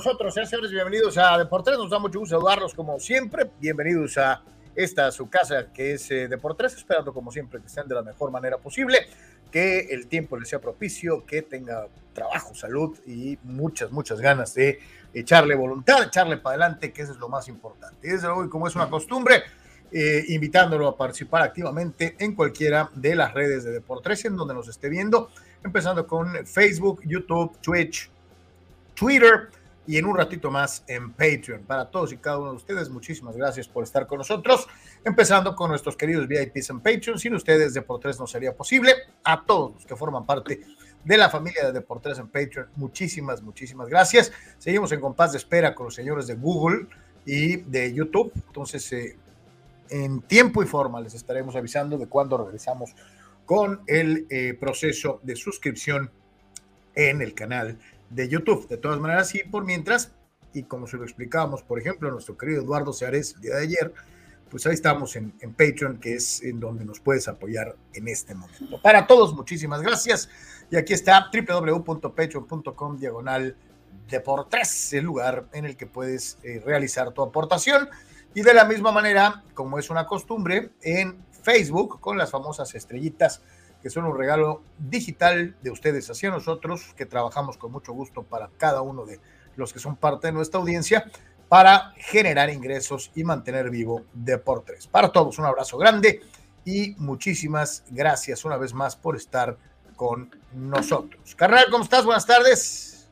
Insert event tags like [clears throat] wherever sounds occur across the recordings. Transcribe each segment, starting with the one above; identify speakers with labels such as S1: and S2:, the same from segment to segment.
S1: Qué bueno que están con nosotros, señores. Bienvenidos a Deportes. Nos da mucho gusto saludarlos como siempre. Bienvenidos a esta su casa que es eh, Deportes, esperando como siempre que estén de la mejor manera posible, que el tiempo les sea propicio, que tenga trabajo, salud y muchas, muchas ganas de echarle voluntad, echarle para adelante, que eso es lo más importante. Y desde luego, como es una costumbre, eh, invitándolo a participar activamente en cualquiera de las redes de Deportes en donde nos esté viendo, empezando con Facebook, YouTube, Twitch, Twitter y en un ratito más en Patreon. Para todos y cada uno de ustedes, muchísimas gracias por estar con nosotros. Empezando con nuestros queridos VIPs en Patreon. Sin ustedes, Deportes no sería posible. A todos los que forman parte de la familia de Deportes en Patreon, muchísimas, muchísimas gracias. Seguimos en compás de espera con los señores de Google y de YouTube. Entonces, eh, en tiempo y forma les estaremos avisando de cuándo regresamos con el eh, proceso de suscripción en el canal de YouTube. De todas maneras, y por mientras, y como se lo explicábamos, por ejemplo, nuestro querido Eduardo Seares el día de ayer, pues ahí estamos en, en, Patreon, que es en donde nos puedes apoyar en este momento. Para todos, muchísimas gracias. Y aquí está www.patreon.com diagonal deportes, el lugar en el que puedes eh, realizar tu aportación. Y de la misma manera, como es una costumbre, en Facebook con las famosas estrellitas que son un regalo digital de ustedes hacia nosotros, que trabajamos con mucho gusto para cada uno de los que son parte de nuestra audiencia, para generar ingresos y mantener vivo Deportes. Para todos, un abrazo grande y muchísimas gracias una vez más por estar con nosotros. Carnal, ¿cómo estás? Buenas tardes.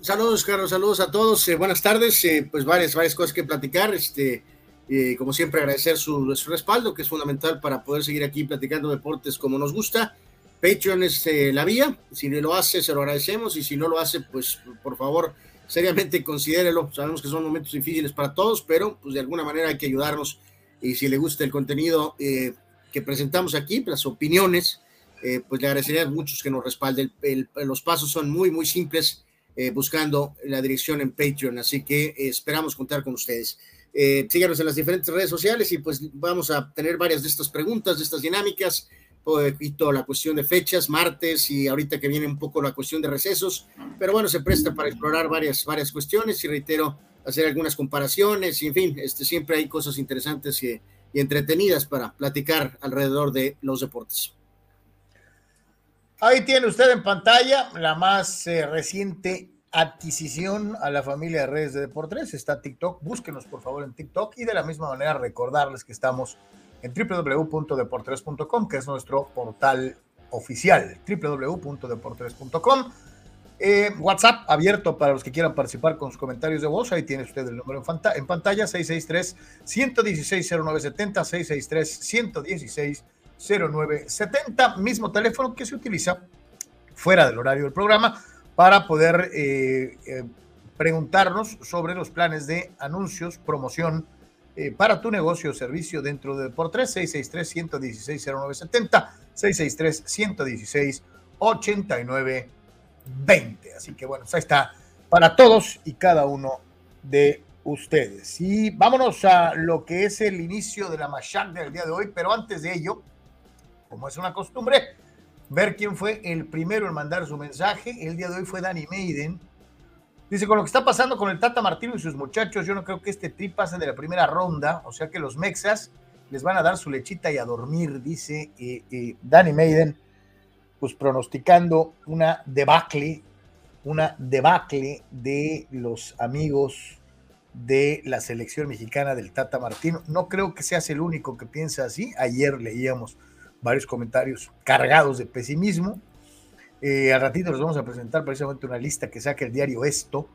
S2: Saludos, Carlos, saludos a todos. Eh, buenas tardes. Eh, pues varias, varias cosas que platicar. Este, eh, como siempre, agradecer su, su, respaldo, que es fundamental para poder seguir aquí platicando deportes como nos gusta. Patreon es eh, la vía. Si lo hace, se lo agradecemos. Y si no lo hace, pues por favor, seriamente considérelo. Sabemos que son momentos difíciles para todos, pero pues de alguna manera hay que ayudarnos. Y si le gusta el contenido eh, que presentamos aquí, las opiniones, eh, pues le agradecería a muchos que nos respalden. El, el, los pasos son muy, muy simples, eh, buscando la dirección en Patreon. Así que esperamos contar con ustedes. Eh, síganos en las diferentes redes sociales y pues vamos a tener varias de estas preguntas, de estas dinámicas, poquito la cuestión de fechas, martes y ahorita que viene un poco la cuestión de recesos, pero bueno, se presta para explorar varias, varias cuestiones y reitero, hacer algunas comparaciones y en fin, este, siempre hay cosas interesantes y, y entretenidas para platicar alrededor de los deportes.
S1: Ahí tiene usted en pantalla la más eh, reciente adquisición a la familia de redes de Deportes. Está TikTok. Búsquenos, por favor, en TikTok. Y de la misma manera, recordarles que estamos en www.deportes.com, que es nuestro portal oficial. www.deportes.com. Eh, WhatsApp abierto para los que quieran participar con sus comentarios de voz. Ahí tiene usted el número en, en pantalla: 663-116-0970. 663-116-0970. Mismo teléfono que se utiliza fuera del horario del programa para poder eh, eh, preguntarnos sobre los planes de anuncios, promoción eh, para tu negocio o servicio dentro de por 3 663 116 663 116 8920 Así que bueno, pues ahí está para todos y cada uno de ustedes. Y vámonos a lo que es el inicio de la Mashak del día de hoy, pero antes de ello, como es una costumbre, ver quién fue el primero en mandar su mensaje. El día de hoy fue Danny Maiden. Dice, con lo que está pasando con el Tata Martino y sus muchachos, yo no creo que este trip pase de la primera ronda, o sea que los mexas les van a dar su lechita y a dormir, dice eh, eh, Danny Maiden, pues pronosticando una debacle, una debacle de los amigos de la selección mexicana del Tata Martino. No creo que seas el único que piensa así. Ayer leíamos varios comentarios cargados de pesimismo. Eh, al ratito les vamos a presentar precisamente una lista que saca el diario Esto,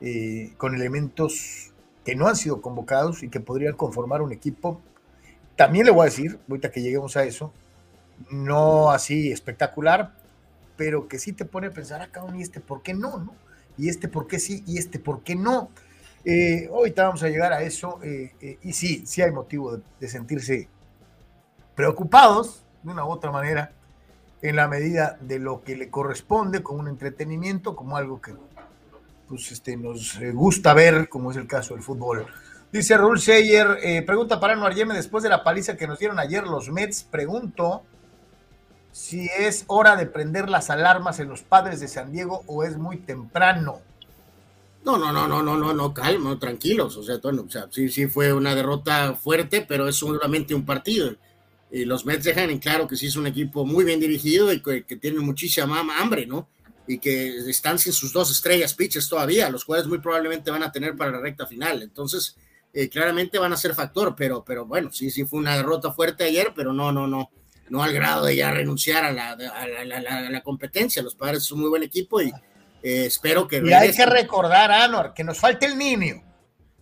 S1: eh, con elementos que no han sido convocados y que podrían conformar un equipo. También le voy a decir, ahorita que lleguemos a eso, no así espectacular, pero que sí te pone a pensar acá, ah, y este por qué no, ¿no? Y este por qué sí, y este por qué no. Eh, ahorita vamos a llegar a eso, eh, eh, y sí, sí hay motivo de, de sentirse preocupados, de una u otra manera, en la medida de lo que le corresponde, como un entretenimiento, como algo que pues, este, nos gusta ver, como es el caso del fútbol. Dice Raúl Seyer, eh, pregunta para Anuar Yeme, después de la paliza que nos dieron ayer los Mets, pregunto si es hora de prender las alarmas en los padres de San Diego o es muy temprano.
S2: No, no, no, no, no, no, no, calma, tranquilos. O sea, bueno, o sea, sí, sí fue una derrota fuerte, pero es solamente un partido. Y los Mets dejan en claro que sí es un equipo muy bien dirigido y que, que tienen muchísima hambre, ¿no? y que están sin sus dos estrellas pitchers todavía, los cuales muy probablemente van a tener para la recta final. Entonces, eh, claramente van a ser factor, pero, pero bueno, sí, sí fue una derrota fuerte ayer, pero no, no, no, no al grado de ya renunciar a la, a la, competencia. Los padres son un muy buen equipo y eh, espero que...
S1: Y hay que recordar, Anuar, que nos falta el niño.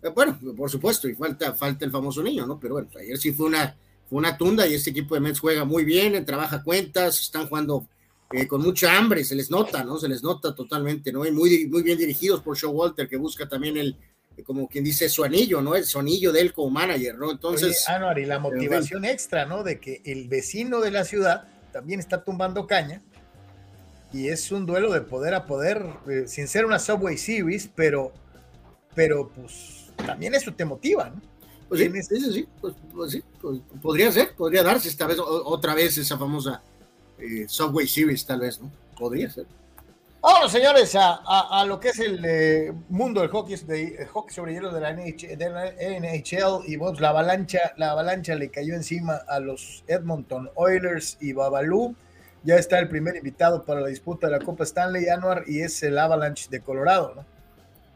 S2: Eh, bueno, por supuesto, y falta, falta el famoso niño, ¿no? Pero bueno, ayer sí fue una, fue una tunda y este equipo de Mets juega muy bien, trabaja cuentas, están jugando eh, con mucha hambre, se les nota, ¿no? Se les nota totalmente, ¿no? Y muy, muy bien dirigidos por Walter que busca también el, como quien dice, su anillo, ¿no? El su anillo de él como manager, ¿no? Entonces.
S1: Oye, y la motivación extra, ¿no? De que el vecino de la ciudad también está tumbando caña. Y es un duelo de poder a poder, eh, sin ser una Subway Series, pero, pero pues también eso te motiva, ¿no?
S2: Pues sí, sí, sí, pues, pues sí, pues, podría ser, podría darse esta vez, otra vez esa famosa eh, Subway Series, tal vez, ¿no? Podría ser.
S1: Ahora, señores, a, lo que es el eh, mundo del hockey, de, hockey sobre hielo de la, NHL, y pues, la avalancha, la avalancha le cayó encima a los Edmonton Oilers y Babalu. Ya está el primer invitado para la disputa de la Copa Stanley Anuar y es el Avalanche de Colorado, ¿no?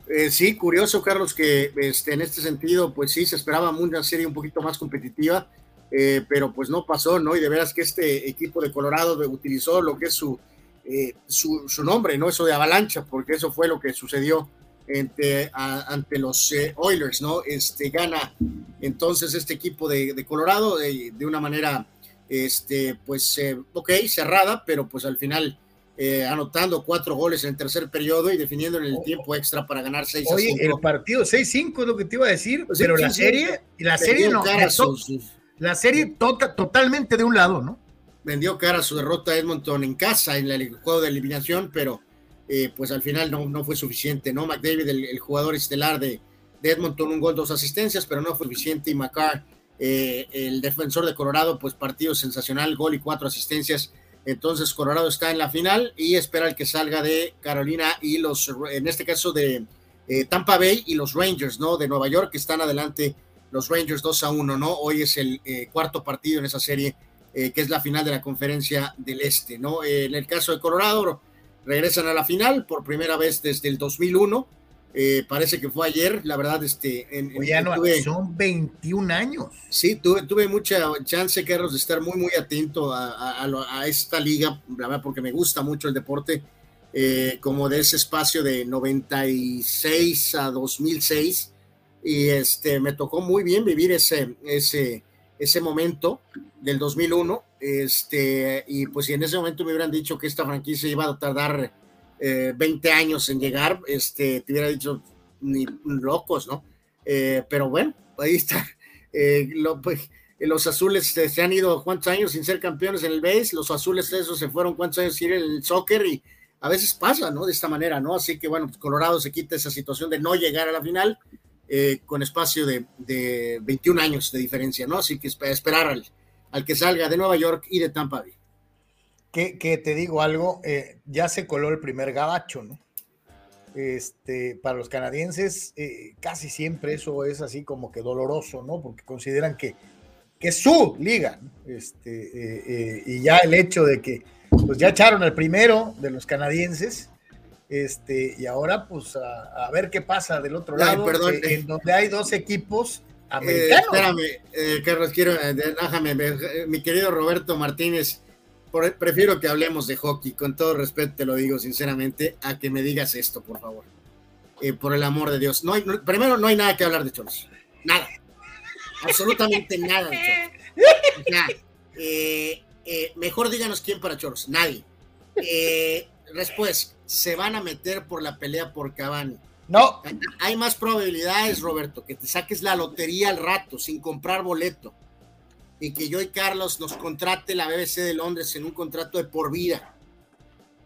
S2: Eh, sí, curioso, Carlos, que este, en este sentido, pues sí, se esperaba una serie un poquito más competitiva. Eh, pero pues no pasó, ¿no? Y de veras que este equipo de Colorado utilizó lo que es su, eh, su, nombre, ¿no? Eso de avalancha, porque eso fue lo que sucedió ante, ante los eh, Oilers, ¿no? Este gana entonces este equipo de, Colorado de, una manera, este, pues, ok, cerrada, pero pues al final anotando cuatro goles en el tercer periodo y definiendo en el oh. tiempo extra para ganar seis
S1: a Oye, el partido 6-5 es lo que te iba a decir, pues pero la serie, la serie no, la serie tota, totalmente de un lado, ¿no?
S2: Vendió cara su derrota a Edmonton en casa en el juego de eliminación, pero eh, pues al final no, no fue suficiente, ¿no? McDavid, el, jugador estelar de, Edmonton, un gol, dos asistencias, pero no fue suficiente. Y McCarr, eh, el defensor de Colorado, pues partido sensacional, gol y cuatro asistencias. Entonces Colorado está en la final y espera el que salga de Carolina y los, en este caso de eh, Tampa Bay y los Rangers, ¿no? De Nueva York, que están adelante los Rangers 2 a 1, ¿no? Hoy es el eh, cuarto partido en esa serie, eh, que es la final de la conferencia del Este, ¿no? En el caso de Colorado, regresan a la final por primera vez desde el 2001. Parece que fue ayer, la verdad, este... En,
S1: son 21 años.
S2: Sí, tuve, tuve mucha chance, Carlos, de estar muy, muy atento a, a, esta liga, la verdad, porque me gusta mucho el deporte, como de ese espacio de 96 a 2006 y este, me tocó muy bien vivir ese, ese, ese momento del 2001, este, y pues si en ese momento me hubieran dicho que esta franquicia iba a tardar 20 eh, años en llegar, este, te hubiera dicho ni locos, ¿no? Eh, pero bueno, ahí está. Eh, pues, los azules se han ido cuántos años sin ser campeones en el base, los azules se fueron cuántos años sin ir en el soccer y a veces pasa, ¿no? De esta manera, ¿no? Así que bueno, pues Colorado se quita esa situación de no llegar a la final eh, con espacio de, de, 21 años de diferencia, ¿no? Así que esperar al, al, que salga de Nueva York y de Tampa Bay.
S1: Que, que te digo algo, eh, ya se coló el primer gabacho, ¿no? Este, para los canadienses, eh, casi siempre eso es así como que doloroso, ¿no? Porque consideran que, que es su liga, este, y ya el hecho de que pues ya echaron el primero de los canadienses, este, y ahora, pues, a, ver qué pasa del otro lado, perdón, en eh, donde hay dos equipos eh, americanos.
S2: espérame, eh, Carlos, quiero, déjame, mi querido Roberto Martínez, prefiero que hablemos de hockey, con todo respeto te lo digo sinceramente, a que me digas esto, por favor. por el amor de Dios. No primero, no hay nada que hablar de Choros. Nada. Absolutamente nada de Choros. mejor díganos quién para Choros. Nadie. después, se van a meter por la pelea por Cavani.
S1: No.
S2: Hay más probabilidades, Roberto, que te saques la lotería al rato sin comprar boleto y que yo y Carlos nos contrate la BBC de Londres en un contrato de por vida,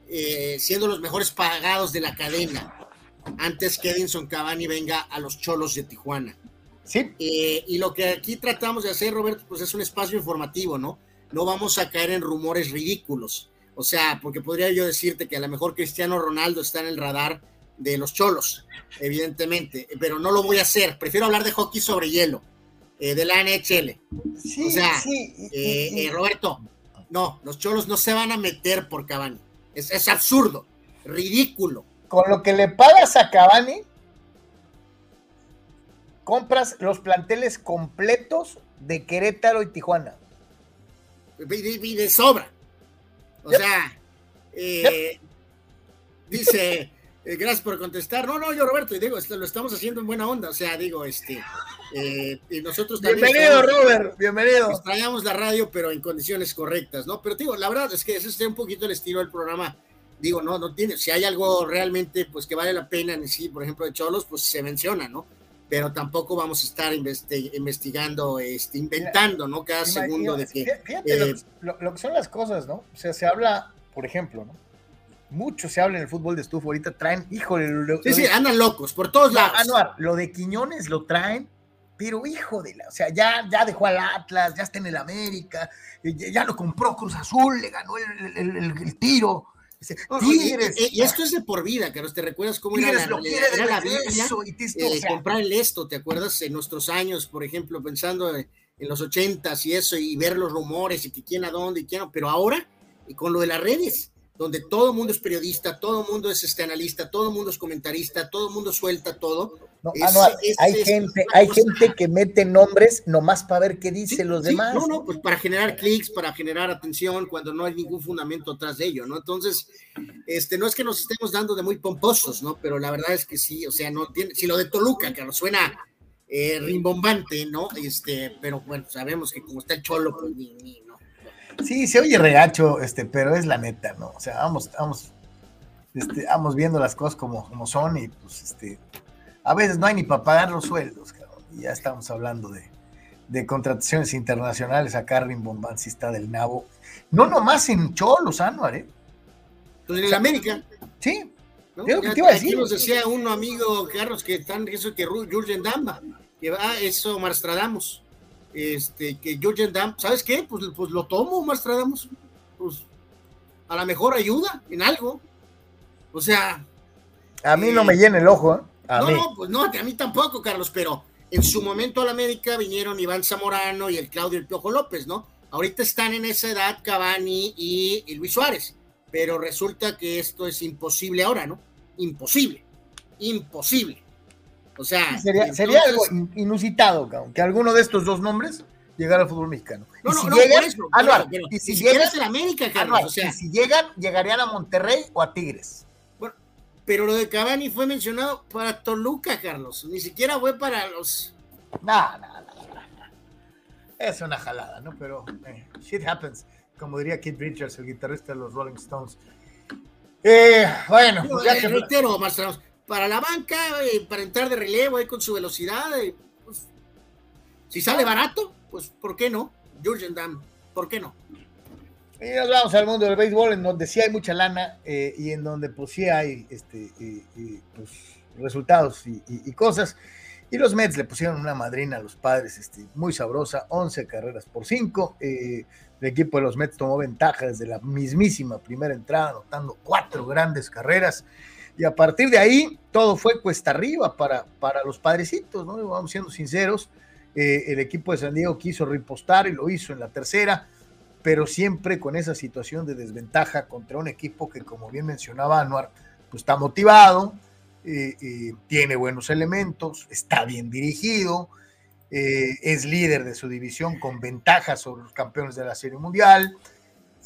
S2: eh, siendo los mejores pagados de la cadena, antes que Edinson Cavani venga a los cholos de Tijuana.
S1: Sí.
S2: Eh, y lo que aquí tratamos de hacer, Roberto, pues es un espacio informativo, ¿no? no vamos a caer en rumores ridículos. O sea, porque podría yo decirte que a lo mejor Cristiano Ronaldo está en el radar de los cholos, evidentemente, pero no lo voy a hacer. Prefiero hablar de hockey sobre hielo, eh, de la NHL. Sí, o sea, sí. Eh, eh, [laughs] Roberto, no, los cholos no se van a meter por Cavani. Es, es absurdo, ridículo.
S1: Con lo que le pagas a Cavani, compras los planteles completos de Querétaro y Tijuana.
S2: Y de, sobra. O sea, dice, gracias por contestar. No, no, yo Roberto, y digo, lo estamos haciendo en buena onda. O sea, digo, este, eh, y nosotros
S1: también. Bienvenido, Robert, bienvenido.
S2: Extrañamos la radio, pero en condiciones correctas, ¿no? Pero digo, la verdad es que ese es un poquito el estilo del programa. Digo, no, no tiene, si hay algo realmente, pues que vale la pena en sí, por ejemplo, de Cholos, pues se menciona, ¿no? pero tampoco vamos a estar investigando, este, inventando, ¿no? Cada segundo de que...
S1: Fíjate eh, lo, que son las cosas, ¿no? O sea, se habla, por ejemplo, ¿no? Mucho se habla en el fútbol de estufa, ahorita traen, híjole...
S2: sí, sí, andan locos, por todos lados.
S1: Anuar, lo de Quiñones lo traen, pero hijo de la, o sea, ya, ya dejó al Atlas, ya está en el América, ya, lo compró Cruz Azul, le ganó el tiro,
S2: y, esto es de por vida, Carlos. ¿Te recuerdas cómo era la, la vida? Eh, comprar el esto, ¿te acuerdas? En nuestros años, por ejemplo, pensando en, los ochentas y eso, y ver los rumores y que quién a dónde y quién. Pero ahora, y con lo de las redes, donde todo el mundo es periodista, todo el mundo es este analista, todo el mundo es comentarista, todo el mundo suelta todo.
S1: Ah, hay gente, hay gente que mete nombres nomás para ver qué dicen los demás.
S2: No, no, pues para generar clics, para generar atención, cuando no hay ningún fundamento atrás de ello, ¿no? Entonces, este, no es que nos estemos dando de muy pomposos, ¿no? Pero la verdad es que sí, o sea, no tiene, si lo de Toluca, que nos suena eh, rimbombante, ¿no? Este, pero bueno, sabemos que como está el cholo, pues ni, ni
S1: Sí, se oye regacho, este, pero es la neta, ¿no? O sea, vamos, vamos, este, vamos viendo las cosas como, como son y pues este, a veces no hay ni para pagar los sueldos, cabrón. Y ya estamos hablando de, de contrataciones internacionales acá rimbombáncista del nabo. No nomás en Cholos, Anuar, ¿eh?
S2: Pues en América.
S1: Sí.
S2: ¿no? que te iba a decir. Aquí nos decía un amigo, Carlos, que están, eso que Jurgen Damba, que va, eso Marstradamus este, que Georgian Dam, ¿sabes qué? Pues, pues lo tomo, Mastradamus. Pues a lo mejor ayuda en algo. O sea.
S1: A mí no me llena el ojo, ¿eh?
S2: no, no, pues no, a mí tampoco, Carlos, pero en su momento a la América vinieron Iván Zamorano y el Claudio El Piojo López, ¿no? Ahorita están en esa edad Cavani y, y Luis Suárez, pero resulta que esto es imposible ahora, ¿no? Imposible, imposible. O sea,
S1: sería, sería algo inusitado, que alguno de estos dos nombres llegara al fútbol mexicano.
S2: No, no, no, por eso, y si, llegan a América, Carlos, o sea,
S1: si llegan, llegarían a Monterrey o a Tigres.
S2: Bueno, pero lo de Cavani fue mencionado para Toluca, Carlos, ni siquiera fue para los.
S1: No, no, no, Es una jalada, ¿no? Pero eh, shit happens, como diría Keith Richards, el guitarrista de los Rolling Stones. Eh, bueno,
S2: ya que reitero, Marcelo, para la banca, eh, para entrar de relevo ahí con su velocidad. Eh, pues, si sale barato, pues ¿por qué no? Jurgen Damm, ¿por qué no?
S1: Y nos vamos al mundo del béisbol, en donde sí hay mucha lana eh, y en donde pues sí hay este, pues, resultados y, cosas. Y los Mets le pusieron una madrina a los padres este, muy sabrosa, 11 carreras por 5. el equipo de los Mets tomó ventaja desde la mismísima primera entrada, anotando cuatro grandes carreras. Y a partir de ahí, todo fue cuesta arriba para, para los padrecitos, ¿no? Vamos siendo sinceros. Eh, el equipo de San Diego quiso ripostar y lo hizo en la tercera, pero siempre con esa situación de desventaja contra un equipo que, como bien mencionaba Anuar, pues está motivado, eh, eh, tiene buenos elementos, está bien dirigido, es líder de su división con ventaja sobre los campeones de la Serie Mundial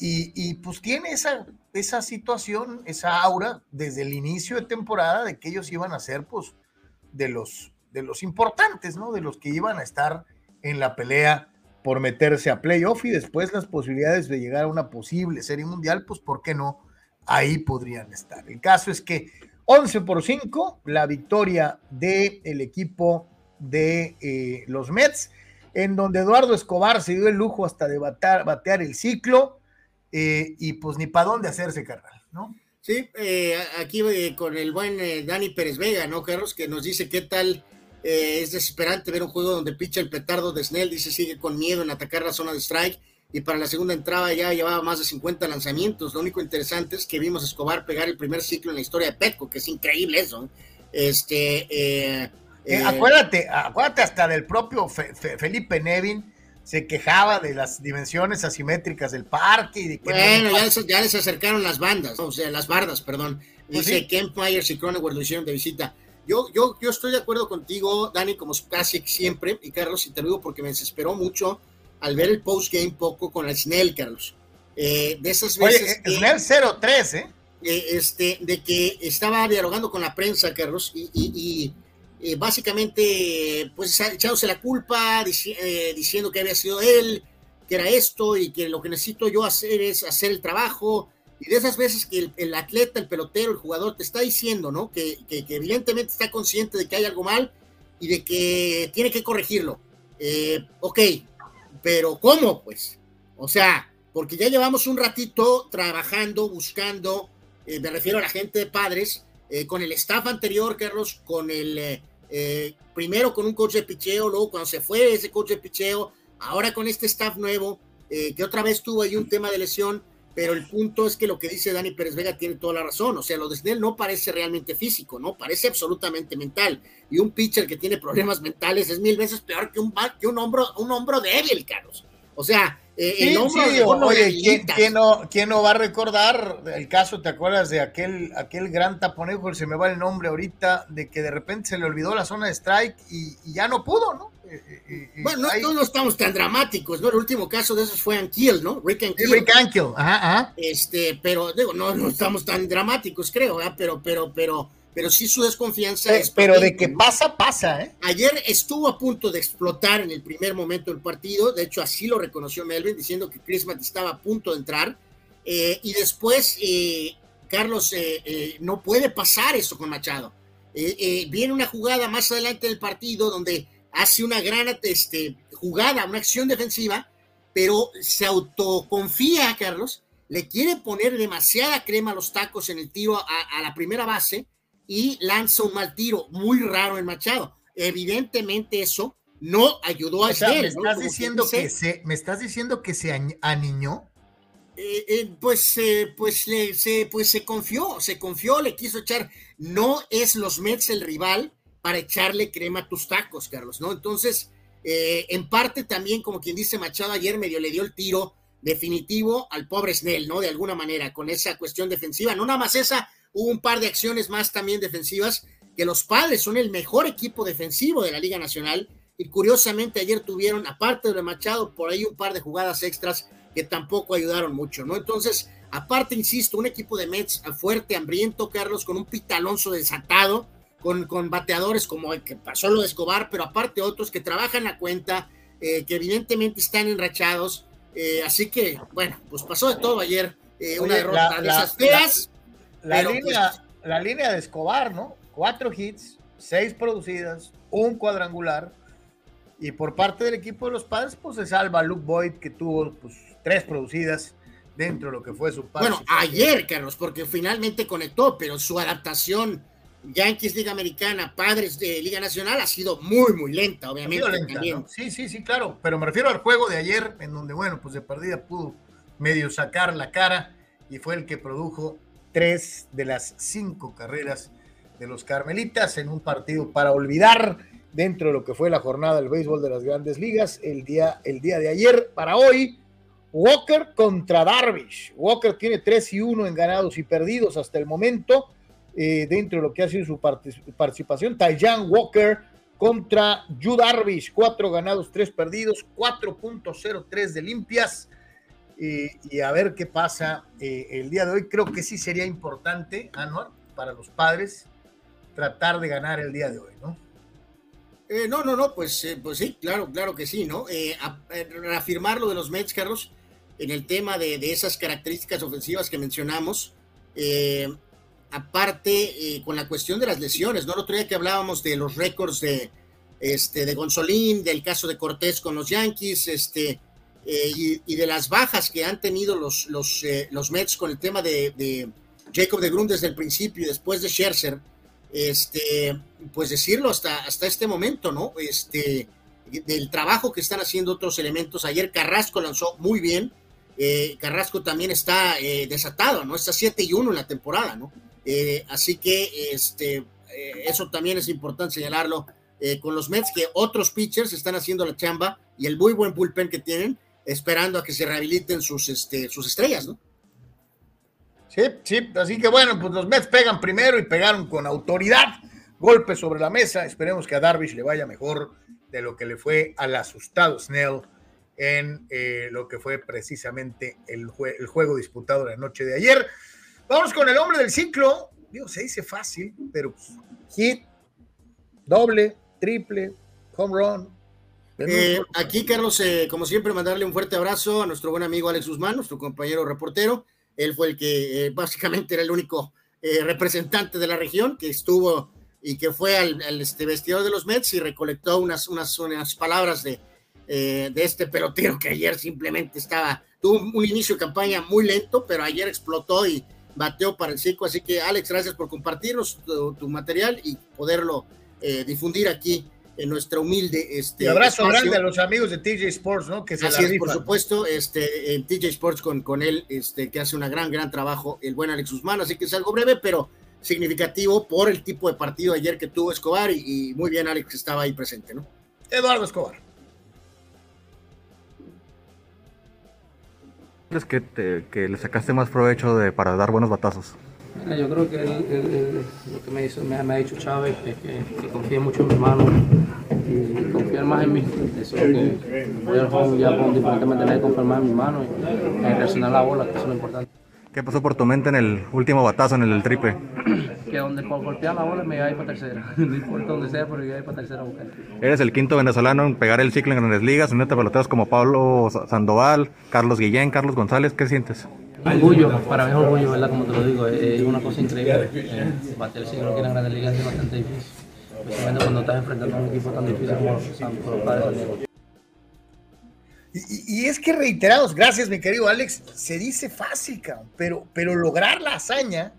S1: y, pues tiene esa esa situación, esa aura desde el inicio de temporada de que ellos iban a ser pues de los de los importantes, ¿no? De los que iban a estar en la pelea por meterse a playoff y después las posibilidades de llegar a una posible serie mundial, pues ¿por qué no? Ahí podrían estar. El caso es que 11 por 5, la victoria del el equipo de eh, los Mets, en donde Eduardo Escobar se dio el lujo hasta de batear el ciclo, eh, y pues ni para dónde hacerse, carnal, ¿no?
S2: Sí, eh, aquí eh, con el buen Dani Pérez Vega, ¿no, Carlos? Que nos dice qué tal es desesperante ver un juego donde picha el petardo de Snell, dice sigue con miedo en atacar la zona de strike. y para la segunda entrada ya llevaba más de 50 lanzamientos. Lo único interesante es que vimos a Escobar pegar el primer ciclo en la historia de Petco, que es increíble eso. Este,
S1: eh, eh, acuérdate, acuérdate hasta del propio Felipe Nevin se quejaba de las dimensiones asimétricas del parque y de
S2: que bueno, ya, les, acercaron las bandas, o sea, las bardas, perdón. Pues Dice Myers y Cronenberg lo hicieron de visita. Yo, yo, yo estoy de acuerdo contigo, Dani, como casi siempre, y Carlos, y te lo digo porque me desesperó mucho al ver el post-game poco con el Snell, Carlos. Eh, de esas veces.
S1: Oye, Snell 0-3, ¿eh?
S2: ¿eh? Este, de que estaba dialogando con la prensa, Carlos, y, eh, básicamente, pues echándose la culpa, diciendo que había sido él, que era esto, y que lo que necesito yo hacer es hacer el trabajo. Y de esas veces que el, atleta, el pelotero, el jugador te está diciendo, ¿no? Que, que, evidentemente está consciente de que hay algo mal y de que tiene que corregirlo. ok, pero ¿cómo? Pues, o sea, porque ya llevamos un ratito trabajando, buscando, eh, me refiero a la gente de padres, eh, con el staff anterior, Carlos, con el, eh, primero con un coach de picheo, luego cuando se fue ese coach de picheo, ahora con este staff nuevo, que otra vez tuvo ahí un tema de lesión, pero el punto es que lo que dice Dani Pérez Vega tiene toda la razón. O sea, lo de Snell no parece realmente físico, ¿no? Parece absolutamente mental. Y un pitcher que tiene problemas mentales es mil veces peor que un, que un, hombro, un hombro débil, Carlos. O sea, eh, el hombro
S1: sí, oye, ¿quién, no, ¿quién, no, va a recordar el caso, te acuerdas de aquel, aquel gran taponejo, se me va el nombre ahorita, de que de repente se le olvidó la zona de strike y ya no pudo, ¿no?
S2: bueno, no, no, estamos tan dramáticos, ¿no? El último caso de esos fue Ankiel, ¿no?
S1: Rick Ankiel. Rick Ankiel, ajá, ajá.
S2: Este, pero digo, no, no estamos tan dramáticos, creo, ¿verdad? Pero, pero, pero, pero sí su desconfianza
S1: es. Pero de que pasa, pasa, ¿eh?
S2: Ayer estuvo a punto de explotar en el primer momento del partido, de hecho así lo reconoció Melvin, diciendo que Chris Matt estaba a punto de entrar, eh, y después eh, Carlos eh, no puede pasar eso con Machado. viene una jugada más adelante del partido donde hace una gran este, jugada, una acción defensiva, pero se autoconfía, Carlos, le quiere poner demasiada crema a los tacos en el tiro a, la primera base y lanza un mal tiro, muy raro en Machado. Evidentemente eso no ayudó a o
S1: me estás diciendo que se, me estás diciendo que se aniñó.
S2: Eh, eh, pues, eh, pues, se, pues se confió, se confió, le quiso echar. No es los Mets el rival, para echarle crema a tus tacos, Carlos, ¿no? Entonces, eh, en parte también, como quien dice Machado ayer, medio le dio el tiro definitivo al pobre Snell, ¿no? De alguna manera, con esa cuestión defensiva. No nada más esa, hubo un par de acciones más también defensivas, que los padres son el mejor equipo defensivo de la Liga Nacional. Y curiosamente ayer tuvieron, aparte de Machado, por ahí un par de jugadas extras que tampoco ayudaron mucho, ¿no? Entonces, aparte, insisto, un equipo de Mets fuerte, hambriento, Carlos, con un pitalonzo desatado, con, bateadores como el que pasó lo de Escobar, pero aparte otros que trabajan la cuenta, eh, que evidentemente están enrachados. Eh, así que, bueno, pues pasó de todo ayer. Eh, una derrota de esas feas.
S1: La, línea, pues, la línea de Escobar, ¿no? Cuatro hits, seis producidas, un cuadrangular. Y por parte del equipo de los padres, pues se salva Luke Boyd, que tuvo pues, tres producidas dentro de lo que fue su
S2: padre. Bueno, ayer, Carlos, porque finalmente conectó, pero su adaptación Yankees Liga Americana, Padres de Liga Nacional ha sido muy, muy lenta, obviamente.
S1: Sí, sí, sí, claro, pero me refiero al juego de ayer, en donde, bueno, pues de perdida pudo medio sacar la cara y fue el que produjo tres de las cinco carreras de los Carmelitas en un partido para olvidar dentro de lo que fue la jornada del béisbol de las grandes ligas el día, el día de ayer. Para hoy, Walker contra Darvish. Walker tiene 3 y 1 en ganados y perdidos hasta el momento eh, dentro de lo que ha sido su participación. Tayan Walker contra Yu Darvish, cuatro ganados, tres perdidos, 4.03 de limpias. Y a ver qué pasa eh, el día de hoy. Creo que sí sería importante, Anuar, para los padres, tratar de ganar el día de hoy, ¿no?
S2: Eh, no, no, no, pues, pues sí, claro, claro que sí, ¿no? reafirmar lo de los Mets, Carlos, en el tema de, de esas características ofensivas que mencionamos. Eh, aparte eh, con la cuestión de las lesiones, ¿no? El otro día que hablábamos de los récords de, este, de Gonzolín, del caso de Cortés con los Yankees, este, eh, y, de las bajas que han tenido los, los, eh, los Mets con el tema de, Jacob de Grun desde el principio y después de Scherzer, este, pues decirlo hasta, hasta este momento, ¿no? Este, del trabajo que están haciendo otros elementos. Ayer Carrasco lanzó muy bien. Eh, Carrasco también está eh, desatado, ¿no? Está 7 y 1 en la temporada, ¿no? Así que este, eso también es importante señalarlo con los Mets, que otros pitchers están haciendo la chamba y el muy buen bullpen que tienen, esperando a que se rehabiliten sus, este, sus estrellas, ¿no?
S1: Sí, sí, así que bueno, pues los Mets pegan primero y pegaron con autoridad, golpe sobre la mesa. Esperemos que a Darvish le vaya mejor de lo que le fue al asustado Snell en eh, lo que fue precisamente el, el, juego disputado la noche de ayer. Vamos con el hombre del ciclo. Digo, se dice fácil, pero pues, hit, doble, triple, home run.
S2: Eh, aquí, Carlos, eh, como siempre, mandarle un fuerte abrazo a nuestro buen amigo Alex Guzmán, nuestro compañero reportero. Él fue el que [laughs] básicamente era el único representante de la región que estuvo y que fue al, este, vestidor de los Mets y recolectó unas, unas, unas palabras de, eh, de este pelotero que ayer simplemente estaba, tuvo un inicio de campaña muy lento, pero ayer explotó y bateó para el circo. Así que Alex, gracias por compartirnos tu, material y poderlo eh, difundir aquí en nuestra humilde este
S1: y abrazo grande a los amigos de TJ Sports, ¿no?
S2: Que se Así es, por supuesto, este en TJ Sports con, con él, este que hace un gran gran trabajo el buen Alex Guzmán, así que es algo breve, pero significativo por el tipo de partido ayer que tuvo Escobar y, muy bien Alex estaba ahí presente, ¿no?
S1: Eduardo Escobar.
S3: ¿Es que, que le sacaste más provecho de, para dar buenos batazos?
S4: Yo creo que lo que me, hizo, me, ha dicho Chávez es que, que confíe mucho en mi mano y confiar más en mí. Eso es lo que voy al juego ya con diferentes maneras de conformar en mi mano y reaccionar la bola, que eso es lo importante.
S3: ¿Qué pasó por tu mente en el último batazo, en el triple? [clears throat]
S4: que donde golpear la bola me iba a ir para tercera. [laughs] No importa donde sea, pero iba a ir para tercera a buscar.
S3: Eres el quinto venezolano en pegar el ciclo en grandes ligas, unirte a peloteros como Pablo Sandoval, Carlos Guillén, Carlos González. ¿Qué sientes?
S4: Orgullo, para mí es orgullo, ¿verdad? Como te lo digo, es una cosa increíble. Eh, bater el ciclo aquí en grandes ligas es bastante difícil. Especialmente cuando estás enfrentando a un equipo tan difícil como los Padres
S1: y, es que reiterados, gracias mi querido Alex, se dice fácil, pero, pero lograr la hazaña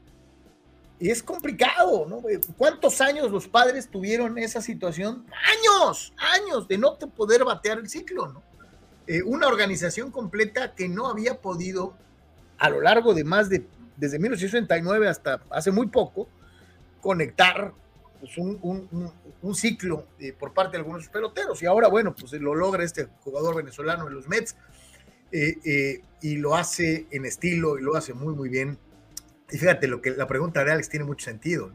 S1: es complicado, ¿no? ¿Cuántos años los padres tuvieron esa situación? Años, años de no poder batear el ciclo, ¿no? Eh, una organización completa que no había podido a lo largo de más de, desde 1969 hasta hace muy poco, conectar pues, un, ciclo eh, por parte de algunos peloteros. Y ahora, bueno, pues lo logra este jugador venezolano de los Mets eh, eh, y lo hace en estilo y lo hace muy, muy bien. Y fíjate, lo que, la pregunta de Alex tiene mucho sentido.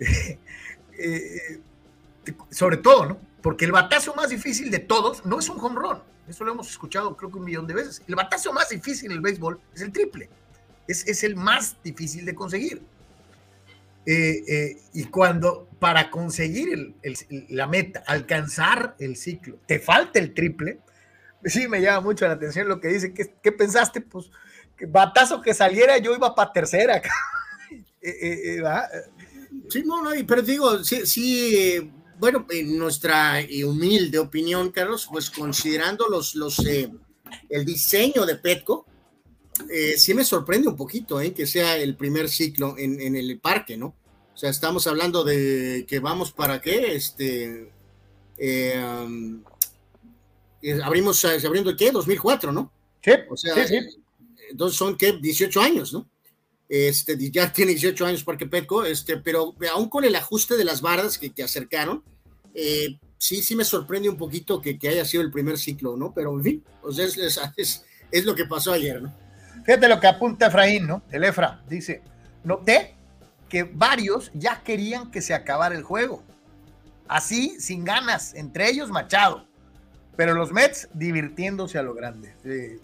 S1: [laughs] sobre todo, ¿no? Porque el batazo más difícil de todos no es un home run. Eso lo hemos escuchado creo que un millón de veces. El batazo más difícil en el béisbol es el triple. Es, es el más difícil de conseguir. Eh, eh, y cuando para conseguir la meta, alcanzar el ciclo, te falta el triple, sí me llama mucho la atención lo que dice. ¿Qué, pensaste? Pues, que batazo que saliera, yo iba para tercera. [laughs]
S2: Eh, sí, no, no, pero digo, sí, sí bueno, en nuestra humilde opinión, Carlos, pues considerando los, los, el diseño de Petco, eh, sí me sorprende un poquito eh, que sea el primer ciclo en, el parque, ¿no? O sea, estamos hablando de que vamos para qué, este, eh, um, abrimos, abriendo qué, 2004, ¿no?
S1: Sí,
S2: o sea, sí, entonces son qué, 18 años, ¿no? Este, ya tiene 18 años Parque Petco, este, pero aún con el ajuste de las bardas que, que acercaron, sí, sí me sorprende un poquito que, que, haya sido el primer ciclo, ¿no? Pero en fin, sea, es, es, es lo que pasó ayer, ¿no?
S1: Fíjate lo que apunta Efraín, ¿no? El Efra dice, noté que varios ya querían que se acabara el juego. Así, sin ganas, entre ellos Machado. Pero los Mets divirtiéndose a lo grande.
S2: Eh,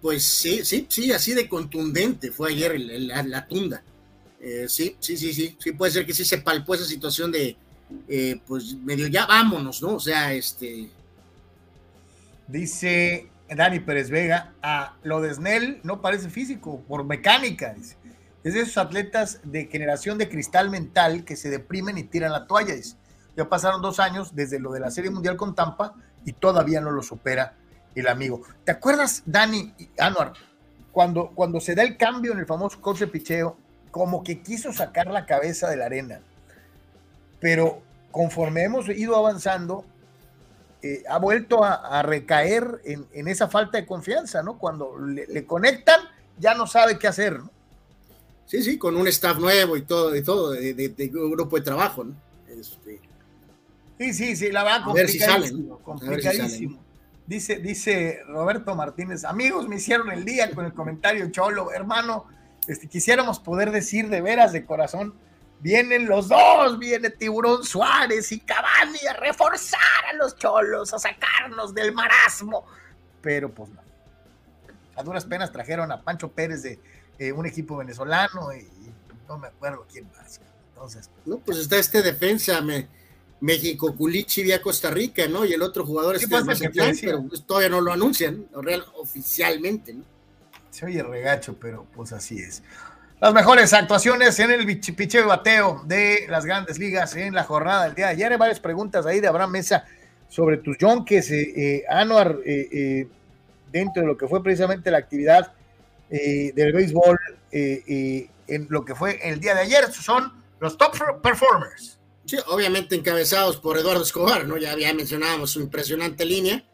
S2: pues sí, sí, sí, así de contundente fue ayer la, tunda. Eh, sí, sí, sí, sí, sí, puede ser que sí se palpó esa situación de, eh, pues medio ya vámonos, ¿no? O sea, este...
S1: Dice Dani Pérez Vega, a lo de Snell no parece físico, por mecánica, dice. Es de esos atletas de generación de cristal mental que se deprimen y tiran la toalla. Ya pasaron dos años desde lo de la Serie Mundial con Tampa y todavía no lo supera el amigo. ¿Te acuerdas, Dani y Anuar, cuando, cuando se da el cambio en el famoso coche picheo, como que quiso sacar la cabeza de la arena, pero conforme hemos ido avanzando, eh, ha vuelto a, recaer en, esa falta de confianza, ¿no? Cuando le, conectan, ya no sabe qué hacer, ¿no?
S2: Sí, sí, con un staff nuevo y todo, y todo, de, un grupo de trabajo, ¿no? Este,
S1: sí, sí, sí, la verdad, complicadísimo, complicadísimo. Dice, dice Roberto Martínez, amigos, me hicieron el día con el comentario cholo, hermano, este, quisiéramos poder decir de veras, de corazón, vienen los dos, viene Tiburón Suárez y Cavani a reforzar a los cholos, a sacarnos del marasmo, pero pues no. A duras penas trajeron a Pancho Pérez de eh, un equipo venezolano y, no me acuerdo quién más. Entonces,
S2: no, pues está este defensa, me México Culichi vía Costa Rica, ¿no? Y el otro jugador es Mazatlán, pero pues todavía no lo anuncian real, oficialmente, ¿no?
S1: Se oye regacho, pero pues así es. Las mejores actuaciones en el picheo bateo de las grandes ligas en la jornada del día de ayer. Hay varias preguntas ahí de Abraham Mesa sobre tus Yonkes, eh, eh, Anuar, eh, dentro de lo que fue precisamente la actividad del béisbol en lo que fue el día de ayer. Son los top performers.
S2: Sí, obviamente encabezados por Eduardo Escobar, ¿no? Ya, había mencionábamos su impresionante línea,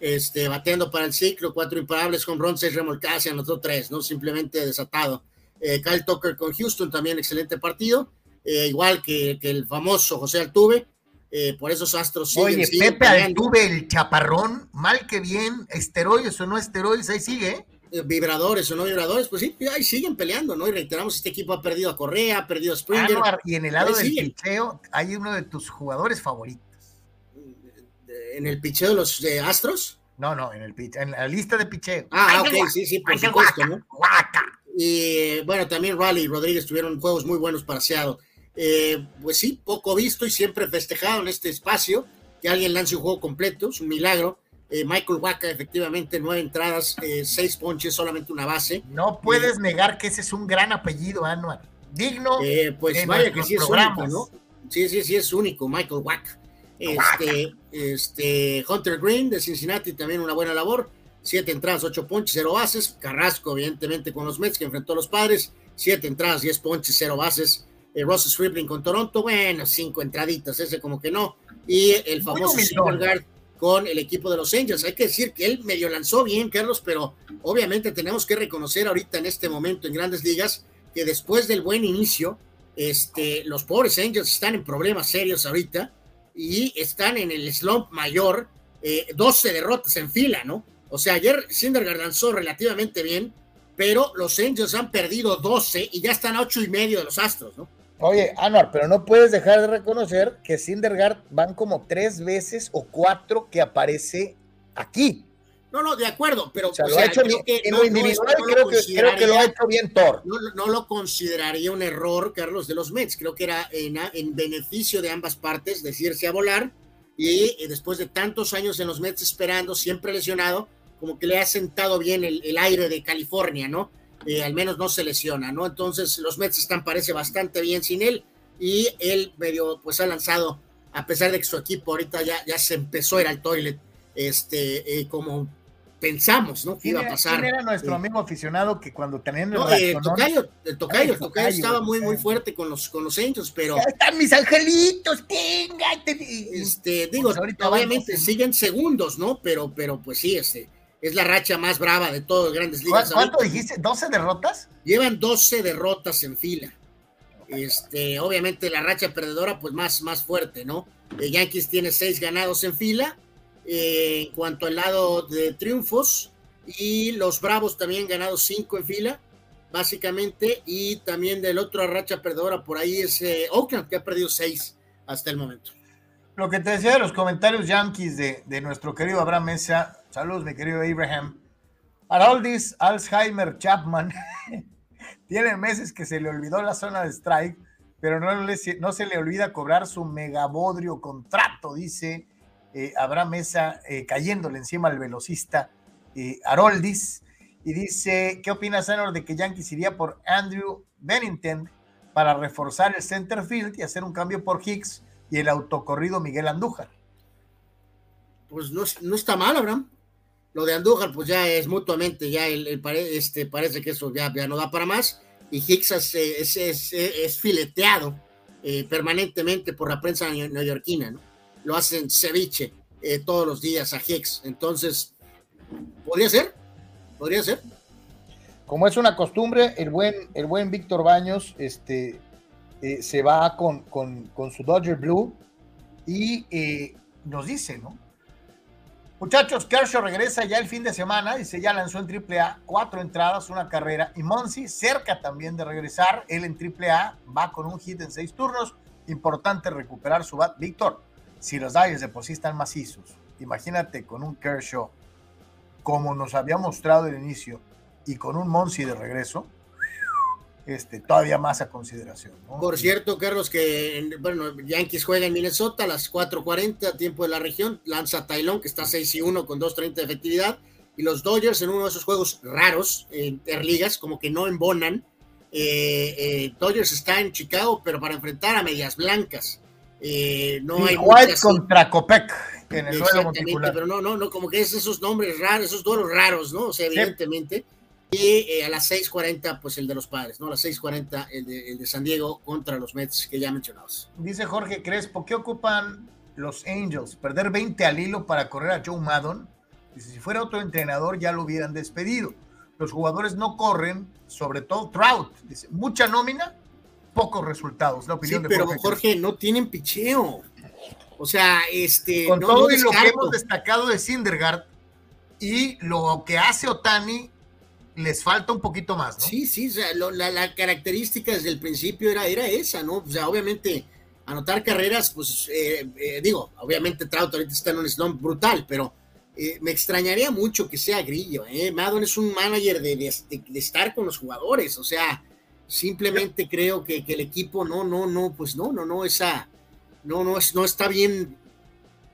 S2: este, bateando para el ciclo, cuatro imparables con Ron, seis remolcadas y anotó tres, ¿no? Simplemente desatado. Eh, Kyle Tucker con Houston, también excelente partido, eh, igual que, el famoso José Altuve, eh, por esos astros
S1: siguen, Oye, Pepe Altuve, el chaparrón, mal que bien, esteroides o no esteroides, ahí sigue, ¿eh?
S2: Eh, vibradores o no vibradores, pues sí, ahí siguen peleando, ¿no? Y reiteramos, este equipo ha perdido a Correa, ha perdido a Springer.
S1: y en el lado del picheo hay uno de tus jugadores favoritos.
S2: ¿En el picheo de los Astros?
S1: No, no, en, el, en la lista de picheo.
S2: Ah, ok, sí, sí, por supuesto, ¿no? Y bueno, también Raleigh y Rodríguez tuvieron juegos muy buenos para Seattle. Eh, pues sí, poco visto y siempre festejado en este espacio, que alguien lance un juego completo, es un milagro eh, Michael Waka, efectivamente, nueve entradas, eh, seis ponches, solamente una base.
S1: No puedes eh, negar que ese es un gran apellido, Anual. Digno.
S2: pues vaya que sí es único, ¿no? Sí, sí, sí, es único, Michael Waka. Este, este, Hunter Green de Cincinnati, también una buena labor. Siete entradas, ocho ponches, cero bases. Carrasco, evidentemente, con los Mets, que enfrentó a los padres. Siete entradas, diez ponches, cero bases. Ross Stripling con Toronto, bueno, cinco entraditas, ese como que no. Y el famoso Silvergard con el equipo de los Angels. Hay que decir que él medio lanzó bien, Carlos, pero obviamente tenemos que reconocer ahorita en este momento en grandes ligas que después del buen inicio, este, los pobres Angels están en problemas serios ahorita y están en el slump mayor, 12 eh, derrotas en fila, ¿no? O sea, ayer Syndergaard lanzó relativamente bien, pero los Angels han perdido 12 y ya están a 8 y medio de los Astros, ¿no?
S1: Oye, Anuar, pero no puedes dejar de reconocer que Sindergaard van como tres veces o cuatro que aparece aquí.
S2: No, no, de acuerdo, pero
S1: creo, que, lo ha hecho bien Thor.
S2: No, lo consideraría un error, Carlos, de los Mets. Creo que era en, en beneficio de ambas partes decirse a volar y, después de tantos años en los Mets esperando, siempre lesionado, como que le ha sentado bien el, el aire de California, ¿no? Eh, al menos no se lesiona, ¿no? Entonces los Mets están, parece, bastante bien sin él y él medio, pues ha lanzado, a pesar de que su equipo ahorita ya, ya se empezó a ir al toilet, este, eh, como pensamos, ¿no? Que iba a pasar.
S1: ¿Quién era nuestro amigo aficionado que cuando tenían el,
S2: no, eh, tocayo, el tocayo, el tocayo, estaba muy, muy fuerte con los, con los Angels, pero.
S1: Ya están mis angelitos, tenga.
S2: Este, digo, pues ahorita obviamente siguen segundos, ¿no? Pero, pero pues sí, este es la racha más brava de todos los grandes ligas.
S1: ¿Cuánto dijiste? ¿12 derrotas?
S2: Llevan 12 derrotas en fila. Este, obviamente la racha perdedora, pues más, más fuerte, ¿no? Eh, Yankees tiene 6 ganados en fila. Eh, en cuanto al lado de triunfos, y los Bravos también ganados 5 en fila, básicamente. Y también del otro racha perdedora por ahí es eh, Oakland, que ha perdido 6 hasta el momento.
S1: Lo que te decía de los comentarios Yankees de, de nuestro querido Abraham Mesa, Saludos, mi querido Abraham. Haroldis Alzheimer Chapman [laughs] tiene meses que se le olvidó la zona de strike, pero no, no se le olvida cobrar su megabodrio contrato, dice eh, Abraham Mesa, eh, cayéndole encima al velocista eh, Haroldis. Y dice, ¿qué opinas, Senor, de que Yankees iría por Andrew Bennington para reforzar el center field y hacer un cambio por Hicks y el autocorrido Miguel Andújar?
S2: Pues no, no está mal, Abraham. Lo de Andújar, pues ya es mutuamente, ya el, este, parece que eso ya, ya no da para más. Y Hicks es, es, fileteado eh, permanentemente por la prensa neoyorquina, ¿no? Lo hacen ceviche eh, todos los días a Hicks. Entonces, podría ser, podría ser.
S1: Como es una costumbre, el buen, el buen Víctor Baños este, eh, se va con, con, su Dodger Blue y nos dice, ¿no? Muchachos, Kershaw regresa ya el fin de semana, dice, ya lanzó en AAA cuatro entradas, una carrera, y Monsi cerca también de regresar, él en AAA va con un hit en seis turnos, importante recuperar su bat. Víctor, si los Dodgers de por macizos, imagínate con un Kershaw como nos había mostrado el inicio y con un Monsi de regreso, este, todavía más a consideración.
S2: Por cierto, Carlos, que bueno, Yankees juega en Minnesota a las 4:40, tiempo de la región, lanza Tylon, que está 6 y 1 con 2.30 de efectividad, y los Dodgers en uno de esos juegos raros, en interligas, como que no embonan. Eh, eh, Dodgers está en Chicago, pero para enfrentar a medias blancas. Eh, no hay
S1: White contra Copec en el duelo
S2: Pero no, no, no, como que es esos nombres raros, esos duelos raros, ¿no? O sea, evidentemente. Y eh, a las 6:40, pues el de los padres, ¿no? A las 6:40, el de, el de San Diego contra los Mets que ya mencionamos.
S1: Dice Jorge Crespo, ¿qué ocupan los Angels? ¿Perder 20 al hilo para correr a Joe Maddon? Dice, si fuera otro entrenador ya lo hubieran despedido. Los jugadores no corren, sobre todo Trout. Dice, mucha nómina, pocos resultados. La opinión
S2: sí, pero Jorge, no tienen picheo. O sea, este.
S1: Con todo lo que hemos destacado de Syndergaard y lo que hace Otani les falta un poquito más, ¿no?
S2: Sí, sí, o sea, la, característica desde el principio era, era esa, ¿no? O sea, obviamente, anotar carreras, pues, eh, eh, digo, obviamente Trout ahorita está en un slump brutal, pero eh, me extrañaría mucho que sea Grillo, ¿eh? Madon es un manager de, de, estar con los jugadores, o sea, simplemente creo que, que, el equipo no, no, no, pues no, no, no, esa, no, no, no está bien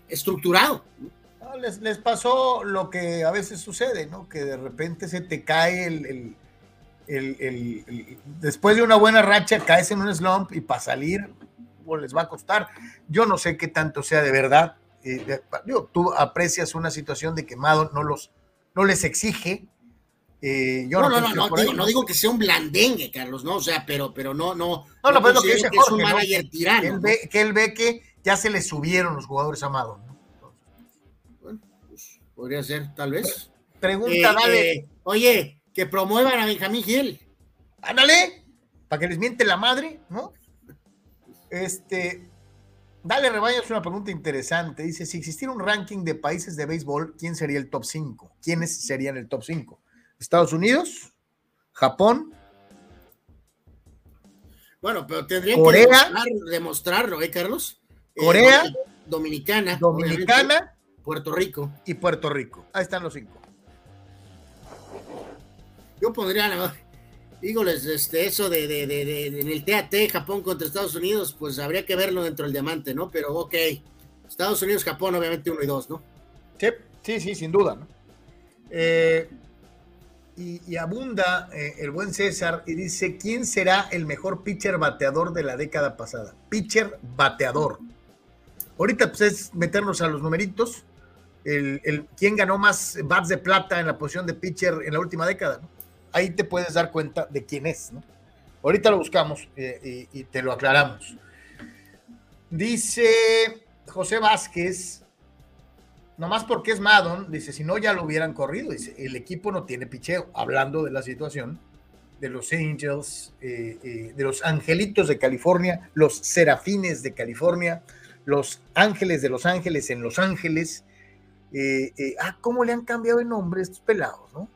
S2: estructurado. ¿no?
S1: Les, pasó lo que a veces sucede, ¿no? Que de repente se te cae el, el, después de una buena racha caes en un slump y para salir pues les va a costar. Yo no sé qué tanto sea de verdad. Eh, tú aprecias una situación de quemado, no los no les exige.
S2: Eh, yo no, no, no, no, digo, no, digo, que sea un blandengue, Carlos, no, o sea, pero, pero no, no.
S1: No, no, pero lo que dice Jorge, es un manager tirano. Que él, ve, que él ve que ya se le subieron los jugadores amados, ¿no?
S2: Podría ser, tal vez.
S1: Pregunta, eh, dale.
S2: Eh, oye, que promuevan a Benjamín Gil.
S1: Ándale, para que les miente la madre, ¿no? Este, dale rebaño, es una pregunta interesante. Dice, si existiera un ranking de países de béisbol, ¿quién sería el top 5? ¿Quiénes serían el top 5? ¿Estados Unidos? ¿Japón?
S2: Bueno, pero tendrían que demostrarlo, ¿eh, Carlos?
S1: Eh, Corea.
S2: Dominicana.
S1: Dominicana.
S2: Puerto Rico.
S1: Y Puerto Rico. Ahí están los cinco.
S2: Yo pondría, dígoles, este, eso de, de, de, en el TAT, Japón contra Estados Unidos, pues habría que verlo dentro del diamante, ¿no? Pero ok, Estados Unidos, Japón, obviamente uno y dos, ¿no?
S1: Sí, sí, sí, sin duda, ¿no? Eh, y, abunda eh, el buen César y dice, ¿quién será el mejor pitcher bateador de la década pasada? Pitcher bateador. Ahorita pues es meternos a los numeritos el, quién ganó más bats de plata en la posición de pitcher en la última década. Ahí te puedes dar cuenta de quién es. ¿no? Ahorita lo buscamos eh, y, te lo aclaramos. Dice José Vázquez, nomás porque es Madon, dice, si no ya lo hubieran corrido, dice, el equipo no tiene picheo, hablando de la situación de los Angels, eh, eh, de los Angelitos de California, los Serafines de California, los Ángeles de Los Ángeles en Los Ángeles, eh, eh, ah, cómo le han cambiado el nombre estos pelados, ¿no?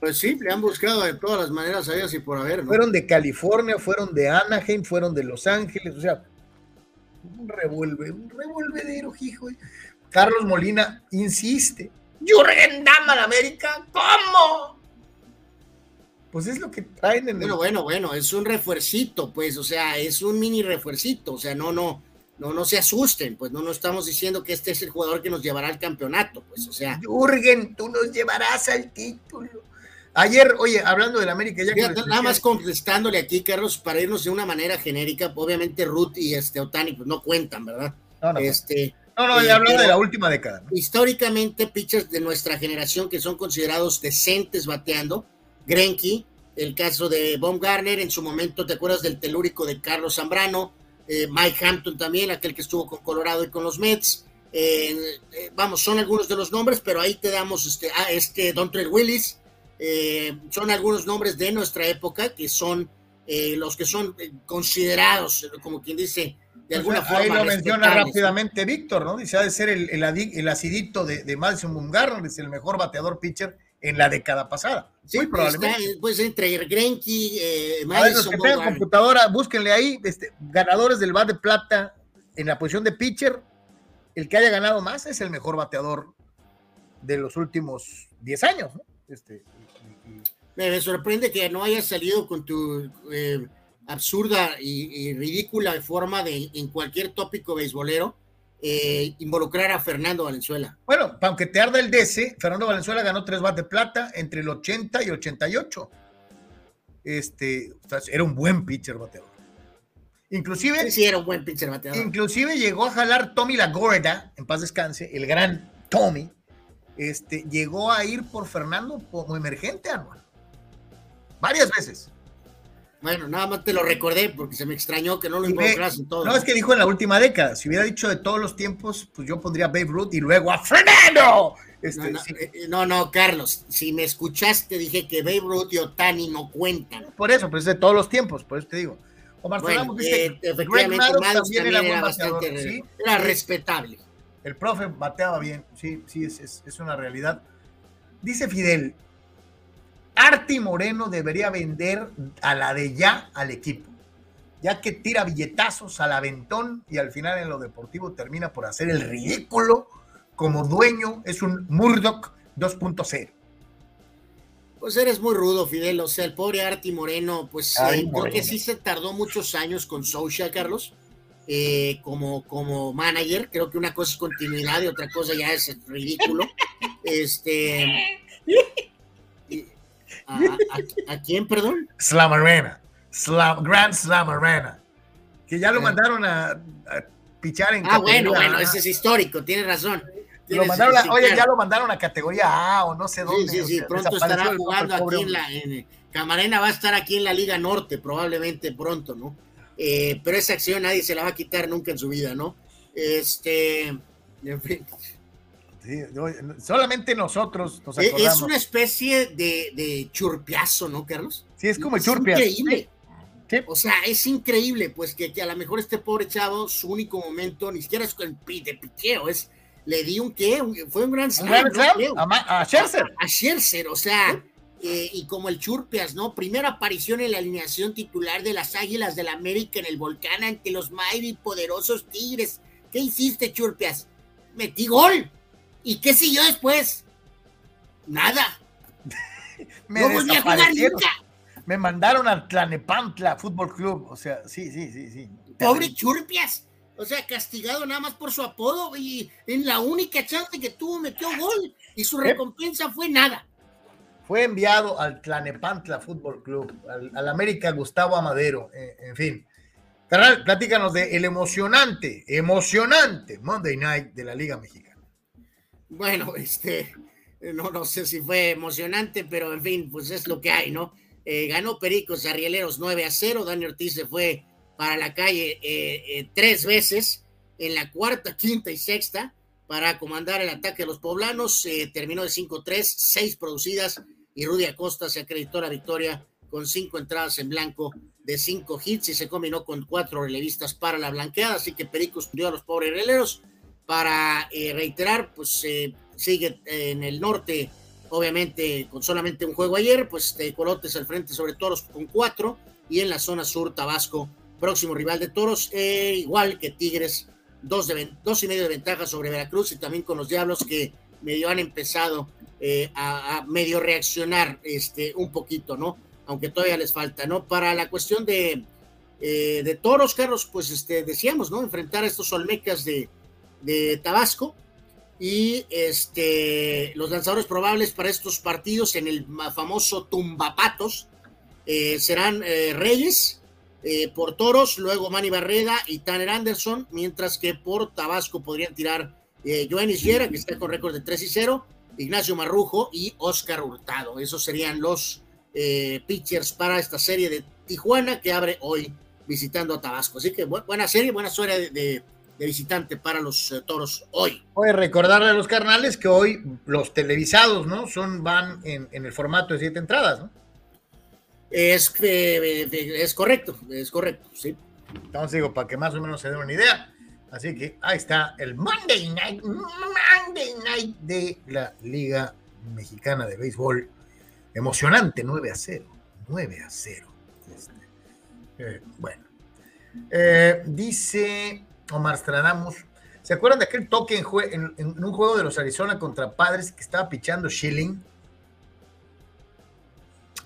S2: Pues sí, le han buscado de todas las maneras a ellas y por haber, ¿no?
S1: Fueron de California, fueron de Anaheim, fueron de Los Ángeles, o sea, un revuelve, un revolvedero, hijo. Carlos Molina insiste. Jürgen Damm la América, ¿cómo? Pues es lo que traen en
S2: Bueno, bueno, bueno, es un refuercito, pues, o sea, es un mini refuercito, o sea, no, no, no, no se asusten, pues no, no estamos diciendo que este es el jugador que nos llevará al campeonato, pues, o sea.
S1: Jürgen, tú nos llevarás al título. Ayer, oye, hablando del América, ya
S2: que nada más contestándole aquí, Carlos, para irnos de una manera genérica, obviamente Ruth y este Otani pues no cuentan, ¿verdad?
S1: No, no.
S2: Este,
S1: no, no, ya hablo de la última década.
S2: Históricamente, pitchers de nuestra generación que son considerados decentes bateando, Grenky, el caso de Baumgartner, en su momento, ¿te acuerdas del telúrico de Carlos Zambrano? Eh, Mike Hampton también, aquel que estuvo con Colorado y con los Mets. Eh, vamos, son algunos de los nombres, pero ahí te damos este, a este Dontrell Willis. son algunos nombres de nuestra época que son los que son considerados, como quien dice, de alguna forma.
S1: Ahí lo menciona rápidamente Víctor, ¿no? Dice, ha de ser el, el, acidito de, de Madison Bumgarner, es el mejor bateador pitcher en la década pasada.
S2: Sí, Muy probablemente. pues entre Grenky, eh,
S1: A ver, los que tengan computadora, búsquenle ahí, este, ganadores del bat de plata en la posición de pitcher. El que haya ganado más es el mejor bateador de los últimos 10 años. ¿no? Este,
S2: Me sorprende que no hayas salido con tu eh, absurda y, y, ridícula forma de en cualquier tópico beisbolero eh, involucrar a Fernando Valenzuela.
S1: Bueno, aunque te arda el DC, Fernando Valenzuela ganó tres bates de plata entre el 80 y 88. Este, era un buen pitcher bateador. Inclusive,
S2: sí, era un buen pitcher bateador.
S1: Inclusive llegó a jalar Tommy Lagorda, en paz descanse, el gran Tommy, este, llegó a ir por Fernando como emergente, anual. Varias veces.
S2: Bueno, nada más te lo recordé porque se me extrañó que no lo involucras en todo.
S1: No, es que dijo en la última década. Si hubiera dicho de todos los tiempos, pues yo pondría Babe Ruth y luego a Fernando.
S2: Este, eh, no, no, Carlos, si me escuchaste, dije que Babe Ruth y Otani no cuentan.
S1: Por eso, pues de todos los tiempos, por eso te digo.
S2: Omar bueno, eh, efectivamente, Maddox también, era, era bastante, ¿sí? era respetable.
S1: El profe bateaba bien, sí, sí, es, es, es una realidad. Dice Fidel, Arti Moreno debería vender a la de ya al equipo, ya que tira billetazos al aventón y al final en lo deportivo termina por hacer el ridículo como dueño, es un Murdoch 2.0.
S2: Pues eres muy rudo, Fidel. O sea, el pobre Arti Moreno, pues eh, creo que sí se tardó muchos años con Socha, Carlos, eh, como, como manager. Creo que una cosa es continuidad y otra cosa ya es ridículo. [laughs] este. ¿A, quién, perdón?
S1: Slam Arena. Slam, Grand Slam Arena. Que ya lo mandaron a, pichar en
S2: Ah, bueno, bueno, ese es histórico, tiene razón.
S1: Lo mandaron oye, ya lo mandaron a categoría A o no sé dónde.
S2: Sí, sí, sí, pronto estará jugando aquí en la. Camarena va a estar aquí en la Liga Norte, probablemente pronto, ¿no? Eh, pero esa acción nadie se la va a quitar nunca en su vida, ¿no? Este. En fin
S1: solamente nosotros nos
S2: acordamos. Es una especie de, de churpiazo, ¿no, Carlos?
S1: Sí, es como churpiazo.
S2: Increíble. O sea, es increíble, pues, que, a lo mejor este pobre chavo, su único momento, ni siquiera es el de piqueo, es, le di un qué, fue un gran
S1: slam. A, Scherzer.
S2: A, Scherzer, o sea, eh, y como el Churpias, ¿no? Primera aparición en la alineación titular de las Águilas del América en el volcán ante los mighty poderosos Tigres. ¿Qué hiciste, Churpias? Metí gol. ¿Y qué siguió después? Nada. [laughs]
S1: Me no volví a jugar nunca. Me mandaron al Tlanepantla Fútbol Club. O sea, sí, sí, sí, sí.
S2: Pobre Churpias. O sea, castigado nada más por su apodo y en la única chance que tuvo metió gol y su recompensa fue nada.
S1: Fue enviado al Tlanepantla Fútbol Club, al, América Gustavo Amadero, eh, en fin. Carnal, platícanos de el emocionante, emocionante Monday Night de la Liga Mexicana.
S2: Bueno, [laughs] este, no, no sé si fue emocionante, pero en fin, pues es lo que hay, ¿no? Eh, ganó Pericos Arrieleros 9 a 0. Dani Ortiz se fue para la calle eh, eh, tres veces, en la cuarta, quinta y sexta, para comandar el ataque de los poblanos. terminó de 5-3, 6 producidas, y Rudy Acosta se acreditó la victoria con cinco entradas en blanco de cinco hits y se combinó con cuatro relevistas para la blanqueada. Así que Pericos dio a los pobres releros para eh, reiterar, pues eh, sigue en el norte, obviamente con solamente un juego ayer, pues Colotes al frente sobre Toros con cuatro, y en la zona sur Tabasco, próximo rival de Toros, eh, igual que Tigres, dos, de, dos y medio de ventaja sobre Veracruz y también con los Diablos que medio han empezado a, medio reaccionar este, un poquito, ¿no? Aunque todavía les falta, ¿no? Para la cuestión de, de Toros, Carlos, pues este, decíamos, ¿no? Enfrentar a estos Olmecas de de Tabasco. Y este, los lanzadores probables para estos partidos en el famoso Tumbapatos eh, serán eh, Reyes eh, por Toros, luego Manny Barreda y Tanner Anderson, mientras que por Tabasco podrían tirar Joan Isguera, que está con récord de 3 y 0, Ignacio Marrujo y Oscar Hurtado. Esos serían los pitchers para esta serie de Tijuana que abre hoy visitando a Tabasco. Así que buena serie, buena suerte de, visitante para los eh, toros hoy.
S1: Voy a recordarle a los carnales que hoy los televisados, ¿no? Son, van en, el formato de siete entradas, ¿no?
S2: Es, eh, es correcto, es correcto, sí.
S1: Entonces digo, para que más o menos se den una idea. Así que ahí está el Monday Night, Monday Night de la Liga Mexicana de Béisbol. Emocionante, 9 a 0. 9 a 0. Este, eh, bueno. Eh, dice Omar Stradamus. ¿Se acuerdan de aquel toque en, un juego de los Arizona contra Padres que estaba pichando Schilling?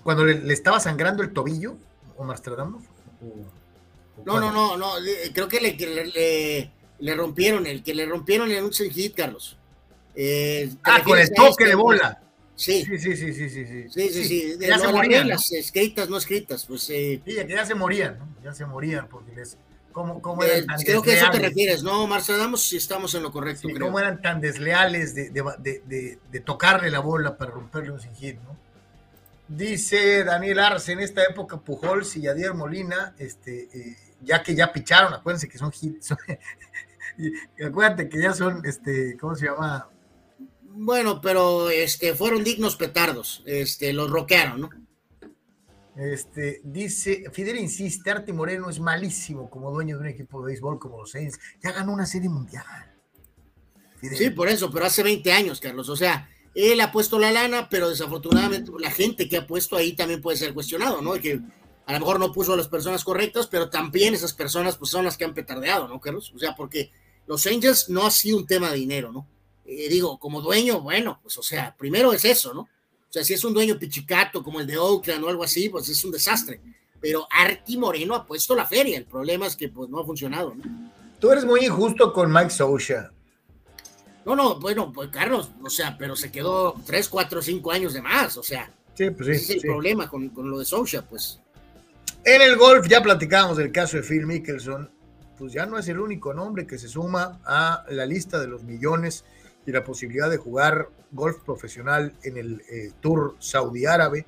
S1: Cuando le, estaba sangrando el tobillo, Omar Stradamus.
S2: no, no, no, no, creo que le, le, rompieron, el que le rompieron en un hit, Carlos.
S1: Eh, ah, con el toque de este, bola.
S2: Sí.
S1: Sí, sí, sí, sí, sí.
S2: Sí, sí, sí. ya se morían. Las escritas, no escritas, pues. Eh,
S1: sí, que ya se morían, ¿no? Ya se morían, porque les. ¿Cómo, cómo
S2: eran eh, tan creo que a eso te refieres, ¿no, Marcelo? si estamos en lo correcto. creo.
S1: ¿Cómo eran tan desleales de, de, de, de, tocarle la bola para romperle un sin hit, ¿no? Dice Daniel Arce, en esta época Pujols y Yadier Molina, este, eh, ya que ya picharon, acuérdense que son hits, [laughs] acuérdate que ya son, este, ¿cómo se llama?
S2: Bueno, pero este, fueron dignos petardos, este, los roquearon, ¿no?
S1: Este, dice, Fidel insiste, Arte Moreno es malísimo como dueño de un equipo de béisbol como los Saints. Ya ganó una serie mundial.
S2: Sí, por eso, pero hace 20 años, Carlos. O sea, él ha puesto la lana, pero desafortunadamente la gente que ha puesto ahí también puede ser cuestionado, ¿no? Que a lo mejor no puso a las personas correctas, pero también esas personas pues son las que han petardeado, ¿no, Carlos? O sea, porque los Angels no ha sido un tema de dinero, ¿no? Eh, digo, como dueño, bueno, pues o sea, primero es eso, ¿no? O sea, si es un dueño pichicato como el de Oakland o algo así, pues es un desastre. Pero Arti Moreno ha puesto la feria. El problema es que pues no ha funcionado, ¿no?
S1: Tú eres muy injusto con Mike Socha.
S2: No, no, bueno, pues Carlos, o sea, pero se quedó 3, 4, 5 años de más, o sea.
S1: Sí, pues sí.
S2: Ese es el problema con, con, lo de Socha, pues.
S1: En el golf ya platicábamos del caso de Phil Mickelson, pues ya no es el único nombre que se suma a la lista de los millones y la posibilidad de jugar golf profesional en el eh, Tour Saudí Árabe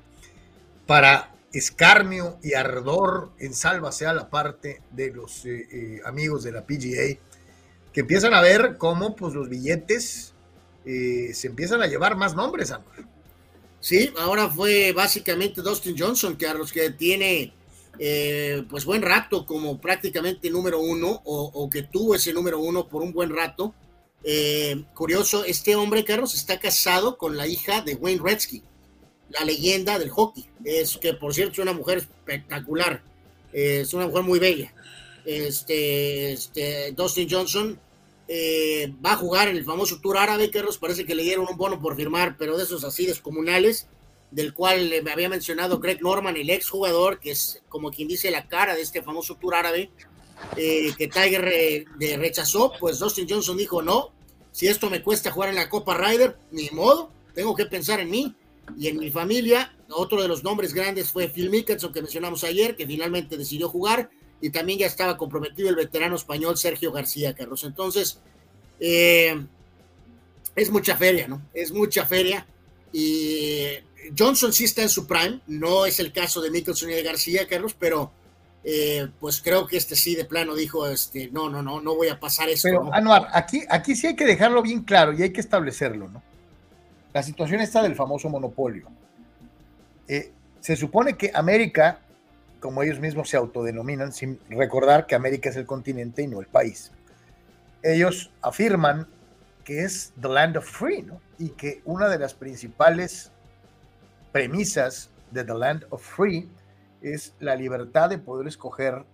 S1: para escarnio y ardor en salva sea la parte de los eh, eh, amigos de la PGA que empiezan a ver cómo pues los billetes se empiezan a llevar más nombres, amor.
S2: Sí, ahora fue básicamente Dustin Johnson, que a los que tiene pues buen rato como prácticamente número uno o, o, que tuvo ese número uno por un buen rato eh, curioso, este hombre, Carlos, está casado con la hija de Wayne Gretzky, la leyenda del hockey. Es que, por cierto, es una mujer espectacular. Es una mujer muy bella. Este, este Dustin Johnson eh, va a jugar en el famoso Tour Árabe, Carlos. Parece que le dieron un bono por firmar, pero de esos así descomunales, del cual me había mencionado Greg Norman, el ex jugador, que es como quien dice la cara de este famoso Tour Árabe eh, que Tiger rechazó, pues Dustin Johnson dijo, no, si esto me cuesta jugar en la Copa Ryder, ni modo, tengo que pensar en mí y en mi familia. Otro de los nombres grandes fue Phil Mickelson, que mencionamos ayer, que finalmente decidió jugar, y también ya estaba comprometido el veterano español Sergio García Carlos. Entonces, eh, es mucha feria, ¿no? Es mucha feria. Y Johnson sí está en su prime, no es el caso de Mickelson y de García Carlos, pero eh, pues creo que este sí de plano dijo, este, no, no, no, no voy a pasar eso.
S1: Pero, Anuar, aquí, aquí sí hay que dejarlo bien claro y hay que establecerlo, ¿no? La situación está del famoso monopolio. Eh, se supone que América, como ellos mismos se autodenominan, sin recordar que América es el continente y no el país, ellos afirman que es the land of free, ¿no? Y que una de las principales premisas de the land of free es la libertad de poder escoger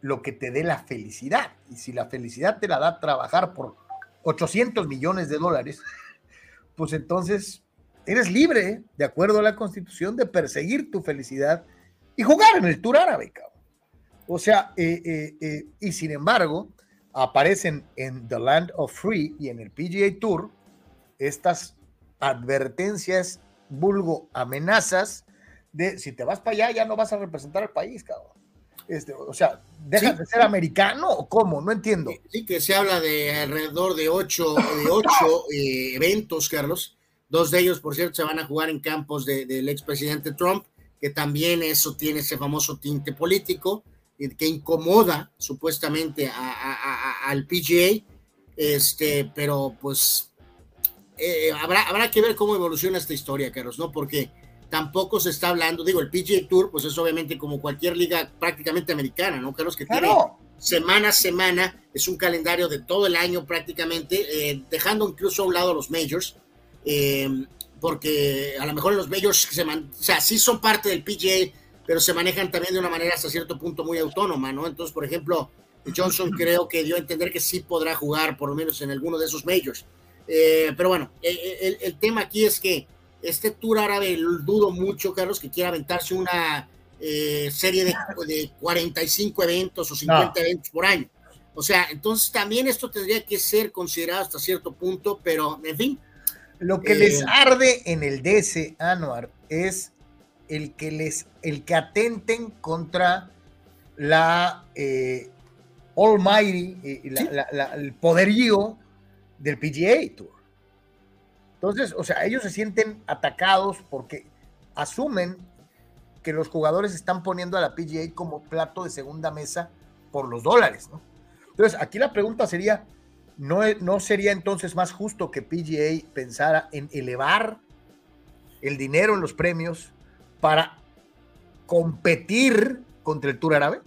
S1: lo que te dé la felicidad. Y si la felicidad te la da trabajar por 800 millones de dólares, pues entonces eres libre, de acuerdo a la constitución, de perseguir tu felicidad y jugar en el Tour Árabe, cabrón. O sea, eh, eh, eh, y sin embargo, aparecen en The Land of Free y en el PGA Tour estas advertencias, vulgo amenazas, de si te vas para allá ya no vas a representar al país, cabrón. Este, o sea, ¿dejas de ser americano o cómo? No entiendo.
S2: Sí, que se habla de alrededor de ocho, de ocho [laughs] eh, eventos, Carlos. Dos de ellos, por cierto, se van a jugar en campos del expresidente Trump. que también eso tiene ese famoso tinte político que incomoda supuestamente al PGA, este, pero pues eh, habrá, habrá que ver cómo evoluciona esta historia, Carlos, ¿no? Porque tampoco se está hablando, digo, el PGA Tour, pues es obviamente como cualquier liga prácticamente americana, ¿no, Carlos? Que tiene semana a semana, es un calendario de todo el año prácticamente, eh, dejando incluso a un lado los majors, eh, porque a lo mejor los majors, se man, o sea, sí son parte del PGA, pero se manejan también de una manera hasta cierto punto muy autónoma, ¿no? Entonces, por ejemplo, Johnson creo que dio a entender que sí podrá jugar por lo menos en alguno de esos majors. Eh, pero bueno, el, tema aquí es que este Tour árabe dudo mucho, Carlos, que quiera aventarse una serie de, de, 45 eventos o 50 eventos por año. O sea, entonces también esto tendría que ser considerado hasta cierto punto, pero en fin.
S1: Lo que les arde en el DC, Anuar, es el que les, el que atenten contra la eh, Almighty, eh, el poderío del PGA Tour. Entonces, o sea, ellos se sienten atacados porque asumen que los jugadores están poniendo a la PGA como plato de segunda mesa por los dólares, ¿no? Entonces, aquí la pregunta sería, ¿no, ¿no sería entonces más justo que PGA pensara en elevar el dinero en los premios para competir contra el Tour árabe?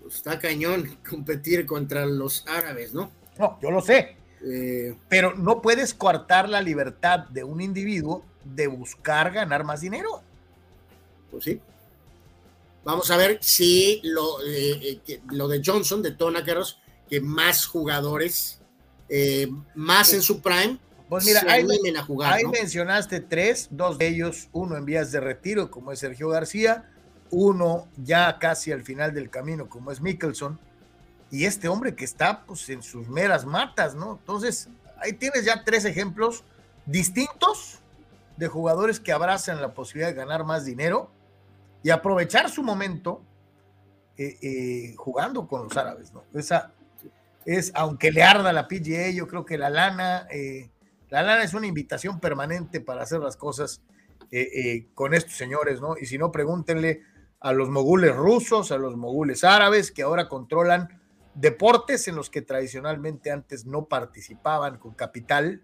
S2: Pues está cañón competir contra los árabes, ¿no?
S1: No, yo lo sé. Eh, pero no puedes coartar la libertad de un individuo de buscar ganar más dinero.
S2: Pues sí. Vamos a ver si lo, eh, eh, lo de Johnson, de Tona que más jugadores, más en su prime,
S1: pues mira, ahí, mencionaste tres, dos de ellos, uno en vías de retiro, como es Sergio García, uno ya casi al final del camino, como es Mickelson, y este hombre que está pues en sus meras matas, ¿no? Entonces, ahí tienes ya tres ejemplos distintos de jugadores que abrazan la posibilidad de ganar más dinero y aprovechar su momento eh, eh, jugando con los árabes, ¿no? Esa es, aunque le arda la PGA, yo creo que la lana... Eh, la lana es una invitación permanente para hacer las cosas eh, eh, con estos señores, ¿no? Y si no, pregúntenle a los mogules rusos, a los mogules árabes, que ahora controlan deportes en los que tradicionalmente antes no participaban con capital.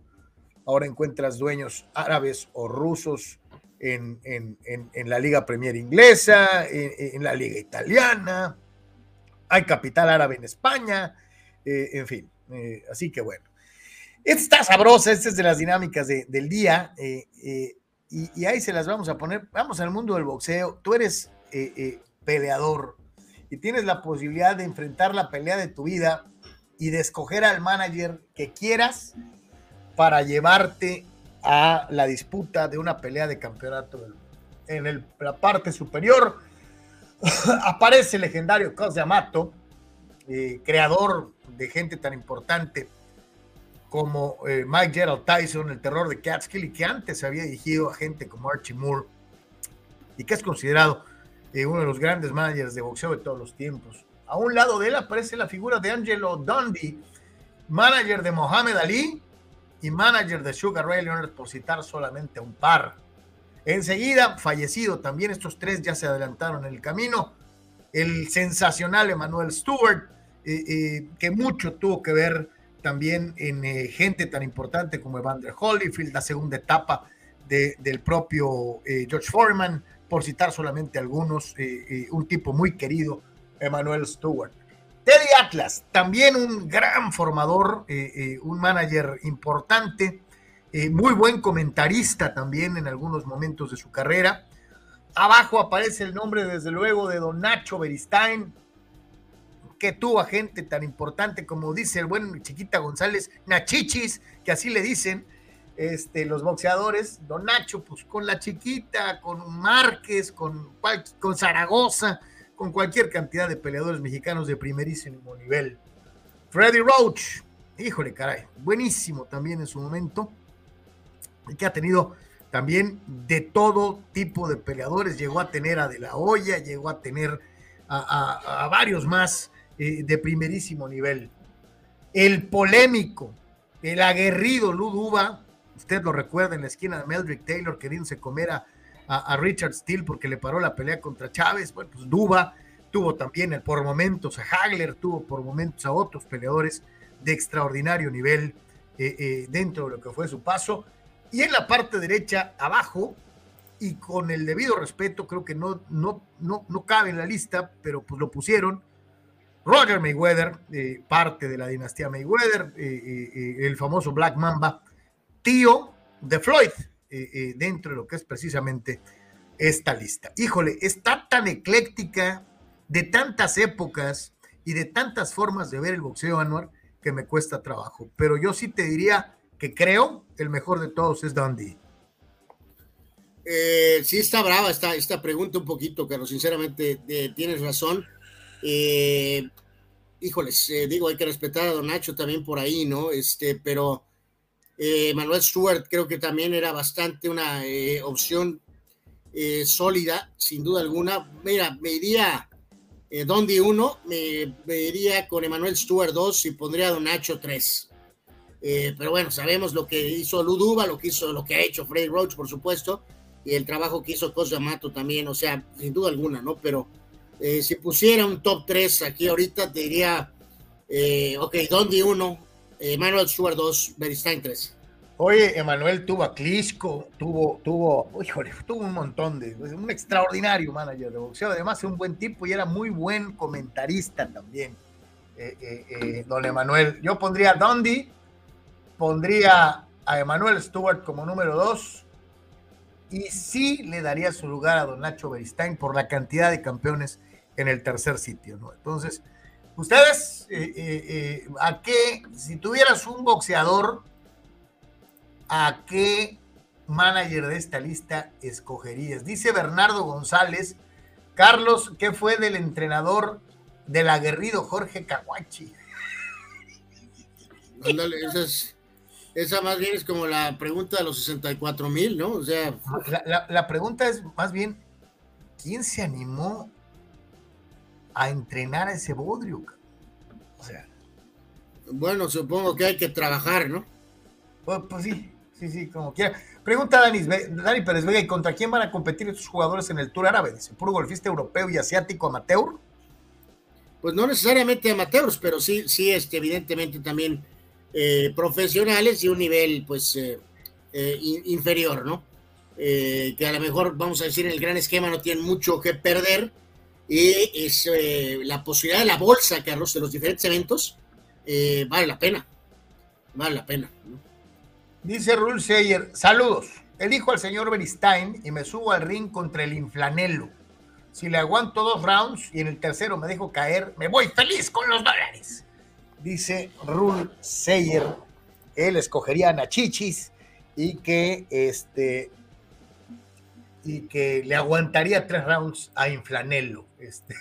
S1: Ahora encuentras dueños árabes o rusos en, la Liga Premier inglesa, en, la Liga italiana, hay capital árabe en España, eh, en fin. así que bueno. Esta está sabrosa, esta es de las dinámicas del día. Eh, eh, y, ahí se las vamos a poner. Vamos al mundo del boxeo. Tú eres eh, peleador y tienes la posibilidad de enfrentar la pelea de tu vida y de escoger al manager que quieras para llevarte a la disputa de una pelea de campeonato. En la parte superior [laughs] aparece el legendario Cos Amato, creador de gente tan importante como eh, Mike Gerald Tyson, el terror de Catskill, y que antes había dirigido a gente como Archie Moore, y que es considerado eh, uno de los grandes managers de boxeo de todos los tiempos. A un lado de él aparece la figura de Angelo Dundee, manager de Mohamed Ali y manager de Sugar Ray Leonard, por citar solamente un par. Enseguida, fallecido también, estos tres ya se adelantaron en el camino. El sensacional Emmanuel Stewart, eh, que mucho tuvo que ver también en eh, gente tan importante como Evander Holyfield, la segunda etapa del propio eh, George Foreman, por citar solamente algunos, eh, un tipo muy querido, Emmanuel Stewart. Teddy Atlas, también un gran formador, un manager importante, muy buen comentarista también en algunos momentos de su carrera. Abajo aparece el nombre, desde luego, de don Nacho Beristain, que tuvo a gente tan importante como dice el buen Chiquita González, Nachichis, que así le dicen este, los boxeadores, Don Nacho, pues con la Chiquita, con Márquez, con, con Zaragoza, con cualquier cantidad de peleadores mexicanos de primerísimo nivel. Freddy Roach, híjole caray, buenísimo también en su momento, y que ha tenido también de todo tipo de peleadores, llegó a tener a De La Hoya, llegó a tener a varios más eh, de primerísimo nivel. El polémico, el aguerrido Luduba, usted lo recuerda en la esquina de Meldrick Taylor queriéndose comer a, a, Richard Steele porque le paró la pelea contra Chávez. Bueno, pues Duba tuvo también por momentos a Hagler, tuvo por momentos a otros peleadores de extraordinario nivel eh, eh, dentro de lo que fue su paso. Y en la parte derecha, abajo, y con el debido respeto, creo que no, no, no, no cabe en la lista, pero pues lo pusieron. Roger Mayweather, eh, parte de la dinastía Mayweather, el famoso Black Mamba, tío de Floyd, dentro de lo que es precisamente esta lista. Híjole, está tan ecléctica, de tantas épocas y de tantas formas de ver el boxeo, Anuar, que me cuesta trabajo. Pero yo sí te diría que creo el mejor de todos es Dundee.
S2: Eh, sí está brava esta, esta pregunta un poquito, Carlos, sinceramente tienes razón. Eh, híjoles, eh, digo, hay que respetar a Don Nacho también por ahí, ¿no? Este, pero Manuel Stewart creo que también era bastante una opción sólida, sin duda alguna. Mira, me iría eh, Dondi 1, me, iría con Emanuel Stewart 2 y pondría a Don Nacho 3. Eh, pero bueno, sabemos lo que hizo Luduba, lo que hizo, lo que ha hecho Freddy Roach, por supuesto, y el trabajo que hizo Cosa Mato también, o sea, sin duda alguna, ¿no? Pero eh, si pusiera un top 3 aquí ahorita, te diría, ok, Dondi 1, Emanuel Stewart 2, Beristain 3.
S1: Oye, Emanuel tuvo a Klitschko, tuvo, tuvo, híjole, tuvo un montón de, un extraordinario manager de boxeo, además un buen tipo y era muy buen comentarista también, eh, eh, eh, don Emanuel. Yo pondría a Dundee, pondría a Emanuel Stewart como número dos y sí le daría su lugar a don Nacho Beristain por la cantidad de campeones en el tercer sitio, ¿no? Entonces, ustedes, ¿a qué, si tuvieras un boxeador ¿a qué manager de esta lista escogerías? Dice Bernardo González, Carlos, ¿qué fue del entrenador del aguerrido Jorge Caguachi? [laughs]
S2: esa, más bien es como la pregunta de los 64 mil, ¿no? O sea.
S1: La, pregunta es más bien, ¿quién se animó a entrenar a ese bodrio?
S2: O sea. Bueno, supongo que hay que trabajar, ¿no?
S1: Pues, pues sí, Sí, sí, como quiera. Pregunta Dani, Dani Pérez Vega, ¿y contra quién van a competir estos jugadores en el Tour Árabe? Dice, ¿puro golfista europeo y asiático amateur?
S2: Pues no necesariamente amateurs, pero sí, sí, este, evidentemente también eh, profesionales y un nivel, pues, eh, eh, inferior, ¿no? que a lo mejor, vamos a decir, en el gran esquema no tienen mucho que perder y es la posibilidad de la bolsa, Carlos, de los diferentes eventos, vale la pena, vale la pena.
S1: Dice Rul Seyer, saludos. Elijo al señor Beristain y me subo al ring contra el inflanelo. Si le aguanto dos rounds y en el tercero me dejo caer, me voy feliz con los dólares. Dice Rul Seyer, él escogería a Nachichis y que este y que le aguantaría tres rounds a Inflanelo. Este.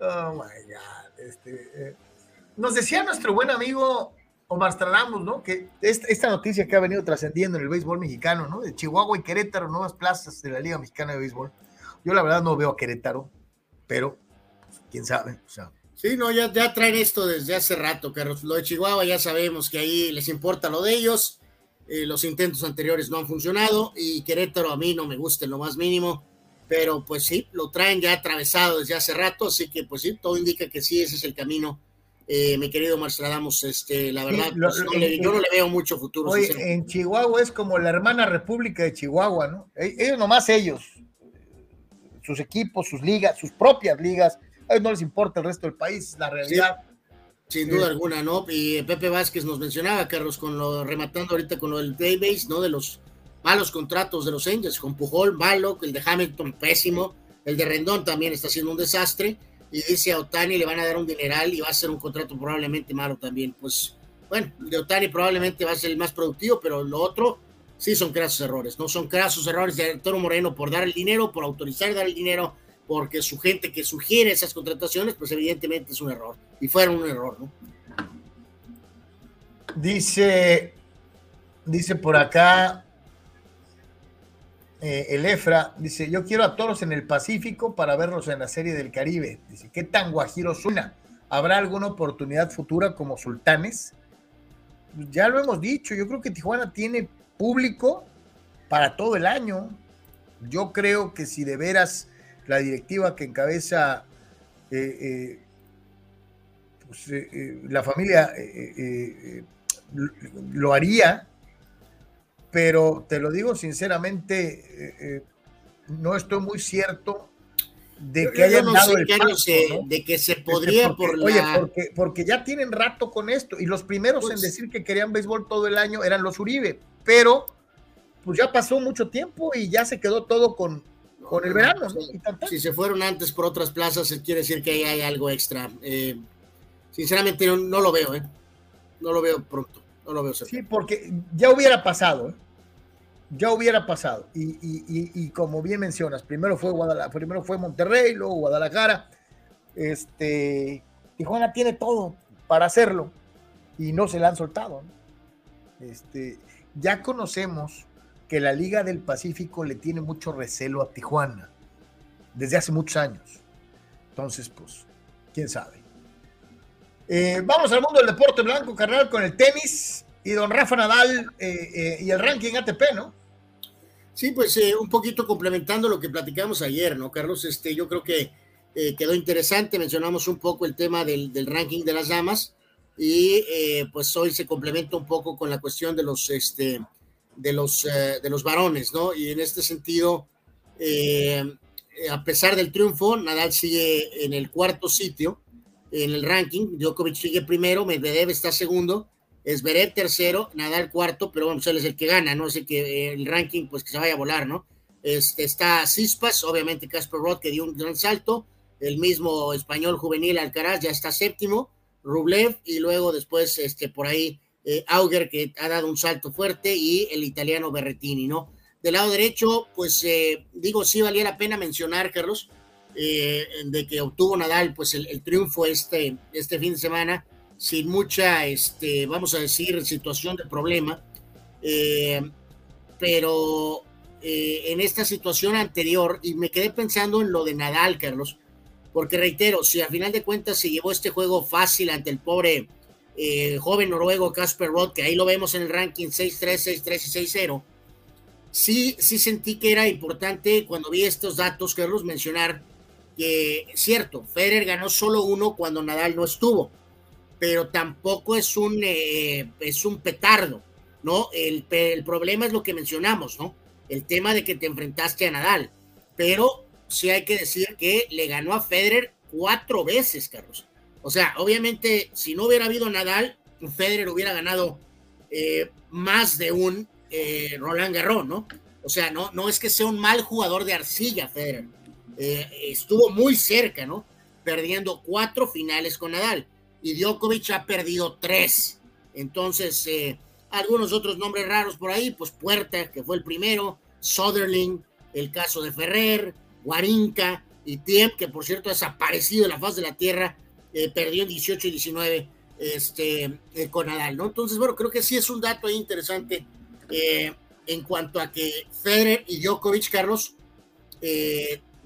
S1: oh my God. Este, eh, Nos decía nuestro buen amigo Omar Stradamus, ¿no? Que esta, noticia que ha venido trascendiendo en el béisbol mexicano, ¿no? De Chihuahua y Querétaro, nuevas plazas de la Liga Mexicana de Béisbol. Yo la verdad no veo a Querétaro, pero pues, quién sabe. O sea.
S2: Sí, no, ya, ya traen esto desde hace rato, Carlos. Lo de Chihuahua ya sabemos que ahí les importa lo de ellos. Eh, los intentos anteriores no han funcionado y Querétaro a mí no me gusta en lo más mínimo, pero pues sí, lo traen ya atravesado desde hace rato, así que pues sí, todo indica que sí, ese es el camino eh, mi querido Marstradamus, este, la verdad, pues, yo no le veo mucho futuro.
S1: Oye, en Chihuahua es como la hermana república de Chihuahua, ¿no? E, ellos nomás ellos, sus equipos, sus ligas, sus propias ligas, a ellos no les importa el resto del país, la realidad.
S2: sin duda alguna, ¿no? Y Pepe Vázquez nos mencionaba, Carlos, con lo, rematando ahorita con lo del Daybase, ¿no? De los malos contratos de los Angels, con Pujol, malo, el de Hamilton, pésimo, el de Rendón también está siendo un desastre y dice a Otani le van a dar un dineral y va a ser un contrato probablemente malo también. Pues bueno, de Otani probablemente va a ser el más productivo, pero lo otro sí son crasos errores, ¿no? Son crasos errores de Toro Moreno por dar el dinero, por autorizar dar el dinero, porque su gente que sugiere esas contrataciones, pues evidentemente es un error. Y fueron un error, ¿no?
S1: Dice, dice por acá eh, el Efra dice, yo quiero a toros en el Pacífico para verlos en la serie del Caribe. Dice, ¿qué tan guajiro suena? ¿Habrá alguna oportunidad futura como sultanes? Ya lo hemos dicho, yo creo que Tijuana tiene público para todo el año. Yo creo que si de veras la directiva que encabeza eh, eh, pues, la familia lo haría, pero te lo digo sinceramente, no estoy muy cierto de que hayan dado el paso,
S2: de que se podría por
S1: Oye, porque, porque ya tienen rato con esto, y los primeros en pues decir que querían béisbol todo el año eran los Uribe, pero pues ya pasó mucho tiempo y ya se quedó todo con, con el verano.
S2: Si se fueron antes por otras plazas, quiere decir que ahí hay algo extra. Eh, sinceramente no, lo veo, ¿eh? No lo veo pronto, no lo veo
S1: Sí, porque ya hubiera pasado, ¿eh? Ya hubiera pasado. Y, como bien mencionas, primero fue Guadalajara, primero fue Monterrey, luego Guadalajara. Este, Tijuana tiene todo para hacerlo y no se la han soltado. Este, ya conocemos que la Liga del Pacífico le tiene mucho recelo a Tijuana desde hace muchos años. Entonces, pues, quién sabe. Eh, vamos al mundo del deporte blanco, carnal, con el tenis y don Rafa Nadal eh, eh, y el ranking ATP, ¿no?
S2: Sí, pues un poquito complementando lo que platicamos ayer, ¿no, Carlos? Este, yo creo que quedó interesante, mencionamos un poco el tema del, del ranking de las damas y pues hoy se complementa un poco con la cuestión de los, este, de los, de los varones, ¿no? Y en este sentido, a pesar del triunfo, Nadal sigue en el cuarto sitio en el ranking, Djokovic sigue primero, Medvedev está segundo, Esberet tercero, Nadal cuarto, pero pues él es el que gana, ¿no? El que el ranking, pues que se vaya a volar, ¿no? Este, está Cispas, obviamente Casper Roth, que dio un gran salto, el mismo español juvenil Alcaraz ya está séptimo, Rublev, y luego después, este, por ahí, eh, Auger, que ha dado un salto fuerte, y el italiano Berretini, ¿no? Del lado derecho, pues eh, digo, sí valía la pena mencionar, Carlos, eh, de que obtuvo Nadal, pues el, triunfo este, este fin de semana, sin mucha, este, vamos a decir, situación de problema, pero en esta situación anterior, y me quedé pensando en lo de Nadal, Carlos, porque reitero, si a final de cuentas se llevó este juego fácil ante el pobre eh, joven noruego Casper Roth, que ahí lo vemos en el ranking 6-3, 6-3 y 6-0, sí, sí sentí que era importante cuando vi estos datos, Carlos, mencionar que, cierto, Federer ganó solo uno cuando Nadal no estuvo, pero tampoco es un, eh, es un petardo, ¿no? El, problema es lo que mencionamos, ¿no? El tema de que te enfrentaste a Nadal, pero sí hay que decir que le ganó a Federer cuatro veces, Carlos. O sea, obviamente, si no hubiera habido Nadal, Federer hubiera ganado eh, más de un eh, Roland Garros, ¿no? O sea, no, no es que sea un mal jugador de arcilla, Federer. Eh, estuvo muy cerca, ¿no? Perdiendo cuatro finales con Nadal. Y Djokovic ha perdido tres. Entonces, algunos otros nombres raros por ahí, pues Puerta, que fue el primero, Soderling, el caso de Ferrer, Guarinca y Tiem, que por cierto ha desaparecido de la faz de la tierra eh, perdió en 18 y 19 este, eh, con Nadal, ¿no? Entonces, bueno, creo que sí es un dato interesante eh, en cuanto a que Federer y Djokovic, Carlos,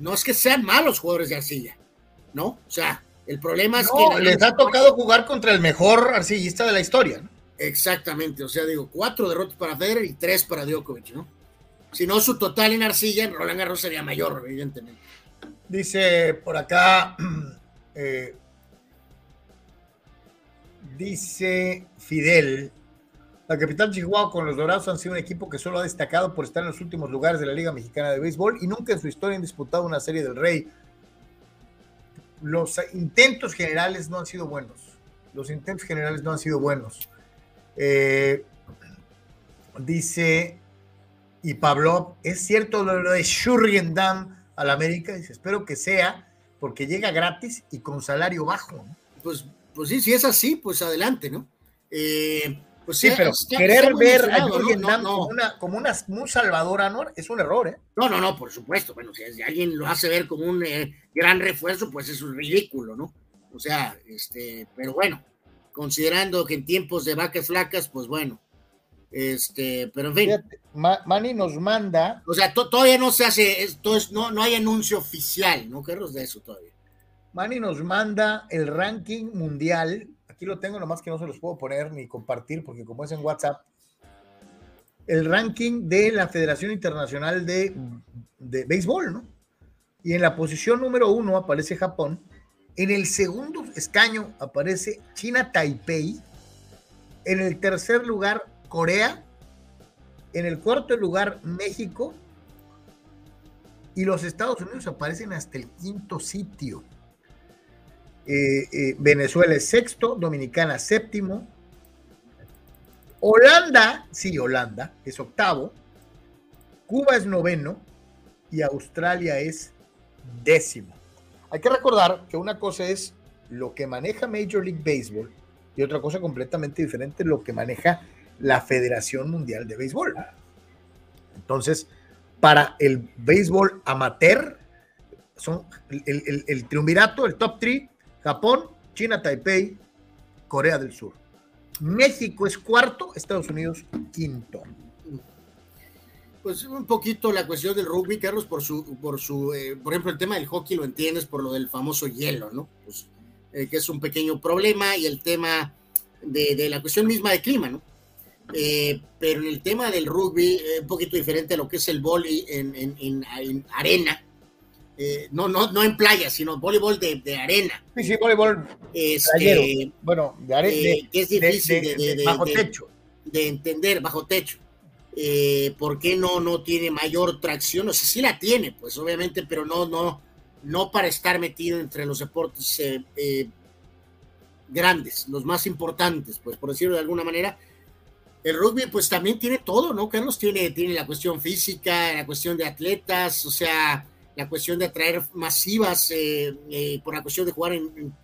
S2: no es que sean malos jugadores de arcilla, ¿no? O sea, el problema es que...
S1: Les ha tocado jugar contra el mejor arcillista de la historia, ¿no?
S2: Exactamente, o sea, digo, cuatro derrotas para Federer y tres para Djokovic, ¿no? Si no, su total en arcilla en Roland Garros sería mayor, evidentemente.
S1: Dice por acá, [clears throat] Dice Fidel, la capital Chihuahua con los Dorados han sido un equipo que solo ha destacado por estar en los últimos lugares de la Liga Mexicana de Béisbol y nunca en su historia han disputado una serie del Rey. Los intentos generales no han sido buenos. Los intentos generales no han sido buenos. Eh, dice, y Pablo, ¿es cierto lo de Shurriendam al América? Dice, espero que sea, porque llega gratis y con salario bajo.
S2: Pues pues sí, si es así, pues adelante, ¿no? Eh, pues
S1: sí, pero querer ver a Jürgen como, una, como un salvador, Anor, es un error, ¿eh?
S2: No, no, no, por supuesto. Bueno, si alguien lo hace ver como un eh, gran refuerzo, pues es un ridículo, ¿no? O sea, este, pero bueno, considerando que en tiempos de vacas flacas, pues bueno, este, pero en fin.
S1: Manny nos manda.
S2: O sea, todavía no se hace, esto es, no, no hay anuncio oficial, ¿no? Carlos, de eso todavía.
S1: Manny nos manda el ranking mundial. Aquí lo tengo, nomás que no se los puedo poner ni compartir porque como es en WhatsApp. el ranking de la Federación Internacional de, de Béisbol, ¿no? Y en la posición número uno aparece Japón. En el segundo escaño aparece China Taipei. En el tercer lugar, Corea. En el cuarto lugar, México. Y los Estados Unidos aparecen hasta el quinto sitio. Eh, eh, Venezuela es sexto, Dominicana séptimo, Holanda, sí, Holanda es octavo, Cuba es noveno y Australia es décimo. Hay que recordar que una cosa es lo que maneja Major League Baseball y otra cosa completamente diferente lo que maneja la Federación Mundial de Béisbol. Entonces, para el béisbol amateur, son el, triunvirato, el top 3, Japón, China, Taipei, Corea del Sur. México es cuarto, Estados Unidos quinto.
S2: Pues un poquito la cuestión del rugby, Carlos, por su, por su, eh, por ejemplo, el tema del hockey lo entiendes por lo del famoso hielo, ¿no? Pues, eh, que es un pequeño problema y el tema de, la cuestión misma de clima, ¿no? Eh, pero en el tema del rugby, un poquito diferente a lo que es el vóley en, en arena, eh, no, no, no en playa, sino voleibol de, de arena.
S1: Sí, sí, voleibol.
S2: Este,
S1: bueno, de arena.
S2: Eh, que es difícil de, bajo techo. De entender, bajo techo. Eh, ¿Por qué no, no tiene mayor tracción? O sea, sí la tiene, pues obviamente, pero no, no, no para estar metido entre los deportes grandes, los más importantes, pues por decirlo de alguna manera. El rugby, pues también tiene todo, ¿no? Carlos tiene, tiene la cuestión física, la cuestión de atletas, o sea, la cuestión de atraer masivas eh, eh, por la cuestión de jugar en,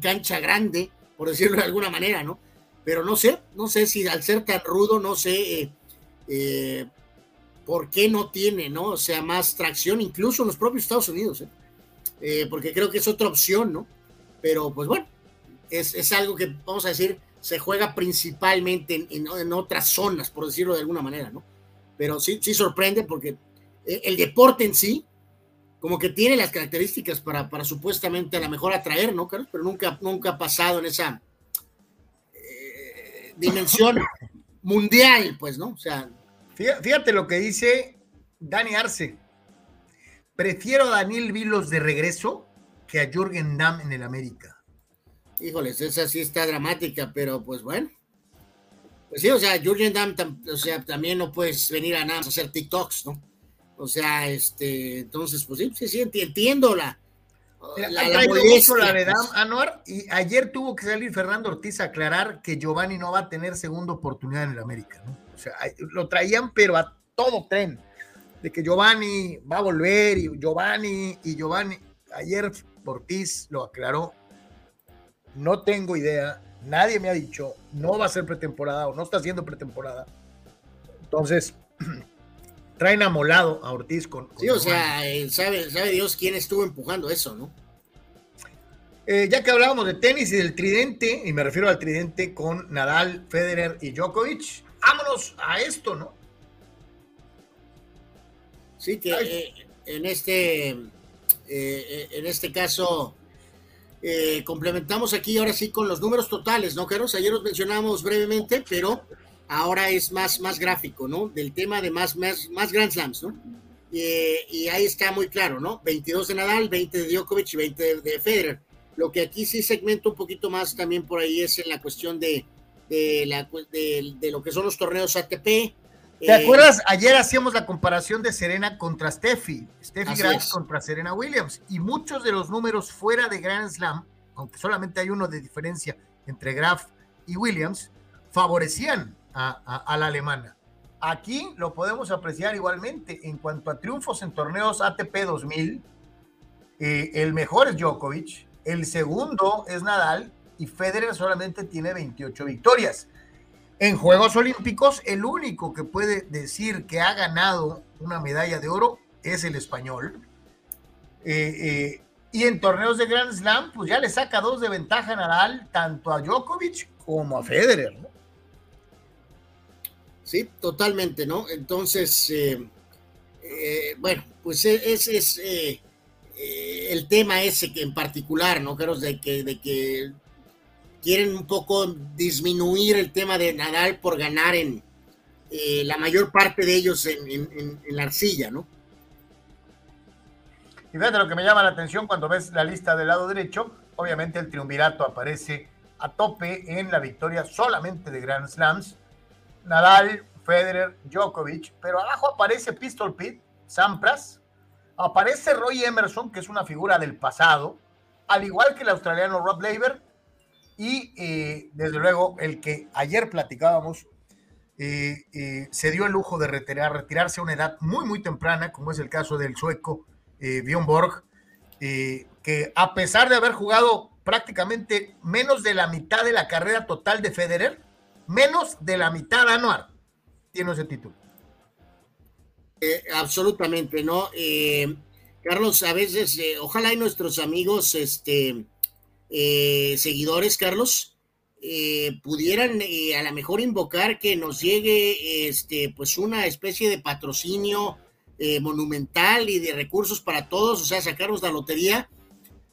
S2: cancha grande, por decirlo de alguna manera, ¿no? Pero no sé, no sé si al ser tan rudo, no sé eh, por qué no tiene, ¿no? O sea, más tracción, incluso en los propios Estados Unidos, porque creo que es otra opción, ¿no? Pero pues bueno, es, algo que, vamos a decir, se juega principalmente en, otras zonas, por decirlo de alguna manera, ¿no? Pero sí, sí sorprende porque el deporte en sí, como que tiene las características para, para supuestamente a lo mejor atraer, ¿no, Carlos? Pero nunca, nunca ha pasado en esa eh, dimensión [laughs] mundial, pues, ¿no? O sea.
S1: Fíjate lo que dice Dani Arce. Prefiero a Daniel Vilos de regreso que a Jürgen Damm en el América.
S2: Híjoles, esa sí está dramática, pero pues bueno. Pues sí, o sea, Jürgen Damm, o sea, también no puedes venir a nada más a hacer TikToks, ¿no? O sea, este, entonces, pues sí, sí, entiendo la.
S1: La, la, la, Dam Anuar, y ayer tuvo que salir Fernando Ortiz a aclarar que Giovanni no va a tener segunda oportunidad en el América, ¿no? O sea, lo traían, pero a todo tren, de que Giovanni va a volver, y Giovanni, y Giovanni. Ayer Ortiz lo aclaró. No tengo idea, nadie me ha dicho, no va a ser pretemporada o no está haciendo pretemporada. Entonces, [clears throat] traen amolado a Ortiz con.
S2: sí, o sea, eh, sabe, sabe Dios quién estuvo empujando eso, ¿no?
S1: Eh, ya que hablábamos de tenis y del tridente, y me refiero al tridente con Nadal, Federer y Djokovic, vámonos a esto, ¿no?
S2: Sí, que eh, en este en este caso complementamos aquí ahora sí con los números totales, ¿no, Carlos? Ayer los mencionamos brevemente, pero ahora es más, más gráfico, ¿no? Del tema de más, más, más Grand Slams, ¿no? y ahí está muy claro, ¿no? 22 de Nadal, 20 de Djokovic y 20 de, Federer. Lo que aquí sí segmento un poquito más también por ahí es en la cuestión de, de, la, de, lo que son los torneos ATP. ¿Te
S1: eh, acuerdas? Ayer hacíamos la comparación de Serena contra Steffi, Steffi Graf contra Serena Williams, y muchos de los números fuera de Grand Slam, aunque solamente hay uno de diferencia entre Graf y Williams, favorecían a, la alemana. Aquí lo podemos apreciar igualmente en cuanto a triunfos en torneos ATP 2000. Eh, el mejor es Djokovic, el segundo es Nadal y Federer solamente tiene 28 victorias. En Juegos Olímpicos, el único que puede decir que ha ganado una medalla de oro es el español. Eh, eh, y en torneos de Grand Slam, pues ya le saca dos de ventaja a Nadal, tanto a Djokovic como a Federer.
S2: Sí, totalmente, ¿no? Entonces, eh, eh, bueno, pues e, ese es eh, el tema ese que en particular, ¿no? De que, de que quieren un poco disminuir el tema de Nadal por ganar en, la mayor parte de ellos en, la arcilla, ¿no?
S1: Y fíjate lo que me llama la atención cuando ves la lista del lado derecho, obviamente el triunvirato aparece a tope en la victoria solamente de Grand Slams. Nadal, Federer, Djokovic, pero abajo aparece Pistol Pete, Sampras, aparece Roy Emerson, que es una figura del pasado, al igual que el australiano Rob Laver, y eh, desde luego el que ayer platicábamos, eh, eh, se dio el lujo de retirar, retirarse a una edad muy, muy temprana, como es el caso del sueco Bjorn Borg, que a pesar de haber jugado prácticamente menos de la mitad de la carrera total de Federer, menos de la mitad anual, tiene ese título.
S2: absolutamente, ¿no? Carlos, a veces, ojalá y nuestros amigos, este, eh, seguidores, Carlos, eh, pudieran eh, a lo mejor invocar que nos llegue este, pues una especie de patrocinio monumental y de recursos para todos, o sea, sacarnos la lotería.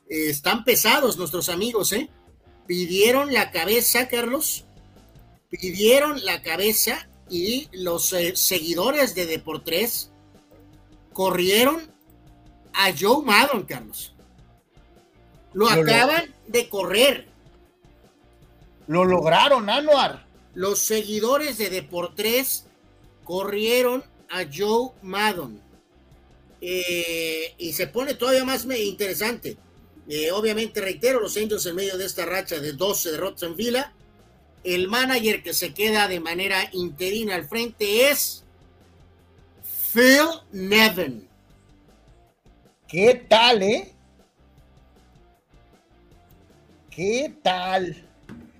S2: están pesados nuestros amigos, ¿eh? Pidieron la cabeza, Carlos, pidieron la cabeza y los seguidores de Deportes corrieron a Joe Maddon, Carlos. Lo acaban de correr.
S1: Lo lograron, Anuar.
S2: Los seguidores de Deportes corrieron a Joe Maddon. Eh, y se pone todavía más interesante. Eh, obviamente, reitero, los Angels en medio de esta racha de 12 derrotas en fila. El manager que se queda de manera interina al frente es Phil Nevin.
S1: ¿Qué tal, eh? ¿Qué tal?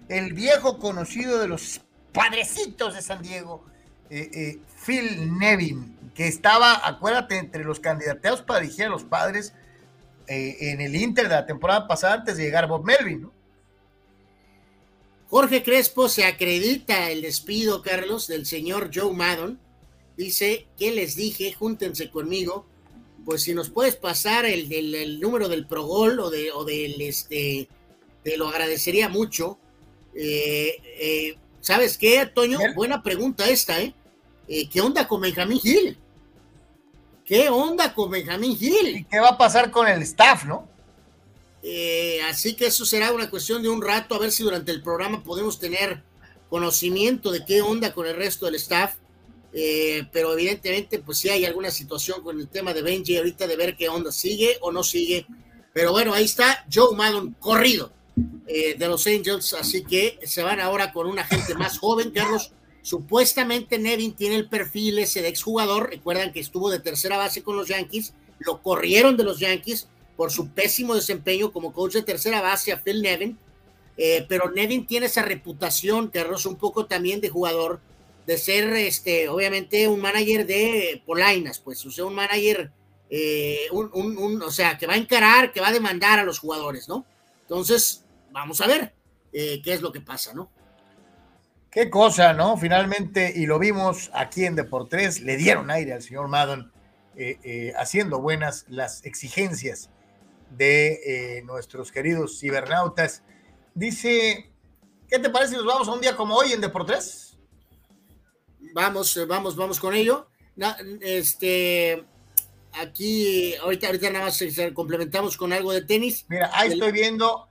S1: El viejo conocido de los padrecitos de San Diego, eh, eh, Phil Nevin, que estaba, acuérdate, entre los candidateados para dirigir a los padres eh, en el Inter de la temporada pasada antes de llegar Bob Melvin, ¿no?
S2: Jorge Crespo se acredita el despido, Carlos, del señor Joe Maddon. Dice, ¿qué les dije? Júntense conmigo. Pues si nos puedes pasar el, número del Progol o, de, o del este, te lo agradecería mucho. Eh, eh, ¿Sabes qué, Toño? Buena pregunta esta, ¿eh? ¿eh? ¿Qué onda con Benjamín Gil? ¿Qué onda con Benjamín Gil?
S1: ¿Y qué va a pasar con el staff, no?
S2: Así que eso será una cuestión de un rato, a ver si durante el programa podemos tener conocimiento de qué onda con el resto del staff. pero evidentemente, pues sí hay alguna situación con el tema de Benji ahorita de ver qué onda, sigue o no sigue. Pero bueno, ahí está Joe Maddon corrido eh, de los Angels, así que se van ahora con una gente más joven, Carlos. Supuestamente Nevin tiene el perfil ese de exjugador, recuerdan que estuvo de tercera base con los Yankees, lo corrieron de los Yankees por su pésimo desempeño como coach de tercera base a Phil Nevin, eh, pero Nevin tiene esa reputación, Carlos, un poco también de jugador, de ser, este, obviamente, un manager de polainas, pues, o sea, un manager, eh, un, o sea, que va a encarar, que va a demandar a los jugadores, ¿no? Entonces, vamos a ver eh, qué es lo que pasa, ¿no?
S1: Qué cosa, ¿no? Finalmente, y lo vimos aquí en Deportes, le dieron aire al señor Maddon, eh, haciendo buenas las exigencias de nuestros queridos cibernautas. Dice, ¿qué te parece si nos vamos a un día como hoy en Deportes?
S2: Vamos, vamos, vamos con ello. este, aquí, ahorita, ahorita nada más complementamos con algo de tenis.
S1: Mira, ahí estoy viendo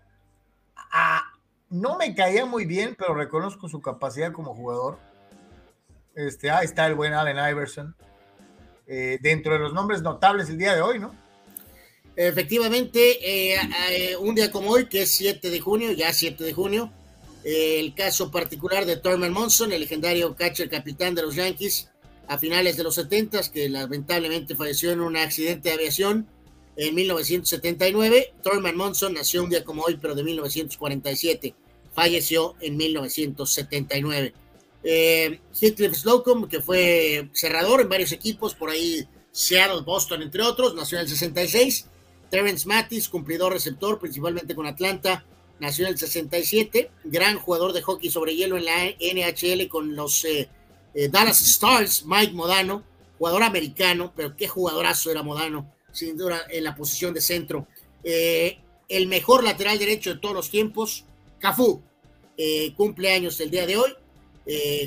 S1: no me caía muy bien, pero reconozco su capacidad como jugador. Este, ahí está el buen Allen Iverson. Eh, dentro de los nombres notables el día de hoy, ¿no?
S2: Efectivamente, eh, eh, un día como hoy, que es 7 de junio, ya 7 de junio, el caso particular de Thurman Monson, el legendario catcher capitán de los Yankees a finales de los 70, que lamentablemente falleció en un accidente de aviación en 1979. Thurman Monson nació un día como hoy, pero de 1947. Falleció en 1979. Eh, Heathcliff Slocum, que fue cerrador en varios equipos, por ahí Seattle, Boston, entre otros, nació en el 66. Terence Mattis, cumplidor receptor, principalmente con Atlanta, nació en el 67. Gran jugador de hockey sobre hielo en la NHL con los eh, eh, Dallas Stars, Mike Modano, jugador americano, pero qué jugadorazo era Modano sin duda en la posición de centro. Eh, el mejor lateral derecho de todos los tiempos, Cafú, cumple años el día de hoy.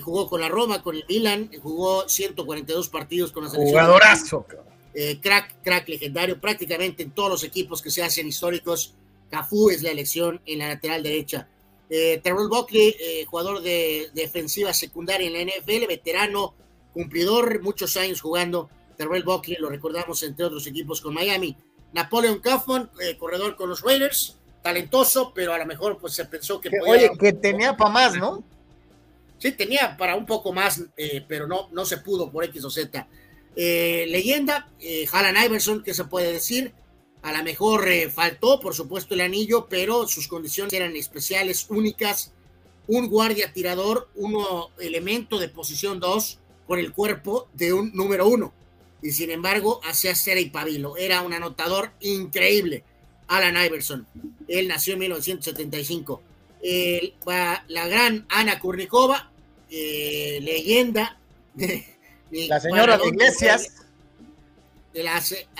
S2: Jugó con la Roma, con el Milan, jugó 142 partidos con la selección.
S1: Jugadorazo.
S2: Eh, crack, crack legendario, prácticamente en todos los equipos que se hacen históricos. Cafú es la elección en la lateral derecha. Eh, Terrell Buckley, eh, jugador de, defensiva secundaria en la NFL, veterano, cumplidor, muchos años jugando. Terrell Buckley, lo recordamos entre otros equipos con Miami. Napoleon Kaufman, corredor con los Raiders, talentoso, pero a lo mejor pues se pensó que,
S1: podía... Oye, que tenía para más, ¿no?
S2: Sí, tenía para un poco más, pero no, no se pudo por X o Z. Eh, leyenda, eh, Iverson, que se puede decir? A lo mejor eh, faltó, por supuesto, el anillo, pero sus condiciones eran especiales, únicas. Un guardia tirador, uno elemento de posición 2 con el cuerpo de un número 1. Y sin embargo, hacía cera y pabilo. Era un anotador increíble. Alan Iverson. Él nació en 1975. la gran Ana Kurnikova, eh, leyenda [laughs]
S1: la señora de Iglesias.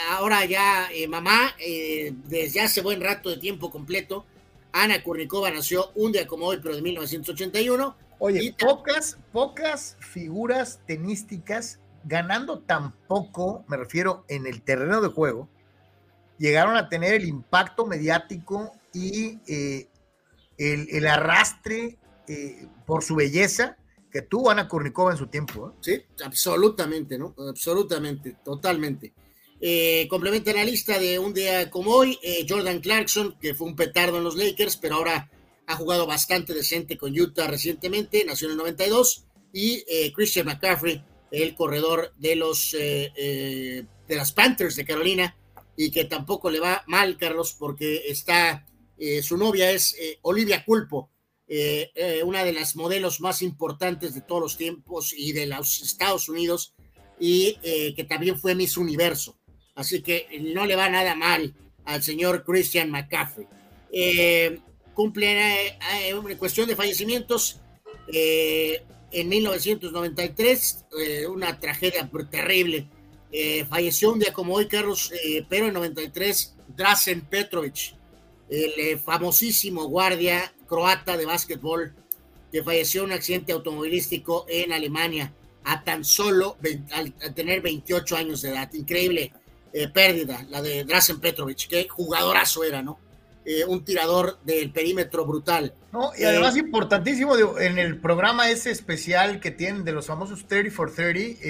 S2: ahora ya eh, mamá, eh, desde hace buen rato de tiempo completo, Ana Kurnikova nació un día como hoy, pero de 1981.
S1: Oye, pocas, pocas figuras tenísticas ganando tan poco, me refiero en el terreno de juego, llegaron a tener el impacto mediático y eh, el, arrastre por su belleza que tuvo Ana Kurnikova en su tiempo. ¿eh?
S2: Sí, absolutamente, ¿no? Absolutamente, totalmente. Eh, complementa la lista de un día como hoy, eh, Jordan Clarkson, que fue un petardo en los Lakers, pero ahora ha jugado bastante decente con Utah recientemente, nació en el 92, y Christian McCaffrey, el corredor de los de las Panthers de Carolina, y que tampoco le va mal, Carlos, porque está, su novia es Olivia Culpo, eh, eh, una de las modelos más importantes de todos los tiempos y de los Estados Unidos, y eh, que también fue Miss Universo. Así que no le va nada mal al señor Christian McCaffrey. cumple en cuestión de fallecimientos. en 1993, una tragedia terrible. falleció un día como hoy, Carlos, pero en 93, Drazen Petrovic, el famosísimo guardia croata de básquetbol que falleció en un accidente automovilístico en Alemania a tan solo al, tener 28 años de edad. Increíble eh, pérdida, la de Drazen Petrovic, qué jugadorazo era, ¿no? Eh, un tirador del perímetro brutal.
S1: No, y además eh, importantísimo, en el programa ese especial que tienen de los famosos 30 for 30,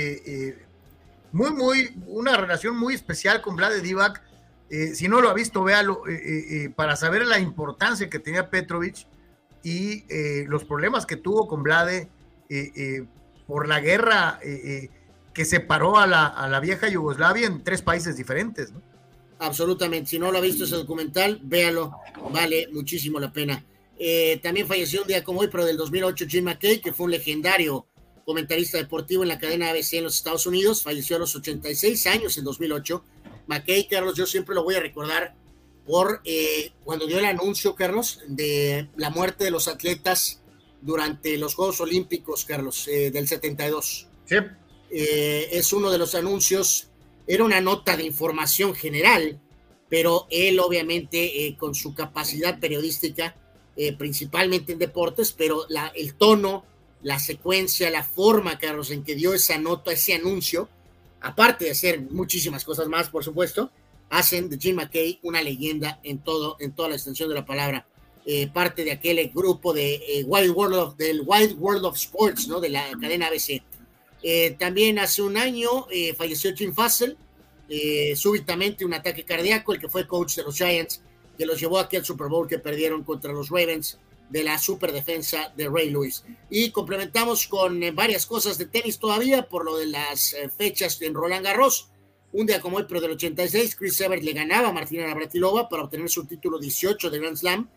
S1: muy, muy, una relación muy especial con Vlade Divac. Si no lo ha visto, véalo, para saber la importancia que tenía Petrovic y eh, los problemas que tuvo con Vlade eh, eh, por la guerra que separó a la, a la, vieja Yugoslavia en tres países diferentes. ¿no?
S2: Absolutamente, si no lo ha visto ese documental, véalo, vale muchísimo la pena. también falleció un día como hoy, pero del 2008, Jim McKay, que fue un legendario comentarista deportivo en la cadena ABC en los Estados Unidos, falleció a los 86 años en 2008. McKay, Carlos, yo siempre lo voy a recordar por eh, cuando dio el anuncio, Carlos, de la muerte de los atletas durante los Juegos Olímpicos, Carlos, eh, del 72.
S1: Sí.
S2: Eh, es uno de los anuncios, era una nota de información general, pero él obviamente con su capacidad periodística, principalmente en deportes, pero la, el tono, la secuencia, la forma, Carlos, en que dio esa nota, ese anuncio, aparte de hacer muchísimas cosas más, por supuesto, hacen de Jim McKay una leyenda en todo, en toda la extensión de la palabra. Eh, parte de aquel grupo de eh, World of, del Wide World of Sports, ¿no? De la cadena ABC. Eh, también hace un año eh, falleció Jim Fassel, súbitamente un ataque cardíaco, el que fue coach de los Giants, que los llevó a aquel Super Bowl que perdieron contra los Ravens de la super defensa de Ray Lewis. Y complementamos con varias cosas de tenis todavía por lo de las fechas en Roland Garros. Un día como hoy, pero del 86, Chris Evert le ganaba a Martina Navratilova para obtener su título 18 de Grand Slam.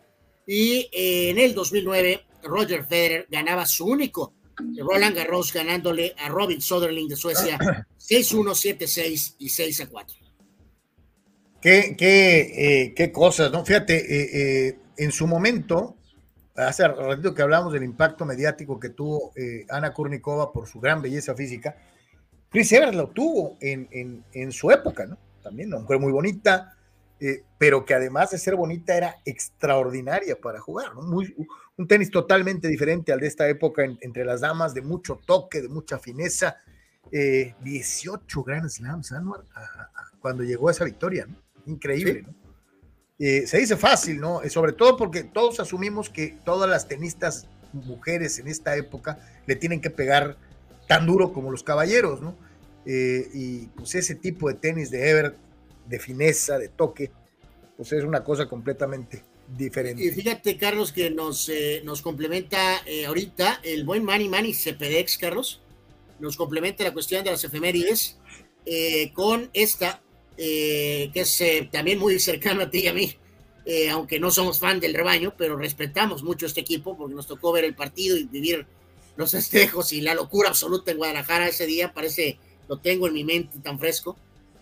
S2: Y eh, en el 2009, Roger Federer ganaba su único Roland Garros ganándole a Robin Soderling de Suecia [clears throat] 6-1, 7-6 y 6-4.
S1: Qué, qué, eh, qué cosas, ¿no? Fíjate, eh, en su momento, hace ratito que hablamos del impacto mediático que tuvo Ana Kurnikova por su gran belleza física, Chris Evans lo tuvo en, su época, ¿no? También una mujer muy bonita, eh, pero que además de ser bonita era extraordinaria para jugar, Muy, un tenis totalmente diferente al de esta época entre las damas, de mucho toque, de mucha fineza. 18 Grand Slams, Anuar, cuando llegó a esa victoria, Increíble, ¿no? Se dice fácil, ¿no? Sobre todo porque todos asumimos que todas las tenistas mujeres en esta época le tienen que pegar tan duro como los caballeros, ¿no? Eh, y pues ese tipo de tenis de Ever, de fineza, de toque, pues es una cosa completamente diferente.
S2: Y fíjate, Carlos, que nos, eh, nos complementa eh, ahorita el buen Manny Manny Cepedex, Carlos, nos complementa la cuestión de las efemérides con esta, que es también muy cercana a ti y a mí, aunque no somos fan del rebaño, pero respetamos mucho este equipo porque nos tocó ver el partido y vivir los [laughs] festejos y la locura absoluta en Guadalajara ese día, parece, lo tengo en mi mente tan fresco.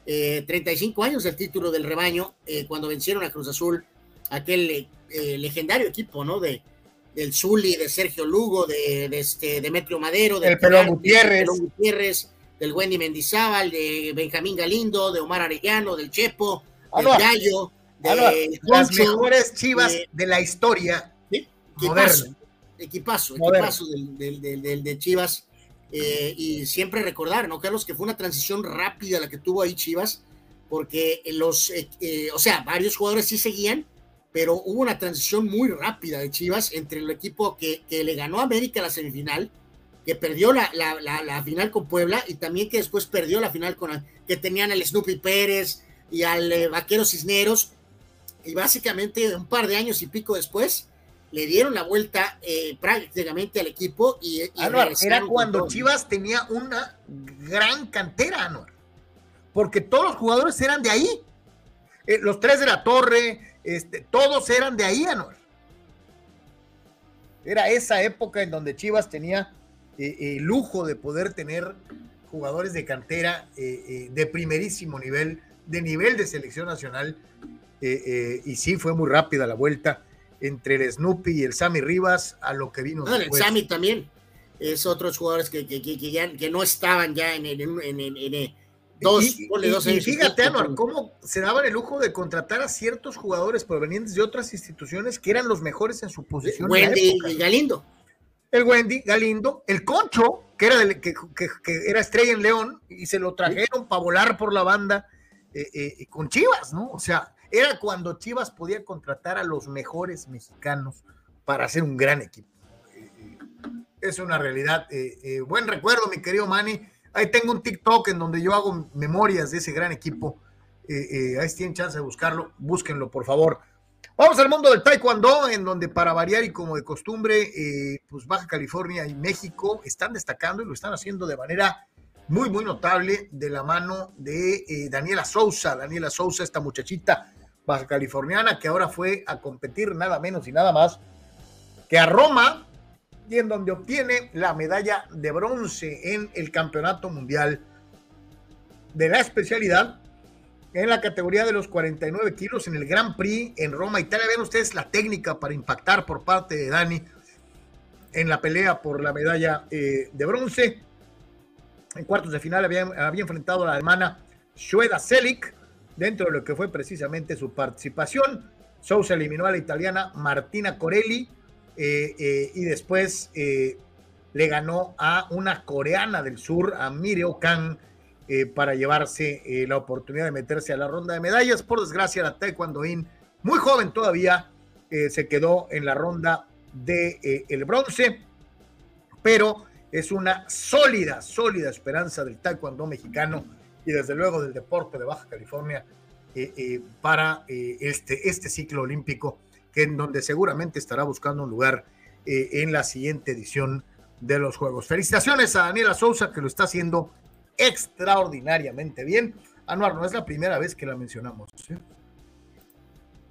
S2: 35 eh, años del título del rebaño, eh, cuando vencieron a Cruz Azul, aquel eh, legendario equipo, ¿no? De, del Zuli, de Sergio Lugo, de, de este Demetrio Madero,
S1: del Pelón Gutiérrez.
S2: Gutiérrez, del Wendy Mendizábal, de Benjamín Galindo, de Omar Arellano, del Chepo, del Gallo,
S1: de las mejores chivas de la historia. Moderna
S2: equipazo, equipazo del, del, de Chivas. Eh, y siempre recordar, ¿no, Carlos? Que fue una transición rápida la que tuvo ahí Chivas, porque los, eh, eh, o sea, varios jugadores sí seguían, pero hubo una transición muy rápida de Chivas entre el equipo que, que le ganó a América la semifinal, que perdió la, la, la, final con Puebla y también que después perdió la final con que tenían al Snoopy Pérez y al Vaquero Cisneros. Y básicamente un par de años y pico después, le dieron la vuelta eh, prácticamente al equipo y,
S1: era cuando Chivas tenía una gran cantera, Anuar, porque todos los jugadores eran de ahí, eh, los tres de la torre, este, todos eran de ahí, Anuar. Era esa época en donde Chivas tenía eh, el lujo de poder tener jugadores de cantera de primerísimo nivel, de nivel de selección nacional, y sí, fue muy rápida la vuelta entre el Snoopy y el Sammy Rivas a lo que vino.
S2: No, el Sammy también es otros jugadores que, que, que, ya, que no estaban ya en, en, en, dos,
S1: y, dos y, fíjate, Anuar, cómo se daban el lujo de contratar a ciertos jugadores provenientes de otras instituciones que eran los mejores en su posición.
S2: Wendy y Galindo.
S1: El Wendy, Galindo, el Concho, que era, que, era estrella en León, y se lo trajeron para volar por la banda eh, eh, con Chivas, ¿no? O sea, era cuando Chivas podía contratar a los mejores mexicanos para hacer un gran equipo. Es una realidad. Eh, eh, buen recuerdo, mi querido Manny. Ahí tengo un TikTok en donde yo hago memorias de ese gran equipo. Eh, ahí tienen chance de buscarlo. Búsquenlo, por favor. Vamos al mundo del taekwondo, en donde para variar y como de costumbre, pues Baja California y México están destacando y lo están haciendo de manera muy, muy notable de la mano de Daniela Sousa. Daniela Sousa, esta muchachita baja californiana, que ahora fue a competir nada menos y nada más que a Roma, y en donde obtiene la medalla de bronce en el Campeonato Mundial de la especialidad en la categoría de los 49 kilos en el Grand Prix en Roma, Italia. Ven ustedes la técnica para impactar por parte de Dani en la pelea por la medalla eh, de bronce. En cuartos de final había, enfrentado a la alemana Shueda Selik dentro de lo que fue precisamente su participación. Sousa eliminó a la italiana Martina Corelli eh, eh, y después le ganó a una coreana del sur, a Mireo Kang, para llevarse la oportunidad de meterse a la ronda de medallas. Por desgracia, la Taekwondoín, muy joven todavía, se quedó en la ronda de, el bronce, pero es una sólida, sólida esperanza del taekwondo mexicano y desde luego del deporte de Baja California eh, eh, para eh, este, este ciclo olímpico, que en donde seguramente estará buscando un lugar en la siguiente edición de los Juegos. Felicitaciones a Daniela Sousa, que lo está haciendo extraordinariamente bien. Anuar, no es la primera vez que la mencionamos.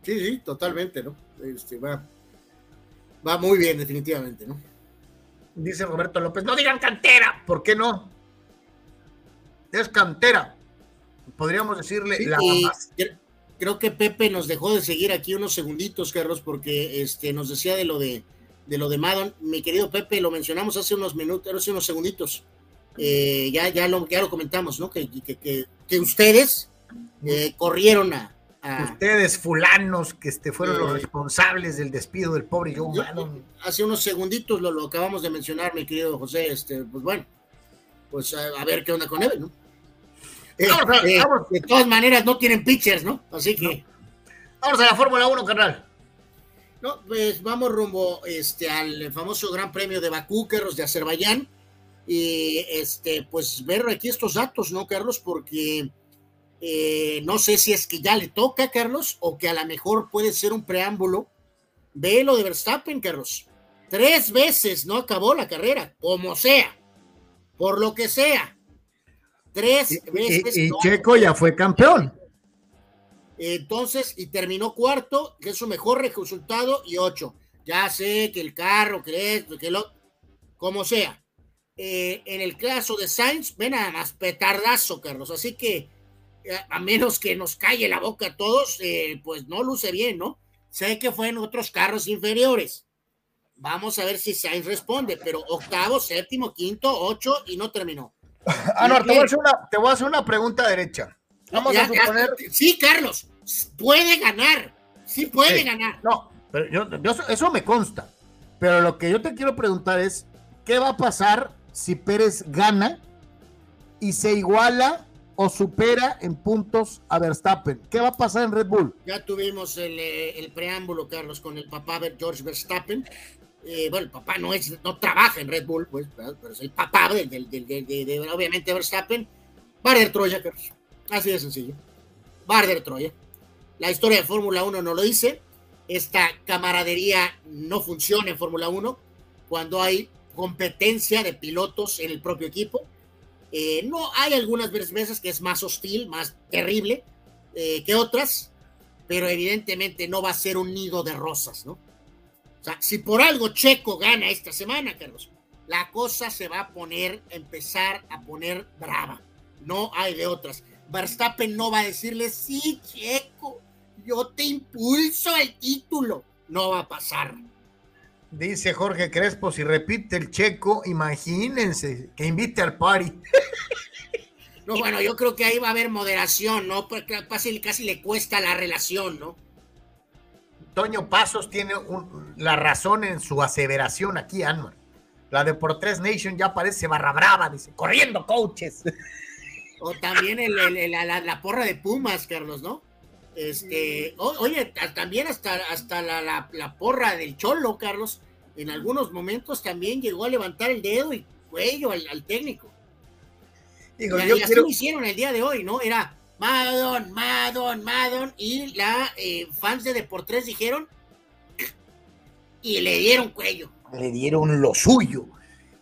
S2: Sí, sí, totalmente, ¿no? Este, va, va muy bien, definitivamente, ¿no?
S1: Dice Roberto López, no digan cantera, ¿por qué no? es cantera. Podríamos decirle la más.
S2: Creo que Pepe nos dejó de seguir aquí unos segunditos, Carlos, porque este, nos decía de lo de, de lo de Madon. Mi querido Pepe, lo mencionamos hace unos minutos, hace unos segunditos. Eh, ya, ya, lo, ya lo comentamos, ¿no? Que, que, que, ustedes eh, corrieron a,
S1: Ustedes, fulanos, que este, fueron los responsables del despido del pobre Joe Maddon.
S2: Hace unos segunditos lo, lo, acabamos de mencionar, mi querido José. Este, pues bueno, pues a, ver qué onda con él, ¿no? Eh, eh, de todas maneras, no tienen pitchers, ¿no? Así que.
S1: Vamos a la Fórmula 1, carnal.
S2: No, pues vamos rumbo este, al famoso Gran Premio de Bakú, Carlos, de Azerbaiyán. Y este, pues ver aquí estos datos, ¿no, Carlos? Porque eh, no sé si es que ya le toca, Carlos, o que a lo mejor puede ser un preámbulo. Ve lo de Verstappen, Carlos. Tres veces no acabó la carrera, como sea, por lo que sea. Tres veces.
S1: Y, Checo ya fue campeón.
S2: Entonces, y terminó cuarto, que es su mejor resultado, y ocho. Ya sé que el carro, que esto, que lo, como sea. Eh, en el caso de Sainz, ven a más petardazo, Carlos. Así que, eh, a menos que nos calle la boca a todos, eh, pues no luce bien, ¿no? Sé que fue en otros carros inferiores. Vamos a ver si Sainz responde, pero octavo, séptimo, quinto, ocho y no terminó. [laughs]
S1: Ah, no, te voy, a hacer una, te voy a hacer una pregunta derecha. Vamos a suponer.
S2: sí, Carlos, puede ganar. Sí puede ganar.
S1: No, pero yo, eso me consta. Pero lo que yo te quiero preguntar es: ¿qué va a pasar si Pérez gana y se iguala o supera en puntos a Verstappen? ¿Qué va a pasar en Red Bull?
S2: Ya tuvimos el, eh, preámbulo, Carlos, con el papá George Verstappen. Eh, bueno, el papá no es, no trabaja en Red Bull, pues, pero es el papá de, obviamente Verstappen. Barder Troya, Carlos. Así de sencillo. Barder Troya. La historia de Fórmula 1 no lo dice. Esta camaradería no funciona en Fórmula 1 cuando hay competencia de pilotos en el propio equipo. Eh, no hay algunas veces que es más hostil, más terrible eh, que otras, pero evidentemente no va a ser un nido de rosas, ¿no? O sea, si por algo Checo gana esta semana, Carlos, la cosa se va a poner, empezar a poner brava. No hay de otras. Verstappen no va a decirle, sí, Checo, yo te impulso el título. No va a pasar.
S1: Dice Jorge Crespo, si repite el checo, imagínense que invite al party. [laughs]
S2: No, bueno, yo creo que ahí va a haber moderación, ¿no? Porque casi, casi le cuesta la relación, ¿no?
S1: Toño Pasos tiene la razón en su aseveración aquí, Anwar. La de por tres Nation ya parece barra brava, dice, corriendo coaches.
S2: O también la, porra de Pumas, Carlos, ¿no? Este, oye, también hasta, hasta la, porra del Cholo, Carlos, en algunos momentos también llegó a levantar el dedo y cuello al, técnico. Digo, y, yo así lo hicieron el día de hoy, ¿no? Era Madon, Madon, Madon, y la eh, fans de Deportes dijeron y le dieron cuello.
S1: Le dieron lo suyo.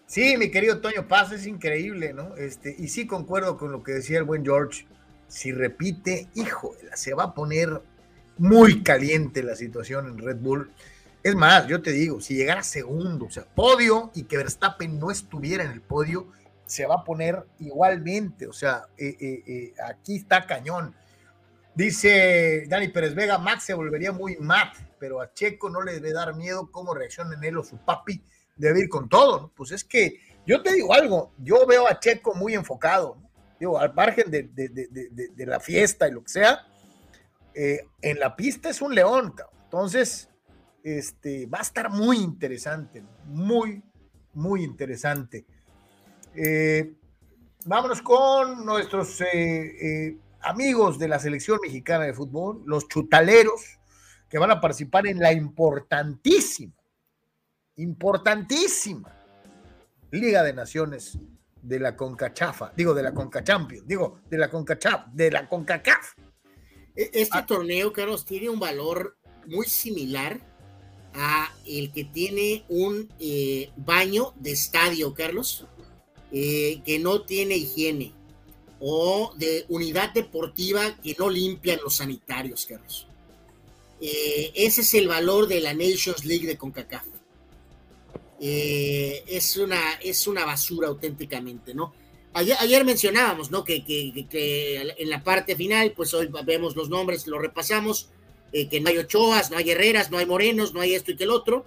S1: Sí, mi querido Toño Paz, es increíble, ¿no? Este, y sí concuerdo con lo que decía el buen George. Si repite, hijo, se va a poner muy caliente la situación en Red Bull. Es más, yo te digo, si llegara segundo, o sea, podio y que Verstappen no estuviera en el podio, se va a poner igualmente. O sea, eh, eh, eh, aquí está cañón. Dice Dani Pérez Vega, Max se volvería muy mat, pero a Checo no le debe dar miedo cómo reaccionen él o su papi debe ir con todo. Pues es que yo te digo algo, yo veo a Checo muy enfocado, ¿no? Digo, al margen de, la fiesta y lo que sea, eh, en la pista es un león, entonces este, va a estar muy interesante, muy, muy interesante. Eh, vámonos con nuestros eh, amigos de la selección mexicana de fútbol, los chutaleros, que van a participar en la importantísima importantísima Liga de Naciones de la CONCACHAFA, digo de la CONCACHAMPIONS, digo de la CONCACHAF, de la CONCACAF.
S2: E, este ah. torneo, Carlos, tiene un valor muy similar a el que tiene un eh, baño de estadio, Carlos, eh, que no tiene higiene, o de unidad deportiva que no limpian los sanitarios, Carlos. Eh, ese es el valor de la Nations League de CONCACAF. Eh, es, una, es una basura auténticamente, ¿no? Ayer, mencionábamos, ¿no? Que, en la parte final, pues hoy vemos los nombres, lo repasamos, eh, que no hay Ochoas, no hay Herreras, no hay Morenos, no hay esto y que el otro.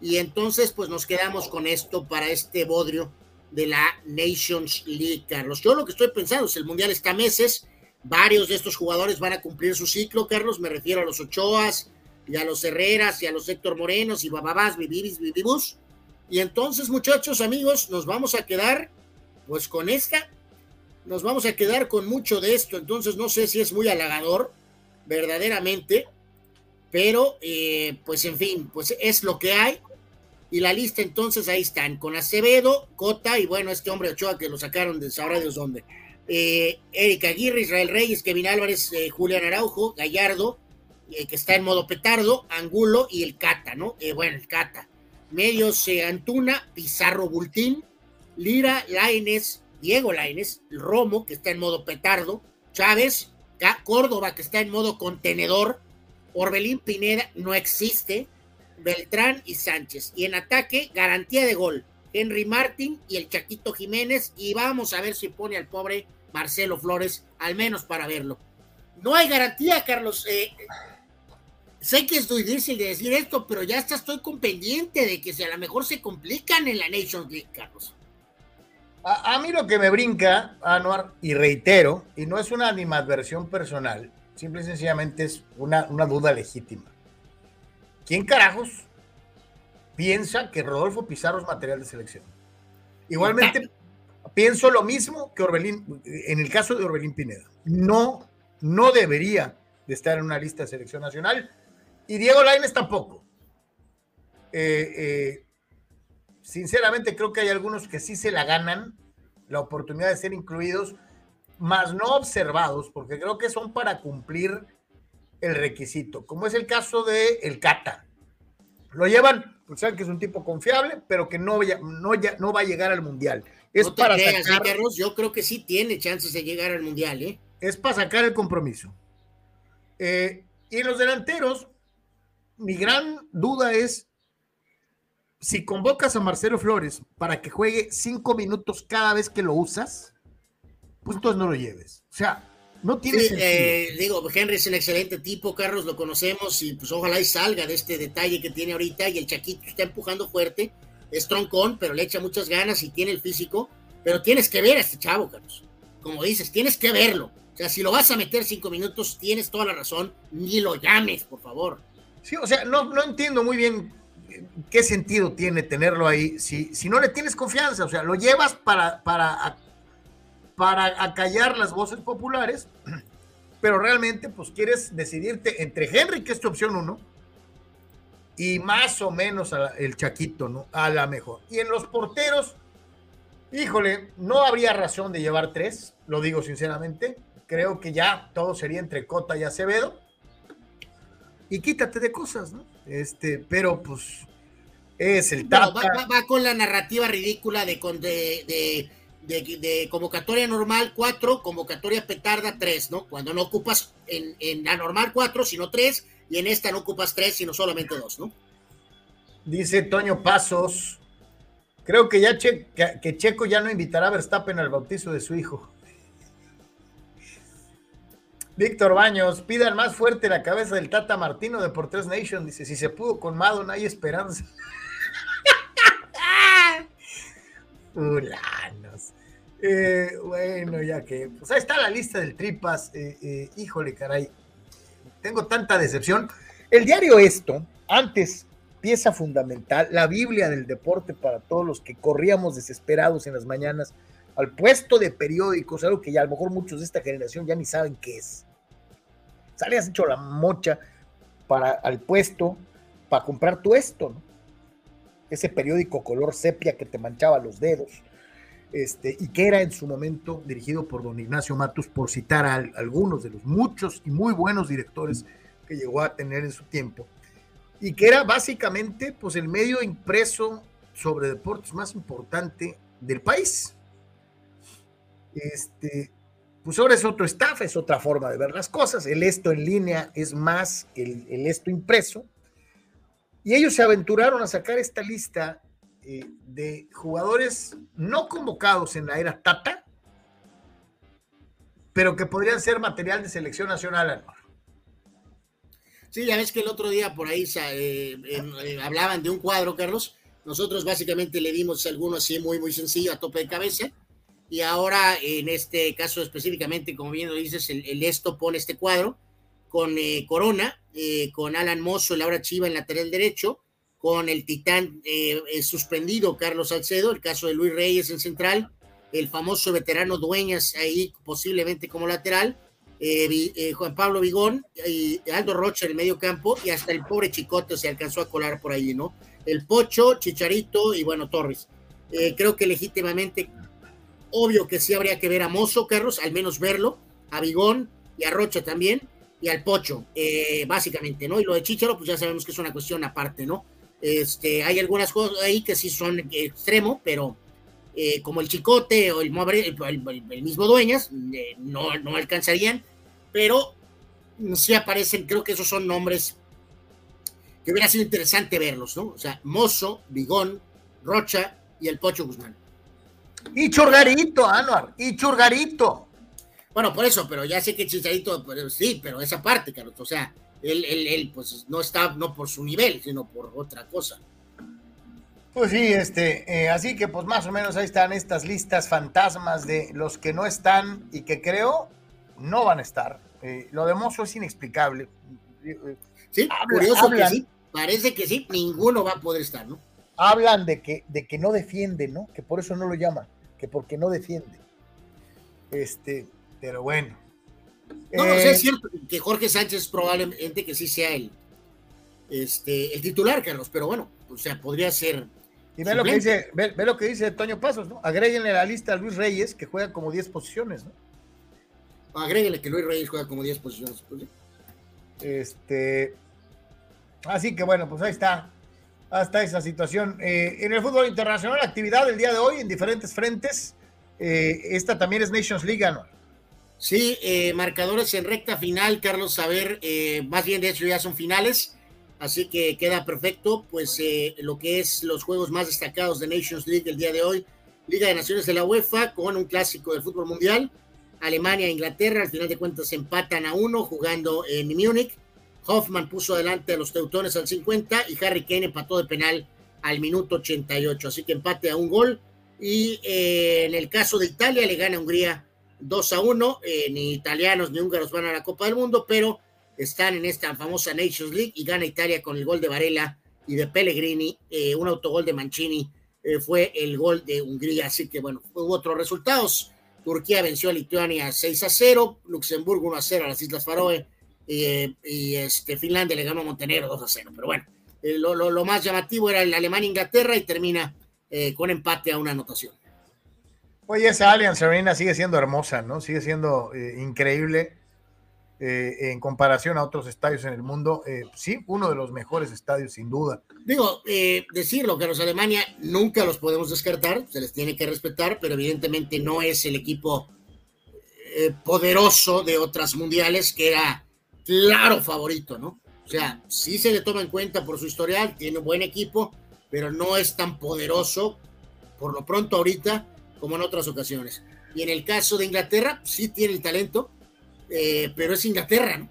S2: Y entonces, pues nos quedamos con esto para este bodrio de la Nations League, Carlos. Yo lo que estoy pensando es el Mundial está a meses, varios de estos jugadores van a cumplir su ciclo, Carlos, me refiero a los Ochoas y a los Herreras y a los Héctor Morenos y Bababás, Vivibis, Vivibus. Y entonces, muchachos, amigos, nos vamos a quedar pues con esta, nos vamos a quedar con mucho de esto, entonces no sé si es muy halagador, verdaderamente, pero eh, pues en fin, pues es lo que hay. Y la lista entonces ahí están, con Acevedo, Cota y bueno, este hombre Ochoa que lo sacaron de sabrá Dios dónde. Eh, Erika Aguirre, Israel Reyes, Kevin Álvarez, eh, Julián Araujo, Gallardo, eh, que está en modo petardo, Angulo y el Cata, ¿no? bueno, el Cata. Medios Antuna, Pizarro Bultín, Lira, Laines, Diego Laines, Romo, que está en modo petardo, Chávez, Córdoba, que está en modo contenedor, Orbelín Pineda no existe, Beltrán y Sánchez. Y en ataque, garantía de gol. Henry Martín y el Chaquito Jiménez. Y vamos a ver si pone al pobre Marcelo Flores, al menos para verlo. No hay garantía, Carlos. Eh, sé que es difícil de decir esto, pero ya hasta estoy con pendiente de que si a lo mejor se complican en la Nations League, Carlos.
S1: A, a, mí lo que me brinca, Anuar, y reitero, y no es una animadversión personal, simple y sencillamente es una, una duda legítima. ¿Quién carajos piensa que Rodolfo Pizarro es material de selección? Igualmente, pienso lo mismo que Orbelín, en el caso de Orbelín Pineda. No, no debería de estar en una lista de selección nacional. Y Diego Lainez tampoco. Eh, eh, sinceramente, creo que hay algunos que sí se la ganan la oportunidad de ser incluidos, más no observados, porque creo que son para cumplir el requisito, como es el caso de el Cata. Lo llevan, pues saben que es un tipo confiable, pero que no, no, no va a llegar al Mundial. Es
S2: no para creas, sacar, Carlos, yo creo que sí tiene chances de llegar al Mundial, ¿eh?
S1: Es para sacar el compromiso. Eh, y los delanteros, mi gran duda es si convocas a Marcelo Flores para que juegue cinco minutos cada vez que lo usas, pues entonces no lo lleves. O sea, no tiene
S2: sí, eh, digo, Henry es un excelente tipo, Carlos, lo conocemos y pues ojalá y salga de este detalle que tiene ahorita y el Chaquito está empujando fuerte, es troncón, pero le echa muchas ganas y tiene el físico, pero tienes que ver a este chavo, Carlos. Como dices, tienes que verlo. O sea, si lo vas a meter cinco minutos, tienes toda la razón, ni lo llames, por favor.
S1: Sí, o sea, no, no entiendo muy bien qué sentido tiene tenerlo ahí si, si no le tienes confianza, o sea, lo llevas para, para para acallar las voces populares, [clears throat] pero realmente pues quieres decidirte entre Henry, que es tu opción uno, y más o menos el Chaquito, ¿no? A la mejor. Y en los porteros, híjole, no habría razón de llevar tres, lo digo sinceramente. Creo que ya todo sería entre Cota y Acevedo. Y quítate de cosas, ¿no? Este, pero pues es el
S2: tapa. va, con la narrativa ridícula de, de de, convocatoria normal 4, convocatoria petarda 3, ¿no? Cuando no ocupas en, en la normal 4, sino 3, y en esta no ocupas 3, sino solamente 2, ¿no?
S1: Dice Toño Pasos, creo que ya che, que, que, Checo ya no invitará a Verstappen al bautizo de su hijo. Víctor Baños, pidan más fuerte la cabeza del Tata Martino de Portes Nation. Dice, si se pudo con Mado, no hay esperanza. [laughs] Fulanos. Eh, bueno, ya que, pues ahí está la lista del Tripas. Eh, eh, híjole, caray. Tengo tanta decepción. El diario Esto, antes, pieza fundamental, la Biblia del deporte para todos los que corríamos desesperados en las mañanas al puesto de periódicos, algo que ya a lo mejor muchos de esta generación ya ni saben qué es. Salías hecho la mocha para al puesto para comprar tu esto, ¿no? ese periódico color sepia que te manchaba los dedos, este, y que era en su momento dirigido por don Ignacio Matus, por citar a, algunos de los muchos y muy buenos directores que llegó a tener en su tiempo, y que era básicamente pues, el medio impreso sobre deportes más importante del país. Este, pues ahora es otro staff, es otra forma de ver las cosas. El esto en línea es más el, el esto impreso. Y ellos se aventuraron a sacar esta lista eh, de jugadores no convocados en la era Tata, pero que podrían ser material de selección nacional.
S2: Sí, ya ves que el otro día por ahí eh, eh, hablaban de un cuadro, Carlos. Nosotros básicamente le dimos alguno así muy, muy sencillo a tope de cabeza. Y ahora en este caso específicamente, como bien lo dices, el, esto pone este cuadro con eh, Corona, eh, con Alan Mozo, Laura Chiva en lateral derecho, con el titán eh, suspendido Carlos Salcedo, el caso de Luis Reyes en central, el famoso veterano Dueñas ahí posiblemente como lateral, Juan Pablo Vigón y Aldo Rocha en el medio campo y hasta el pobre Chicote se alcanzó a colar por ahí, ¿no? El Pocho, Chicharito y bueno, Torres. creo que legítimamente Obvio que sí habría que ver a Mozo, Carlos, al menos verlo, a Bigón y a Rocha también, y al Pocho, eh, básicamente, ¿no? Y lo de Chicharo, pues ya sabemos que es una cuestión aparte, ¿no? Este, hay algunas cosas ahí que sí son extremo, pero eh, como el Chicote o el, el, mismo Dueñas, eh, no, no alcanzarían, pero sí aparecen, creo que esos son nombres que hubiera sido interesante verlos, ¿no? O sea, Mozo, Bigón, Rocha y el Pocho Guzmán.
S1: Y Churgarito, Anuar, y Churgarito.
S2: Bueno, por eso, pero ya sé que Chicharito, sí, pero esa parte, Carlos, o sea, él, él, él, pues no está, no por su nivel, sino por otra cosa.
S1: Pues sí, este, eh, así que pues más o menos ahí están estas listas fantasmas de los que no están y que creo no van a estar. Eh, lo de Mozo es inexplicable.
S2: Sí, curioso que sí, parece que sí, ninguno va a poder estar, ¿no?
S1: Hablan de que, de que no defiende, ¿no? Que por eso no lo llaman, que porque no defiende. Este, pero bueno.
S2: No, no sé, es eh, cierto que Jorge Sánchez probablemente que sí sea el, este, el titular, Carlos, pero bueno, o sea, podría ser.
S1: Y ve lo, que dice, ve, lo que dice Toño Pasos, ¿no? Agréguenle a la lista a Luis Reyes, que juega como 10 posiciones, ¿no?
S2: Agréguenle que Luis Reyes juega como 10 posiciones. Pues,
S1: este. Así que bueno, pues ahí está hasta esa situación. Eh, en el fútbol internacional, actividad del día de hoy en diferentes frentes. Eh, esta también es Nations League, ¿no?
S2: Sí, eh, marcadores en recta final, Carlos, a ver, más bien de hecho ya son finales, así que queda perfecto, pues lo que es los juegos más destacados de Nations League el día de hoy, Liga de Naciones de la UEFA con un clásico del fútbol mundial, Alemania e Inglaterra, al final de cuentas empatan a uno jugando en Múnich, Hoffman puso adelante a los teutones al 50 y Harry Kane empató de penal al minuto 88. Así que empate a un gol. Y eh, en el caso de Italia le gana a Hungría 2 a 1. Eh, ni italianos ni húngaros van a la Copa del Mundo, pero están en esta famosa Nations League y gana Italia con el gol de Varela y de Pellegrini. Eh, un autogol de Mancini fue el gol de Hungría. Así que bueno, hubo otros resultados. Turquía venció a Lituania 6 a 0, Luxemburgo 1 a 0 a las Islas Faroe eh, y este, Finlandia le ganó a Montenegro 2 a 0. Pero bueno, eh, lo, más llamativo era el Alemania-Inglaterra y termina eh, con empate a una anotación.
S1: Oye, esa Allianz Arena sigue siendo hermosa, ¿no? Sigue siendo increíble en comparación a otros estadios en el mundo. sí, uno de los mejores estadios, sin duda.
S2: Digo, decirlo, que los Alemania nunca los podemos descartar, se les tiene que respetar, pero evidentemente no es el equipo poderoso de otras mundiales que era claro favorito, ¿no? O sea, sí se le toma en cuenta por su historial, tiene un buen equipo, pero no es tan poderoso, por lo pronto ahorita, como en otras ocasiones. Y en el caso de Inglaterra, sí tiene el talento, eh, pero es Inglaterra, ¿no?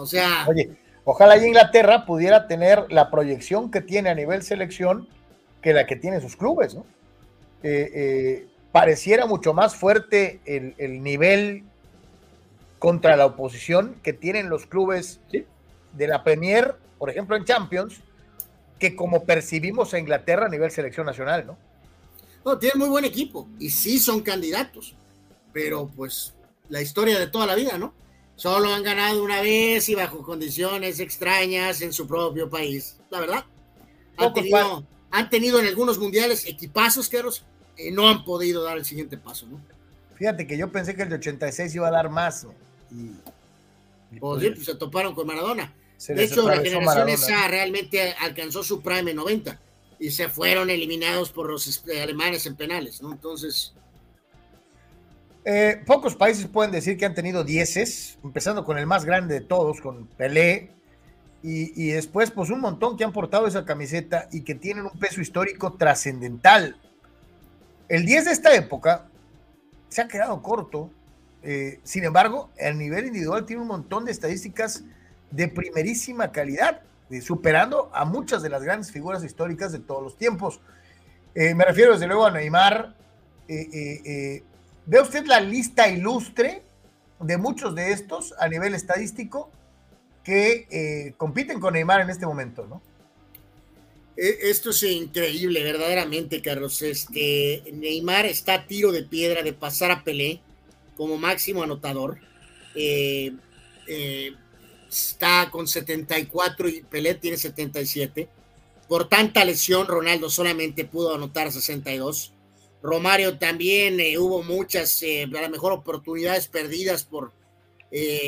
S2: O sea...
S1: Oye, ojalá Inglaterra pudiera tener la proyección que tiene a nivel selección que la que tiene sus clubes, ¿no? Eh, eh, pareciera mucho más fuerte el nivel contra la oposición que tienen los clubes de la Premier, por ejemplo en Champions, que como percibimos a Inglaterra a nivel selección nacional, ¿no?
S2: No, tienen muy buen equipo y sí son candidatos, pero pues la historia de toda la vida, ¿no? Solo han ganado una vez y bajo condiciones extrañas en su propio país, la verdad. Han, tenido, han tenido, en algunos mundiales equipazos, que y no han podido dar el siguiente paso, ¿no?
S1: Fíjate que yo pensé que el de 86 iba a dar más, ¿no?
S2: Pues, se toparon con Maradona. De hecho, la generación esa realmente alcanzó su prime en 90 y se fueron eliminados por los este, alemanes en penales, ¿no? Entonces.
S1: Eh, pocos países pueden decir que han tenido dieces, empezando con el más grande de todos, con Pelé, y, y, después, pues un montón que han portado esa camiseta y que tienen un peso histórico trascendental. El 10 de esta época se ha quedado corto eh, sin embargo, el nivel individual tiene un montón de estadísticas de primerísima calidad, superando a muchas de las grandes figuras históricas de todos los tiempos. Eh, me refiero desde luego a Neymar, eh, ¿Ve usted la lista ilustre de muchos de estos a nivel estadístico que eh, compiten con Neymar en este momento, ¿no?
S2: E, esto es increíble, verdaderamente, Carlos. Este, Neymar está a tiro de piedra de pasar a Pelé como máximo anotador. Eh, eh, está con 74 y Pelé tiene 77. Por tanta lesión, Ronaldo solamente pudo anotar 62. Romario también eh, hubo muchas, a lo mejor oportunidades perdidas por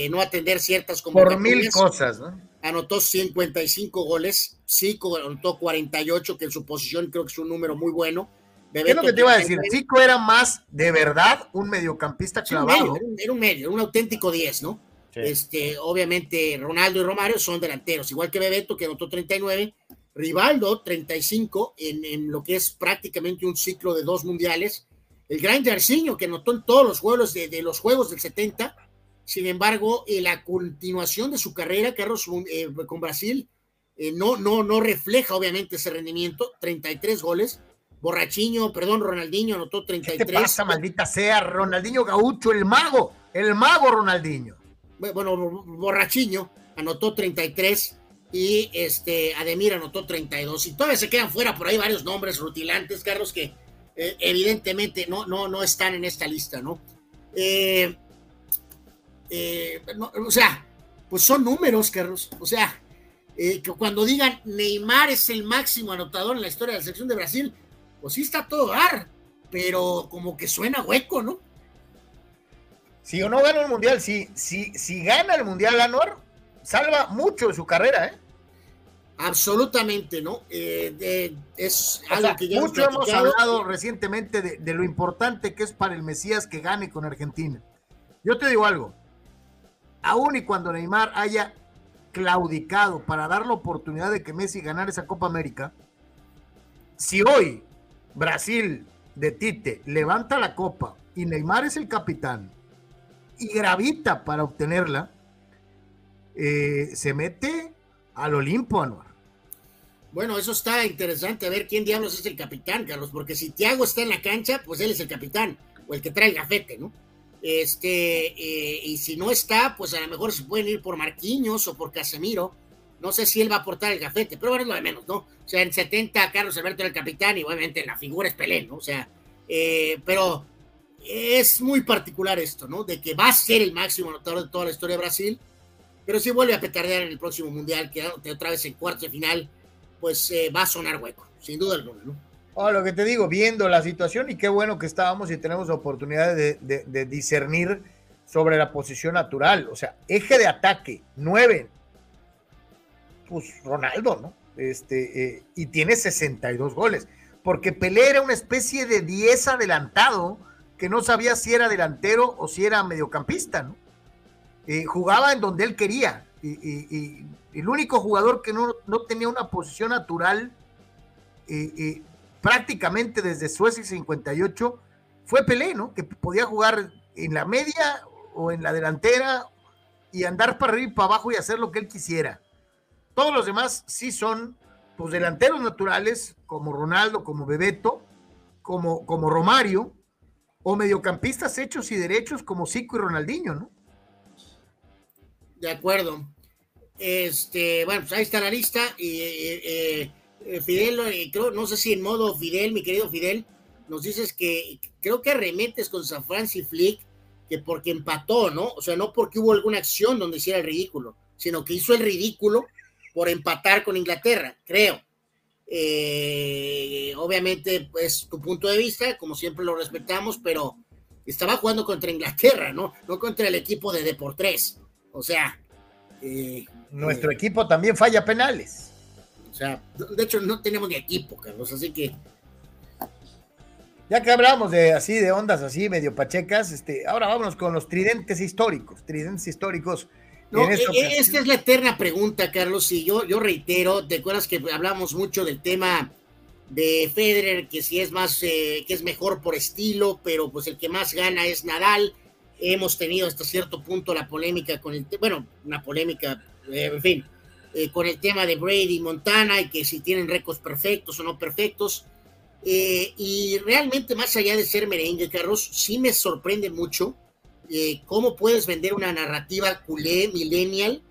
S2: no atender ciertas
S1: Por mil cosas, ¿no?
S2: Anotó 55 goles, Zico anotó 48, que en su posición creo que es un número muy bueno.
S1: ¿Qué es lo que te iba a decir? Zico era más de verdad un mediocampista clavado.
S2: era, un medio, un auténtico 10, ¿no? Este, obviamente Ronaldo y Romario son delanteros, igual que Bebeto, que anotó 39, Rivaldo 35 en, en lo que es prácticamente un ciclo de dos mundiales, el gran Jarcinho, que anotó en todos los juegos de, de los juegos del 70, sin embargo, en la continuación de su carrera, Carlos, eh, con Brasil, eh, no, no, no refleja obviamente ese rendimiento, 33 goles. Borrachiño, perdón, Ronaldinho anotó 33. ¿Qué
S1: pasa, maldita sea? Ronaldinho Gaucho, el mago, el mago Ronaldinho.
S2: Bueno, Borrachiño anotó 33 y este Ademir anotó 32. Y todavía se quedan fuera por ahí varios nombres rutilantes, Carlos, que eh, evidentemente no, no, no están en esta lista, ¿no? Eh, eh, o sea, pues son números, Carlos. O sea, que cuando digan Neymar es el máximo anotador en la historia de la selección de Brasil, pues sí está todo dar, pero como que suena hueco, ¿no?
S1: Si o no gana el mundial, si, si, si gana el mundial Anuar, salva mucho de su carrera, ¿eh?
S2: Absolutamente, ¿no? Eh, es
S1: algo que ya mucho hemos, hablado recientemente de, de, lo importante que es para el Mesías que gane con Argentina. Yo te digo algo, aún y cuando Neymar haya claudicado para dar la oportunidad de que Messi ganara esa Copa América, si hoy Brasil de Tite levanta la copa y Neymar es el capitán y gravita para obtenerla, eh, se mete al Olimpo, Anuar.
S2: Bueno, eso está interesante, a ver quién diablos es el capitán, Carlos, porque si Thiago está en la cancha, pues él es el capitán, o el que trae el gafete, ¿no? Este, eh, y si no está, pues a lo mejor se pueden ir por Marquinhos o por Casemiro. No sé si él va a aportar el gafete, pero bueno, es lo de menos, ¿no? O sea, en 70 Carlos Alberto era el capitán y obviamente la figura es Pelé, ¿no? O sea, eh, pero es muy particular esto, ¿no? De que va a ser el máximo anotador de toda la historia de Brasil, pero si vuelve a petardear en el próximo Mundial, que otra vez en cuarto de final, pues eh, va a sonar hueco, sin duda alguna, ¿no?
S1: Oh, lo que te digo, viendo la situación y qué bueno que estábamos y tenemos oportunidad de, discernir sobre la posición natural. O sea, eje de ataque, nueve. Pues Ronaldo, ¿no? Este, eh, y tiene 62 goles. Porque Pelé era una especie de 10 adelantado que no sabía si era delantero o si era mediocampista, ¿no? Eh, jugaba en donde él quería. Y, el único jugador que no, no tenía una posición natural eh, prácticamente desde Suecia 58 fue Pelé, ¿no? Que podía jugar en la media o en la delantera y andar para arriba y para abajo y hacer lo que él quisiera. Todos los demás sí son pues delanteros naturales como Ronaldo, como Bebeto, como, como Romario o mediocampistas hechos y derechos como Zico y Ronaldinho, ¿no?
S2: De acuerdo. Este, bueno, pues ahí está la lista y eh, eh, eh, Fidel, eh, creo, no sé si en modo Fidel, mi querido Fidel, nos dices que creo que arremetes con San Francisco Flick, que porque empató, ¿no? O sea, no porque hubo alguna acción donde hiciera el ridículo, sino que hizo el ridículo por empatar con Inglaterra, creo. Eh, obviamente, pues tu punto de vista, como siempre lo respetamos, pero estaba jugando contra Inglaterra, ¿no? No contra el equipo de Deportes. O sea.
S1: Nuestro equipo también falla penales.
S2: O sea, de hecho no tenemos ni equipo, Carlos, así que...
S1: Ya que hablamos de así, de ondas así, medio pachecas, este, ahora vámonos con los tridentes históricos, tridentes históricos.
S2: No, e, e, esta, es la eterna pregunta, Carlos, y yo, yo reitero, ¿te acuerdas que hablamos mucho del tema de Federer, que si es más, eh, que es mejor por estilo, pero pues el que más gana es Nadal. Hemos tenido hasta cierto punto la polémica con el, bueno, una polémica, eh, en fin, eh, con el tema de Brady y Montana y que si tienen récords perfectos o no perfectos. Y realmente, más allá de ser merengue, Carlos, sí me sorprende mucho eh, cómo puedes vender una narrativa culé, millennial,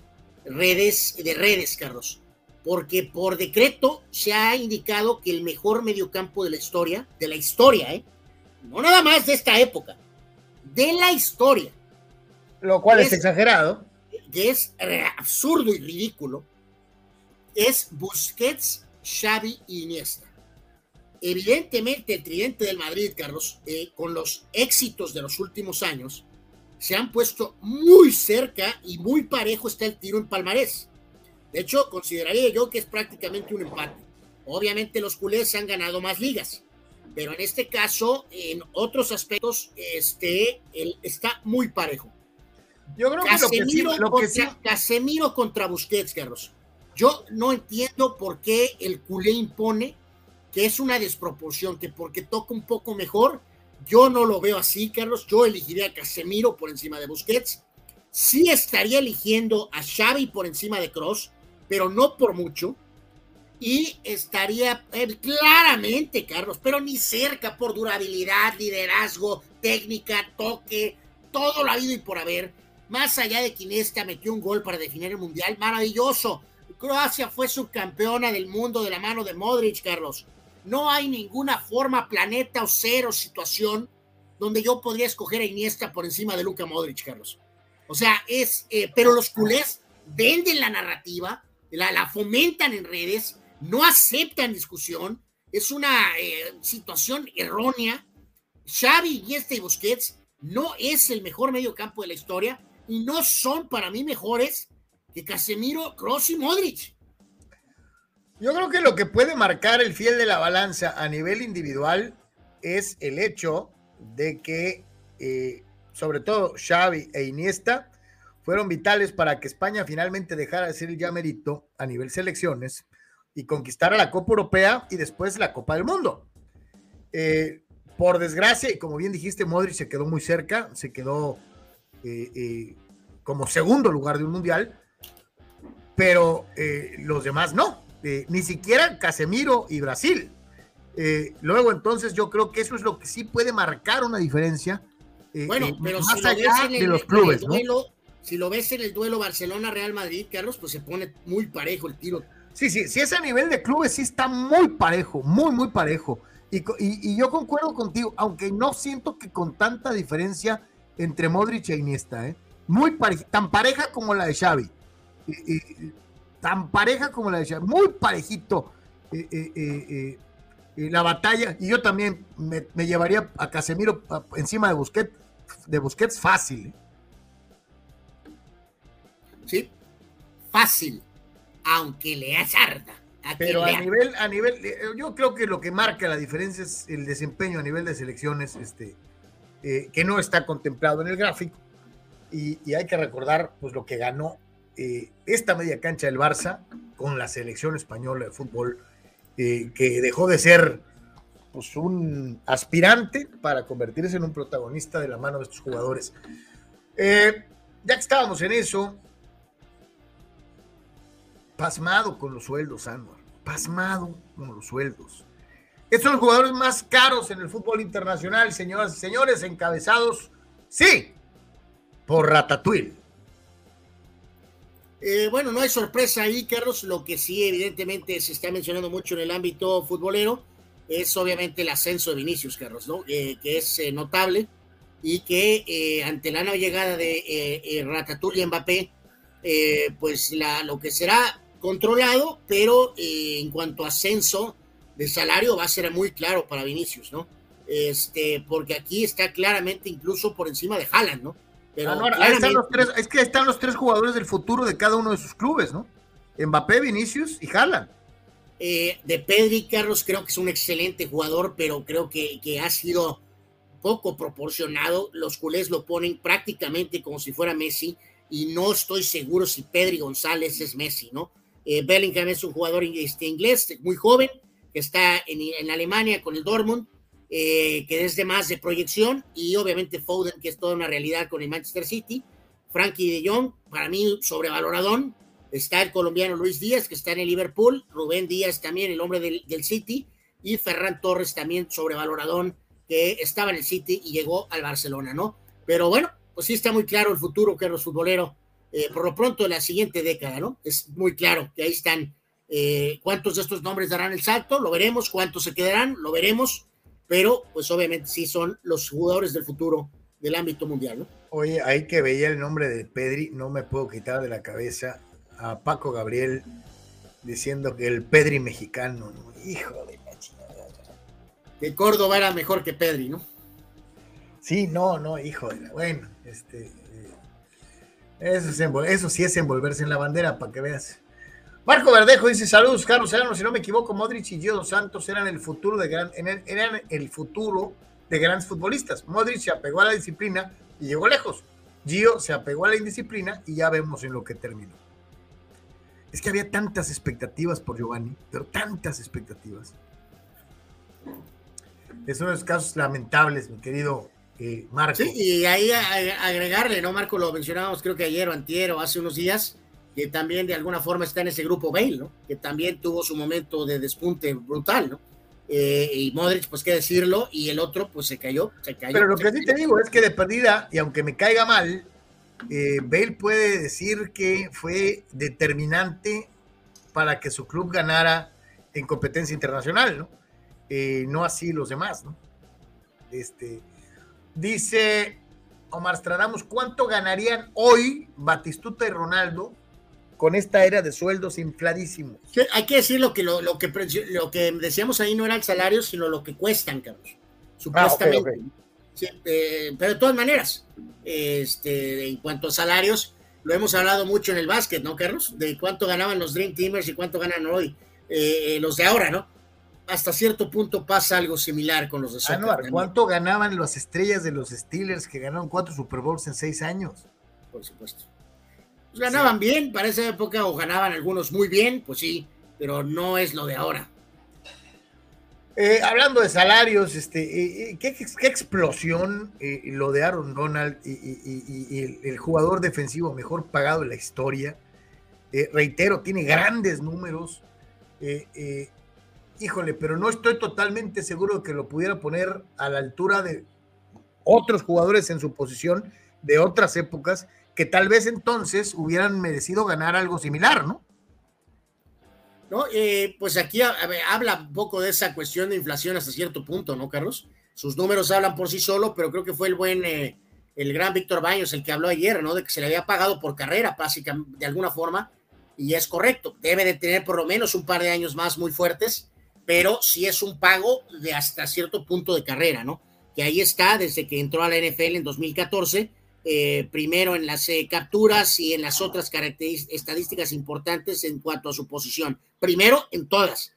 S2: redes, de redes, Carlos. Porque por decreto se ha indicado que el mejor mediocampo de la historia, de la historia, ¿eh? no nada más de esta época, de la historia.
S1: Lo cual es, exagerado.
S2: Que es absurdo y ridículo. Es Busquets, Xavi y Iniesta. Evidentemente, el tridente del Madrid, Carlos, eh, con los éxitos de los últimos años, se han puesto muy cerca y muy parejo está el tiro en palmarés. De hecho, consideraría yo que es prácticamente un empate. Obviamente los culés han ganado más ligas, pero en este caso, en otros aspectos, este, está muy parejo. Yo creo Casemiro, que lo que sí, contra, Casemiro contra Busquets, Carlos. Yo no entiendo por qué el culé impone que es una desproporción, que porque toca un poco mejor, yo no lo veo así, Carlos. Yo elegiría a Casemiro por encima de Busquets. Sí estaría eligiendo a Xavi por encima de Cross, pero no por mucho y estaría eh, claramente, Carlos, pero ni cerca por durabilidad, liderazgo, técnica, toque, todo lo ha habido y por haber. Más allá de Iniesta metió un gol para definir el mundial, maravilloso. Croacia fue subcampeona del mundo de la mano de Modric, Carlos. No hay ninguna forma, planeta o cero situación donde yo podría escoger a Iniesta por encima de Luka Modric, Carlos. O sea, es, eh, pero los culés venden la narrativa, la, la fomentan en redes, no aceptan discusión, es una eh, situación errónea. Xavi, Iniesta y Busquets no es el mejor medio campo de la historia y no son para mí mejores que Casemiro, Kroos y Modric.
S1: Yo creo que lo que puede marcar el fiel de la balanza a nivel individual es el hecho de que, eh, sobre todo Xavi e Iniesta, fueron vitales para que España finalmente dejara de ser el ya merito a nivel selecciones y conquistar a la Copa Europea y después la Copa del Mundo. Eh, por desgracia, y como bien dijiste, Modric se quedó muy cerca, se quedó eh, como segundo lugar de un mundial, pero los demás no, ni siquiera Casemiro y Brasil. luego, entonces, yo creo que eso es lo que sí puede marcar una diferencia.
S2: bueno, pero más si allá de los clubes, Si lo ves en el duelo Barcelona-Real Madrid, Carlos, pues se pone muy parejo el tiro
S1: Sí, sí, sí, ese nivel de clubes sí está muy parejo, muy, muy parejo. Y, yo concuerdo contigo, aunque no siento que con tanta diferencia entre Modric e Iniesta, ¿eh? Muy pareja, tan pareja como la de Xavi. Tan pareja como la de Xavi, muy parejito eh, eh, eh, la batalla. Y yo también me, llevaría a Casemiro encima de Busquets, de Busquets fácil.
S2: Sí, fácil aunque le azarda.
S1: Pero a nivel, a nivel, yo creo que lo que marca la diferencia es el desempeño a nivel de selecciones, este, eh, que no está contemplado en el gráfico. Y, hay que recordar pues lo que ganó eh, esta media cancha del Barça con la selección española de fútbol, que dejó de ser pues, un aspirante para convertirse en un protagonista de la mano de estos jugadores. ya que estábamos en eso, pasmado con los sueldos, Anwar. Pasmado con los sueldos. Estos son los jugadores más caros en el fútbol internacional, señoras y señores, encabezados, sí, por Ratatouille.
S2: Eh, bueno, no hay sorpresa ahí, Carlos. Lo que sí, evidentemente, se está mencionando mucho en el ámbito futbolero es obviamente el ascenso de Vinicius, Carlos, ¿no? Eh, que es eh, notable y que ante la no llegada de Ratatouille y Mbappé, pues la, lo que será controlado, pero en cuanto a ascenso de salario va a ser muy claro para Vinicius, ¿no? Este, porque aquí está claramente incluso por encima de Haaland, ¿no?
S1: Pero es que están los tres jugadores del futuro de cada uno de sus clubes, ¿no? Mbappé, Vinicius y Haaland.
S2: Eh, de Pedri, Carlos, creo que es un excelente jugador, pero creo que, que ha sido poco proporcionado. Los culés lo ponen prácticamente como si fuera Messi y no estoy seguro si Pedri González es Messi, ¿no? Eh, Bellingham es un jugador este, inglés muy joven que está en, Alemania con el Dortmund, eh, que es de más de proyección, y obviamente Foden, que es toda una realidad con el Manchester City. Frankie de Jong, para mí sobrevaloradón. Está el colombiano Luis Díaz, que está en el Liverpool. Rubén Díaz también, el hombre del, City. y Ferran Torres también sobrevaloradón que estaba en el City y llegó al Barcelona, ¿no? Pero bueno, pues sí está muy claro el futuro que los futboleros, eh, por lo pronto la siguiente década, ¿no? Es muy claro que ahí están eh, cuántos de estos nombres darán el salto, lo veremos, cuántos se quedarán, lo veremos, pero pues obviamente sí son los jugadores del futuro del ámbito mundial, ¿no?
S1: Oye, ahí que veía el nombre de Pedri, no me puedo quitar de la cabeza a Paco Gabriel diciendo que el Pedri mexicano, ¿no? Hijo de la chingada.
S2: Que Córdoba era mejor que Pedri, ¿no?
S1: Sí, no, no, hijo de la. Bueno, este. Eh, eso, eso sí es envolverse en la bandera, para que veas. Marco Verdejo dice: Saludos, Carlos Serrano. Si no me equivoco, Modric y Gio Santos eran el futuro de gran, eran el futuro de grandes futbolistas. Modric se apegó a la disciplina y llegó lejos. Gio se apegó a la indisciplina y ya vemos en lo que terminó. Es que había tantas expectativas por Giovanni, pero tantas expectativas. Es uno de los casos lamentables, mi querido eh, Marco.
S2: Sí, y ahí agregarle, ¿no, Marco? Lo mencionábamos creo que ayer o antier o hace unos días, que también de alguna forma está en ese grupo Bale, ¿no? Que también tuvo su momento de despunte brutal, ¿no? Eh, y Modric, pues qué decirlo, y el otro, pues se cayó, se cayó.
S1: Pero lo que sí te digo es que de perdida, y aunque me caiga mal, eh, Bale puede decir que fue determinante para que su club ganara en competencia internacional, ¿no? Eh, no así los demás, ¿no? Este, dice Omar Stradamos, ¿cuánto ganarían hoy Batistuta y Ronaldo con esta era de sueldos infladísimos?
S2: hay que decir lo que, lo, que, lo que decíamos ahí no era el salario, sino lo que cuestan, Carlos. Supuestamente. Eh, pero de todas maneras, este, en cuanto a salarios, lo hemos hablado mucho en el básquet, ¿no, Carlos? De cuánto ganaban los Dream Teamers y cuánto ganan hoy eh, los de ahora, ¿no? Hasta cierto punto pasa algo similar con los de
S1: soccer. ¿Cuánto ganaban las estrellas de los Steelers que ganaron cuatro Super Bowls en seis años?
S2: Por supuesto. Ganaban bien para esa época o ganaban algunos muy bien, pues sí, pero no es lo de ahora.
S1: Eh, hablando de salarios, este, eh, eh, ¿qué, explosión lo de Aaron Donald y, el, jugador defensivo mejor pagado de la historia. reitero, tiene grandes números. híjole, pero no estoy totalmente seguro de que lo pudiera poner a la altura de otros jugadores en su posición de otras épocas que tal vez entonces hubieran merecido ganar algo similar, ¿no?
S2: ¿no? Eh, pues aquí habla un poco de esa cuestión de inflación hasta cierto punto, ¿no, Carlos? Sus números hablan por sí solo, pero creo que fue el buen, eh, el gran Víctor Baños el que habló ayer, ¿no? De que se le había pagado por carrera, básicamente, de alguna forma, y es correcto, debe de tener por lo menos un par de años más muy fuertes, pero sí es un pago de hasta cierto punto de carrera, ¿no? Que ahí está desde que entró a la NFL en 2014 eh, primero en las eh, capturas y en las otras estadísticas importantes en cuanto a su posición. Primero en todas.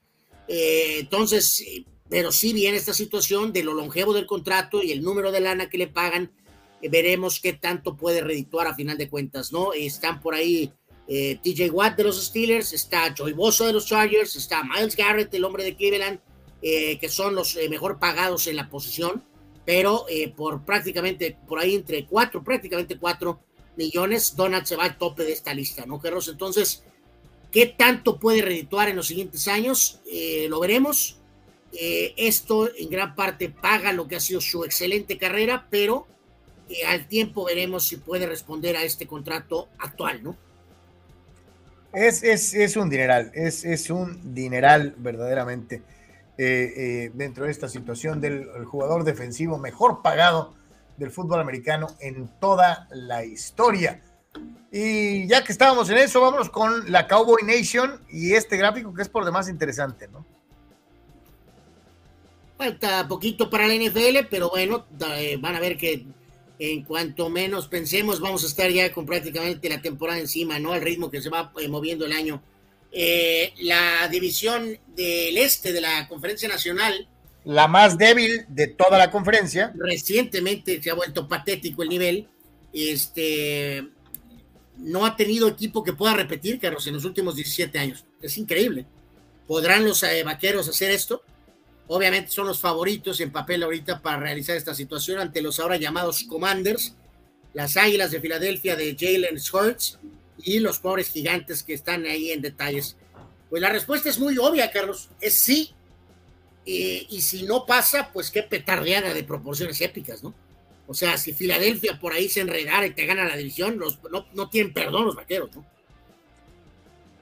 S2: Eh, entonces, pero sí viene esta situación de lo longevo del contrato y el número de lana que le pagan. veremos qué tanto puede redituar a final de cuentas, ¿no? Están por ahí TJ Watt de los Steelers, está Joey Bosa de los Chargers, está Miles Garrett, el hombre de Cleveland, que son los mejor pagados en la posición pero eh, por prácticamente, por ahí entre cuatro, prácticamente cuatro millones, Donald se va al tope de esta lista, ¿no, Carlos? Entonces, ¿qué tanto puede redituar en los siguientes años? Eh, lo veremos. Eh, esto en gran parte paga lo que ha sido su excelente carrera, pero al tiempo veremos si puede responder a este contrato actual, ¿no?
S1: Es, es, es un dineral, es, es un dineral verdaderamente. Eh, eh, dentro de esta situación del jugador defensivo mejor pagado del fútbol americano en toda la historia. Y ya que estábamos en eso, vámonos con la Cowboy Nation y este gráfico que es por demás interesante, ¿no?
S2: Falta poquito para la NFL, pero bueno, eh, van a ver que en cuanto menos pensemos, vamos a estar ya con prácticamente la temporada encima, ¿no? Al ritmo que se va moviendo el año eh, la división del este de la Conferencia Nacional.
S1: La más débil de toda la conferencia.
S2: Recientemente se ha vuelto patético el nivel. Este no ha tenido equipo que pueda repetir, Carlos, en los últimos 17 años. Es increíble. ¿Podrán los eh, vaqueros hacer esto? Obviamente son los favoritos en papel ahorita para realizar esta situación ante los ahora llamados Commanders, las Águilas de Filadelfia de Jalen Hurts y los pobres gigantes que están ahí en detalles? Pues la respuesta es muy obvia, Carlos, es sí. y si no pasa, pues qué petardeada de proporciones épicas, ¿no? O sea, si Filadelfia por ahí se enredara y te gana la división, los, no, no tienen perdón los vaqueros, ¿no?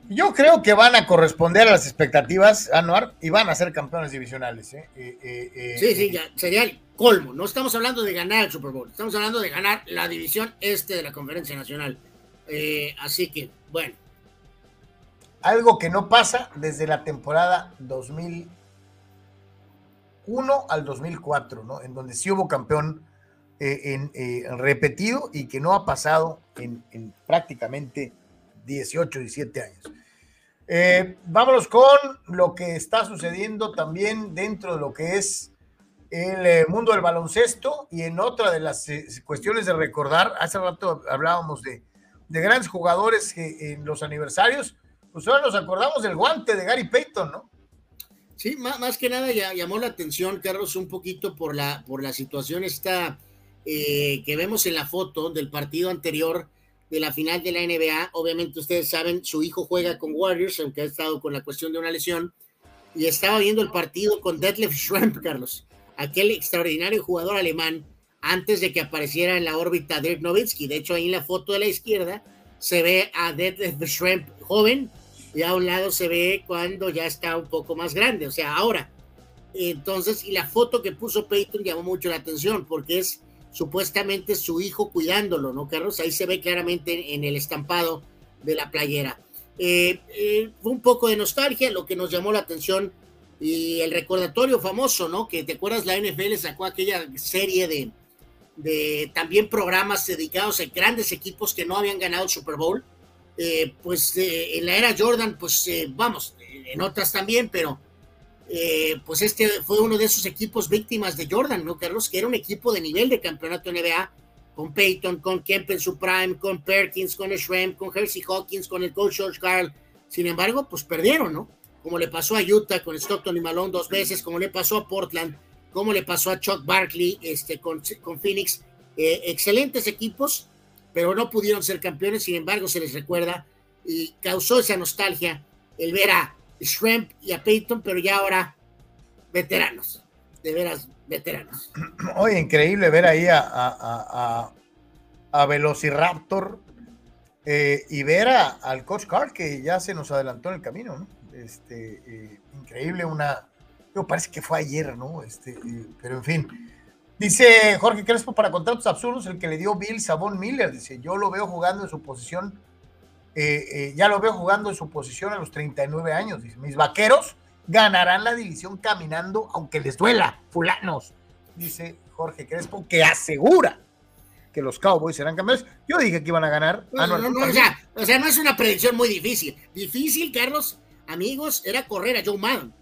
S1: Yo creo que van a corresponder a las expectativas, Anuar, y van a ser campeones divisionales. ¿eh? Eh,
S2: eh, sí, sí, ya sería el colmo. No estamos hablando de ganar el Super Bowl, estamos hablando de ganar la división este de la Conferencia Nacional. Así que, bueno.
S1: Algo que no pasa desde la temporada 2001 al 2004, ¿no? En donde sí hubo campeón en, repetido y que no ha pasado en, en prácticamente 18, 17 años. Eh, vámonos con lo que está sucediendo también dentro de lo que es el eh, mundo del baloncesto y en otra de las eh, cuestiones de recordar, hace rato hablábamos de, de grandes jugadores que, en los aniversarios, pues ahora nos acordamos del guante de Gary Payton, ¿no?
S2: Sí, más, que nada llamó la atención, Carlos, un poquito por la, por la situación esta que vemos en la foto del partido anterior de la final de la NBA. Obviamente ustedes saben, su hijo juega con Warriors, aunque ha estado con la cuestión de una lesión, y estaba viendo el partido con Detlef Schrempf, Carlos, aquel extraordinario jugador alemán, antes de que apareciera en la órbita Dirk Nowitzki. De hecho, ahí en la foto de la izquierda se ve a Detlef Schrempf joven, y a un lado se ve cuando ya está un poco más grande, o sea, ahora. Entonces, y la foto que puso Peyton llamó mucho la atención, porque es supuestamente su hijo cuidándolo, ¿no, Carlos? Ahí se ve claramente en el estampado de la playera. Eh, eh, un poco de nostalgia lo que nos llamó la atención y el recordatorio famoso, ¿no? Que te acuerdas, la NFL sacó aquella serie de, de también programas dedicados a grandes equipos que no habían ganado el Super Bowl. Eh, pues en la era Jordan, pues vamos, en otras también, pero eh, pues este fue uno de esos equipos víctimas de Jordan, ¿no, Carlos? Que era un equipo de nivel de campeonato NBA, con Peyton, con Kemp en su prime, con Perkins, con Shrem, con Hersey Hawkins, con el coach George Carl. Sin embargo, pues perdieron, ¿no? Como le pasó a Utah con Stockton y Malone dos veces, como le pasó a Portland, como le pasó a Chuck Barkley este, con, con Phoenix. Eh, excelentes equipos, pero no pudieron ser campeones, sin embargo, se les recuerda y causó esa nostalgia el ver a Shrimp y a Peyton, pero ya ahora veteranos, de veras veteranos. [clears throat]
S1: Oye, increíble ver ahí a, a, a, Velociraptor eh, y ver al Coach Carr que ya se nos adelantó en el camino, ¿no? Este, eh, increíble, una. Yo parece que fue ayer, ¿no? Este, eh, pero en fin. Dice Jorge Crespo para contratos absurdos, el que le dio Bill Sabón Miller. Dice: Yo lo veo jugando en su posición eh, eh, ya lo veo jugando en su posición a los 39 años. Dice, mis vaqueros ganarán la división caminando, aunque les duela, fulanos. Dice Jorge Crespo, que asegura que los Cowboys serán campeones. Yo dije que iban a ganar.
S2: Ah, no, no, o, sea, o, sea, no es una predicción muy difícil. Difícil, Carlos, amigos, era correr a Joe Madden.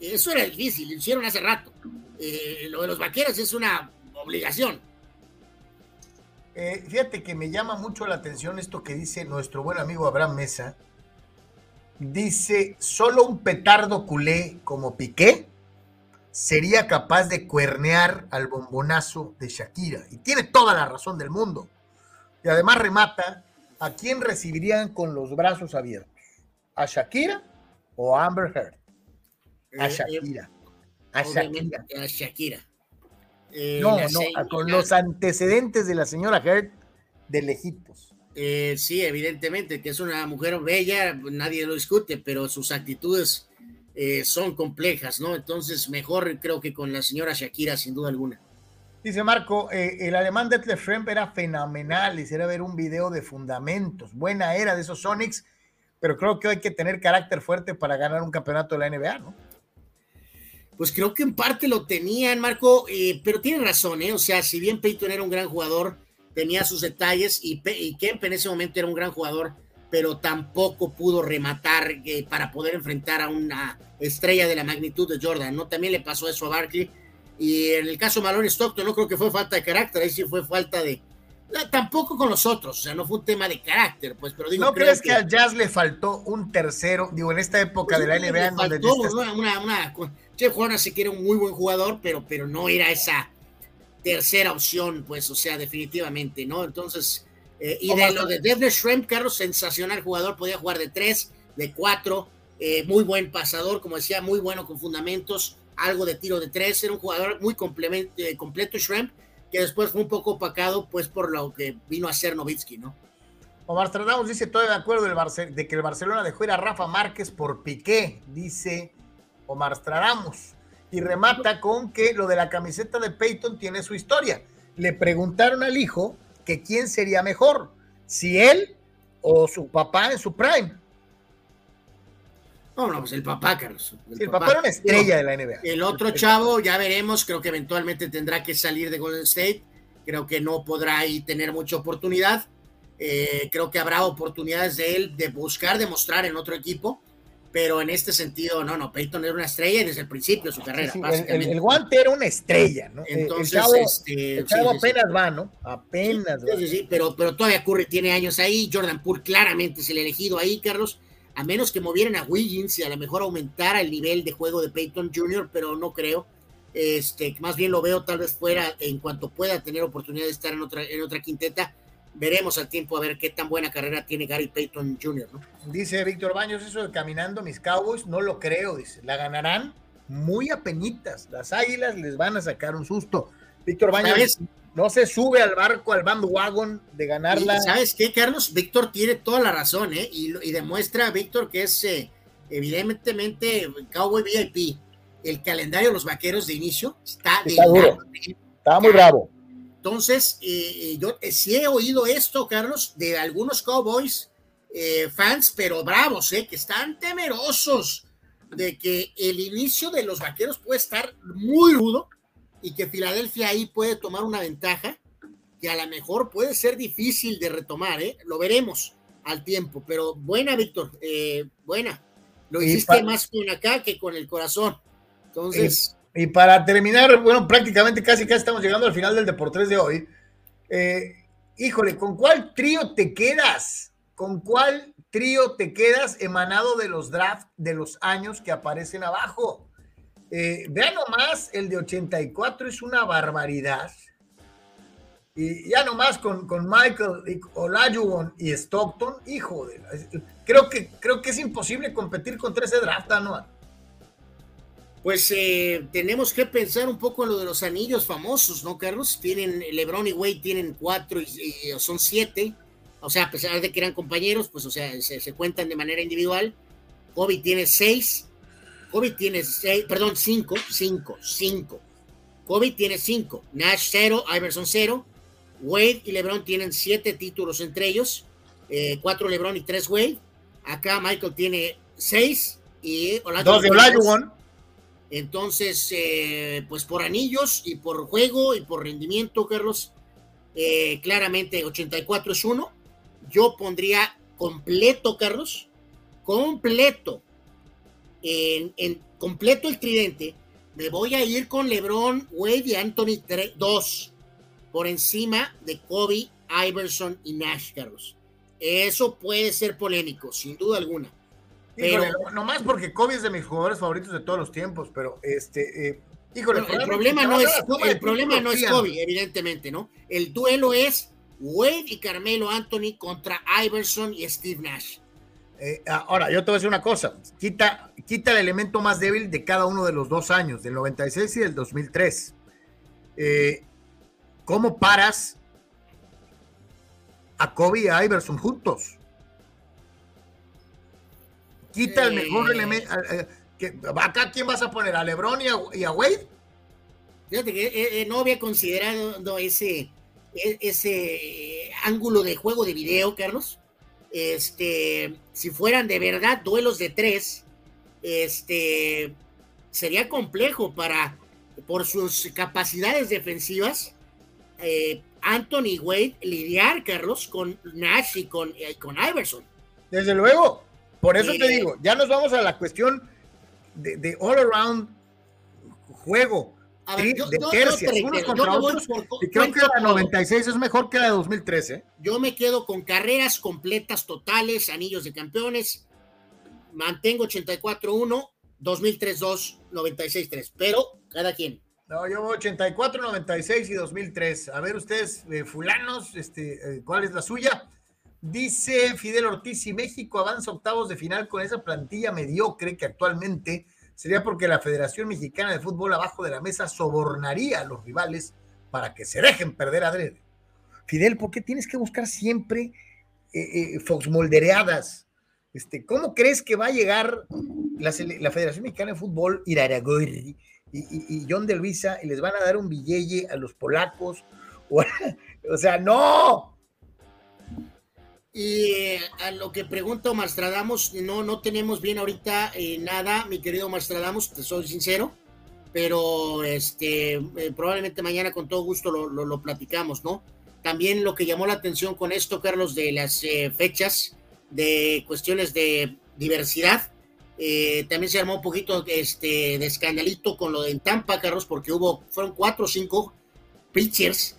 S2: Eso era difícil, lo hicieron hace rato. Eh, lo de los vaqueros es una obligación.
S1: Eh, fíjate que me llama mucho la atención esto que dice nuestro buen amigo Abraham Mesa. Dice, solo un petardo culé como Piqué sería capaz de cuernear al bombonazo de Shakira. Y tiene toda la razón del mundo. Y además remata, ¿a quién recibirían con los brazos abiertos? ¿A Shakira o a Amber Heard? A eh, Shakira.
S2: A Shakira. A Shakira.
S1: Eh, no, no, con los antecedentes de la señora Heard de lejitos.
S2: Eh, sí, evidentemente, que es una mujer bella, nadie lo discute, pero sus actitudes eh, son complejas, ¿no? Entonces, mejor creo que con la señora Shakira, sin duda alguna.
S1: Dice Marco, el alemán Detlef Schrempf era fenomenal, hiciera ver un video de fundamentos, buena era de esos Sonics, pero creo que hay que tener carácter fuerte para ganar un campeonato de la NBA, ¿no?
S2: Pues creo que en parte lo tenían, Marco, eh, pero tiene razón, ¿eh? O sea, si bien Peyton era un gran jugador, tenía sus detalles y, Kemp en ese momento era un gran jugador, pero tampoco pudo rematar eh, para poder enfrentar a una estrella de la magnitud de Jordan, ¿no? También le pasó eso a Barkley. Y en el caso de Malone Stockton, no creo que fue falta de carácter, ahí sí fue falta de, tampoco con los otros, o sea, no fue un tema de carácter, pues, pero digo.
S1: ¿No crees que, al Jazz le faltó un tercero, digo, en esta época de la NBA?
S2: Le faltó, una, una, una, Jeff Horner sí que era un muy buen jugador, pero, pero no era esa tercera opción, pues, o sea, definitivamente, ¿no? Entonces, eh, y de lo de Devin Shrimp, Carlos, sensacional jugador, podía jugar de tres, de cuatro, eh, muy buen pasador, como decía, muy bueno con fundamentos, algo de tiro de tres, era un jugador muy eh, completo, Shrimp, que después fue un poco opacado, pues por lo que vino a ser Novitsky, ¿no?
S1: Omar Stradamos dice, estoy de acuerdo de que el Barcelona dejó ir a Rafa Márquez por Piqué, dice Omar Stradamos. Y remata con que lo de la camiseta de Peyton tiene su historia. Le preguntaron al hijo que quién sería mejor, si él o su papá en su prime.
S2: No, no, pues el papá, Carlos.
S1: El, papá. era una estrella de la NBA.
S2: El otro chavo, ya veremos, creo que eventualmente tendrá que salir de Golden State. Creo que no podrá ahí tener mucha oportunidad. Eh, creo que habrá oportunidades de él de buscar demostrar en otro equipo. Pero en este sentido, no, no, Peyton era una estrella desde el principio de su carrera.
S1: el, guante era una estrella, ¿no?
S2: Entonces,
S1: el chavo, este, apenas va, ¿no? Apenas
S2: va. Sí, sí, pero, pero todavía Curry tiene años ahí. Jordan Poole claramente es el elegido ahí, Carlos a menos que movieran a Wiggins y a lo mejor aumentara el nivel de juego de Peyton Jr., pero no creo. Este, más bien lo veo tal vez fuera en cuanto pueda tener oportunidad de estar en otra, en otra quinteta. Veremos al tiempo a ver qué tan buena carrera tiene Gary Peyton Jr. ¿no?
S1: Dice Víctor Baños, eso de caminando mis Cowboys, no lo creo, dice. La ganarán muy apenitas. Las águilas les van a sacar un susto. Víctor Baños no se sube al barco, al bandwagon de ganarla.
S2: ¿Sabes qué, Carlos? Víctor tiene toda la razón, ¿eh? Y, demuestra, Víctor, que es eh, evidentemente Cowboy VIP. El calendario de los vaqueros de inicio está,
S1: está duro. Está muy bravo.
S2: Entonces, eh, eh, yo sí he oído esto, Carlos, de algunos Cowboys fans, pero bravos, ¿eh? Que están temerosos de que el inicio de los vaqueros puede estar muy rudo y que Filadelfia ahí puede tomar una ventaja que a lo mejor puede ser difícil de retomar, ¿eh? Lo veremos al tiempo, pero buena, Víctor, eh, buena. Lo hiciste más con acá que con el corazón. Entonces.
S1: Y, para terminar, bueno, prácticamente casi casi estamos llegando al final del Deportes de hoy. Eh, híjole, ¿con cuál trío te quedas? ¿Con cuál trío te quedas emanado de los drafts de los años que aparecen abajo? Eh, vean nomás, el de 84 es una barbaridad. Y ya nomás con, con Michael Olajuwon y Stockton, hijo de creo que creo que es imposible competir contra ese draft, ¿no?
S2: Pues eh, tenemos que pensar un poco en lo de los anillos famosos, ¿no, Carlos? Tienen, LeBron y Wade tienen cuatro y, son siete. O sea, a pesar de que eran compañeros, pues, o sea, se, se cuentan de manera individual. Kobe tiene seis, Kobe tiene seis, perdón, cinco, cinco, cinco. Kobe tiene cinco, Nash cero, Iverson cero, Wade y LeBron tienen siete títulos entre ellos, eh, cuatro LeBron y tres Wade. Acá Michael tiene seis y
S1: dos de Olajuwon.
S2: Entonces, eh, pues por anillos y por juego y por rendimiento, Carlos, eh, claramente 84 es uno. Yo pondría completo, Carlos, completo en, completo el tridente, me voy a ir con LeBron, Wade y Anthony 2 por encima de Kobe, Iverson y Nash, Carlos. Eso puede ser polémico, sin duda alguna.
S1: Pero no más porque Kobe es de mis jugadores favoritos de todos los tiempos, pero este, eh,
S2: híjole, el problema no es el problema no es Kobe, evidentemente, ¿no? El duelo es Wade y Carmelo Anthony contra Iverson y Steve Nash.
S1: Eh, ahora, yo te voy a decir una cosa, quita, quita el elemento más débil de cada uno de los dos años, del 96 y del 2003. Eh, ¿Cómo paras a Kobe y a Iverson juntos? Quita el mejor eh. elemento. ¿Acá quién vas a poner? ¿A LeBron y a, Wade?
S2: Fíjate que no había considerado ese, e, ese ángulo de juego de video, Carlos este, si fueran de verdad duelos de tres, este, sería complejo para, por sus capacidades defensivas, eh, Anthony Wade lidiar, Carlos, con Nash y con, eh, con Iverson.
S1: Desde luego, por eso te digo, ya nos vamos a la cuestión de, de all around juego de tercias, unos contra otros. y creo que la 96 es mejor que la de 2013.
S2: Yo me quedo con carreras completas, totales, anillos de campeones. Mantengo 84-1, 2003-2, 96-3. Pero cada quien.
S1: No, yo 84, 96 y 2003. A ver ustedes, eh, fulanos, este, eh, ¿cuál es la suya? Dice Fidel Ortiz, si México avanza octavos de final con esa plantilla mediocre que actualmente sería porque la Federación Mexicana de Fútbol abajo de la mesa sobornaría a los rivales para que se dejen perder a Dredd. Fidel, ¿por qué tienes que buscar siempre eh, eh, foxmoldereadas? Este, ¿Cómo crees que va a llegar la, Federación Mexicana de Fútbol, Iraragorri y, y, John de Luisa y les van a dar un billete a los polacos? [laughs] O, sea, no.
S2: Y eh, a lo que pregunta Omar Stradamos, no, no tenemos bien ahorita nada, mi querido Omar Stradamos, te soy sincero, pero este, probablemente mañana con todo gusto lo, lo platicamos, ¿no? También lo que llamó la atención con esto, Carlos, de las eh, fechas, de cuestiones de diversidad, eh, también se armó un poquito este, de escandalito con lo de Tampa, Carlos, porque hubo, fueron cuatro o cinco pitchers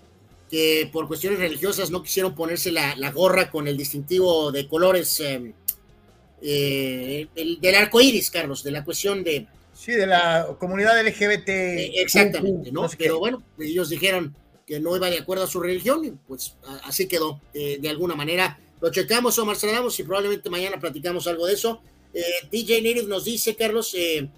S2: que por cuestiones religiosas no quisieron ponerse la, gorra con el distintivo de colores em, eh, del arco iris, Carlos, de la cuestión de.
S1: Sí, de la comunidad LGBT.
S2: exactamente, ¿no? Pero bueno, ellos dijeron, que no iba de acuerdo a su religión, y pues así quedó. Eh, de alguna manera lo checamos, Omar Stradamos, y probablemente mañana platicamos algo de eso. Eh, DJ Native nos dice, Carlos, eh,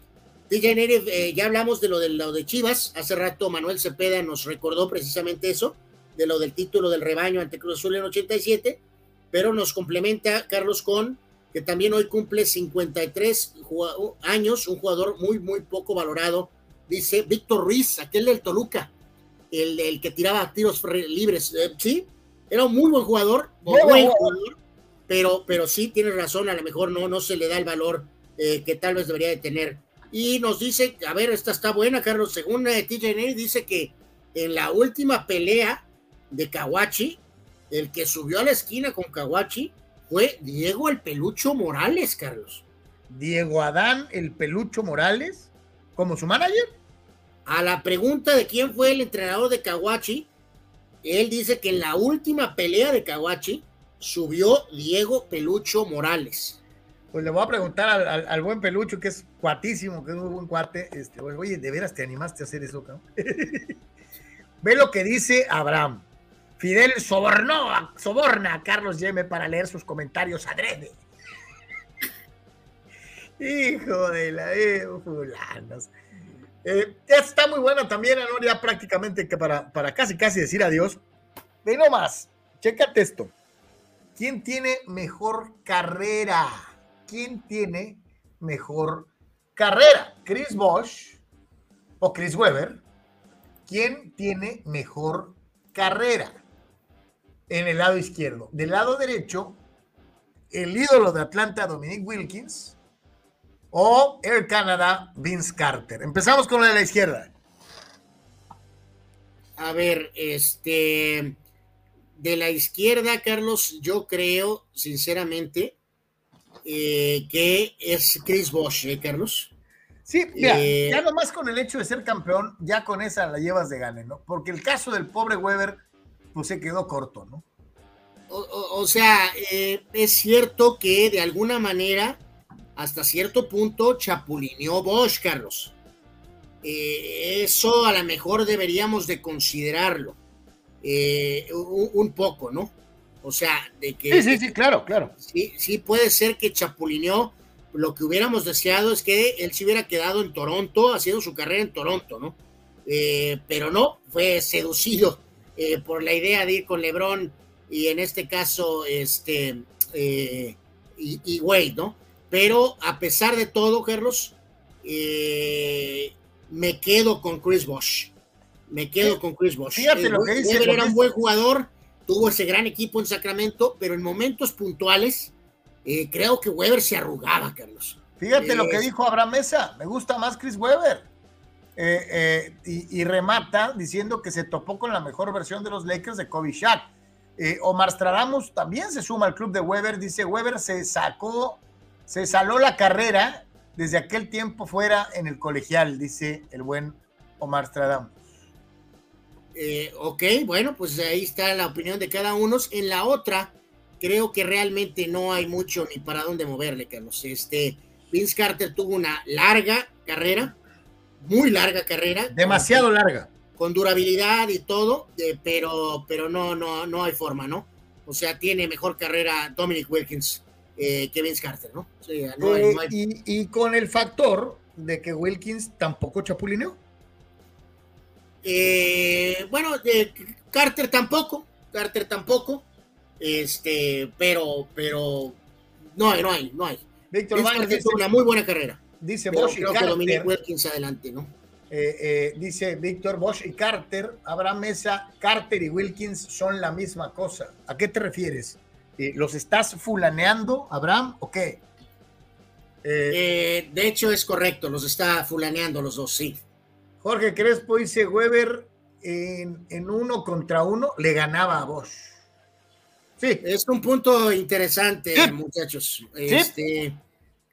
S2: DJ Native, ya hablamos de lo, de lo de Chivas. Hace rato Manuel Cepeda nos recordó precisamente eso, de lo del título del rebaño ante Cruz Azul en 87, pero nos complementa, Carlos, con que también hoy cumple 53 años, un jugador muy, muy poco valorado, dice Víctor Ruiz, aquel del Toluca el, que tiraba tiros libres, eh, sí, era un muy buen jugador, buen jugador, pero, pero sí, tiene razón, a lo mejor no, no se le da el valor eh, que tal vez debería de tener. Y nos dice, a ver, esta está buena, Carlos, según eh, TJ dice que en la última pelea de Kawachi, el que subió a la esquina con Kawachi fue Diego el Pelucho Morales, Carlos.
S1: Diego Adán el Pelucho Morales, como su manager.
S2: A la pregunta de quién fue el entrenador de Kawachi, él dice que en la última pelea de Kawachi subió Diego Pelucho Morales.
S1: Pues le voy a preguntar al, buen Pelucho, que es cuatísimo, que es un buen cuate. Este, oye, ¿de veras te animaste a hacer eso, cabrón? [laughs] Ve lo que dice Abraham. Fidel sobornó, soborna a Carlos Yeme para leer sus comentarios adrede. [laughs] Hijo de la eh, fulanos. Eh, está muy buena también, ¿no? Ya prácticamente que para, para casi casi decir adiós. Ve nomás, chécate esto. ¿Quién tiene mejor carrera? ¿Quién tiene mejor carrera? ¿Chris Bosch o Chris Weber? ¿Quién tiene mejor carrera? En el lado izquierdo. Del lado derecho, el ídolo de Atlanta, Dominic Wilkins, o Air Canada, Vince Carter. Empezamos con la de la izquierda.
S2: A ver, este, de la izquierda, Carlos, yo creo, sinceramente, eh, que es Chris Bosch, ¿eh, Carlos?
S1: Sí, mira, eh, ya nomás con el hecho de ser campeón, ya con esa la llevas de gane, ¿no? Porque el caso del pobre Weber, pues se quedó corto, ¿no?
S2: O, sea, es cierto que de alguna manera hasta cierto punto chapulineó Bosch, Carlos. Eh, eso a lo mejor deberíamos de considerarlo eh, un, poco, ¿no? O sea, de que...
S1: Sí, sí, sí, claro, claro.
S2: Sí, sí puede ser que chapulineó. Lo que hubiéramos deseado es que él se hubiera quedado en Toronto, haciendo su carrera en Toronto, ¿no? Eh, pero no, fue seducido por la idea de ir con Lebron y en este caso, este, y, y Wade, ¿no? Pero a pesar de todo, Carlos, eh, me quedo con Chris Bosch. Me quedo con Chris Bosch.
S1: Fíjate lo que dice.
S2: era un buen jugador, tuvo ese gran equipo en Sacramento, pero en momentos puntuales eh, creo que Weber se arrugaba, Carlos.
S1: Fíjate lo que dijo Abraham Mesa, me gusta más Chris Weber. Eh, y, remata diciendo que se topó con la mejor versión de los Lakers de Kobe Shaq. Omar Stradamus también se suma al club de Weber, dice Weber se sacó se saló la carrera desde aquel tiempo fuera en el colegial, dice el buen Omar Stradam.
S2: Eh, ok, bueno, pues ahí está la opinión de cada uno. En la otra, creo que realmente no hay mucho ni para dónde moverle, Carlos. Este, Vince Carter tuvo una larga carrera, muy larga carrera.
S1: Demasiado larga.
S2: Con durabilidad y todo, eh, pero, pero no, no, no hay forma, ¿no? O sea, tiene mejor carrera Dominic Wilkins eh, Kevin Carter, ¿no?
S1: y, con el factor de que Wilkins tampoco chapulineó?
S2: Eh, bueno, Carter tampoco, Carter tampoco, este, pero, pero no hay, no hay, no hay. Víctor Vázquez una muy buena carrera.
S1: Dice Bosch y Carter,
S2: Wilkins adelante, ¿no?
S1: Eh, eh, dice Víctor Bosch y Carter, Abraham Mesa, Carter y Wilkins son la misma cosa. ¿A qué te refieres? ¿Los estás fulaneando, Abraham, o qué?
S2: de hecho, es correcto, los está fulaneando los dos, sí.
S1: Jorge Crespo dice Weber en, uno contra uno le ganaba a Bosch.
S2: Sí. Es un punto interesante, muchachos. Este,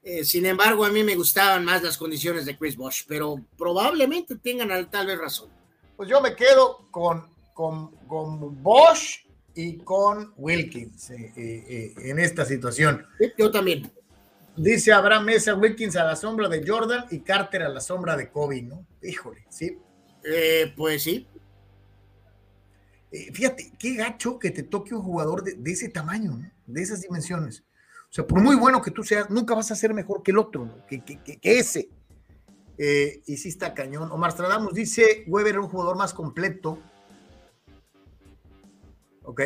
S2: eh, sin embargo, a mí me gustaban más las condiciones de Chris Bosch, pero probablemente tengan tal vez razón.
S1: Pues yo me quedo con, con, con Bosch y con Wilkins eh, eh, en esta situación.
S2: yo también.
S1: Dice Abraham Mesa Wilkins a la sombra de Jordan y Carter a la sombra de Kobe, ¿no? Híjole, sí.
S2: Eh, pues sí.
S1: Eh, fíjate, qué gacho que te toque un jugador de, ese tamaño, ¿no? de esas dimensiones. O sea, por muy bueno que tú seas, nunca vas a ser mejor que el otro, ¿no? que, que, que, ese. Eh, cañón. Omar Stradamus dice, Weber era un jugador más completo. ¿Ok?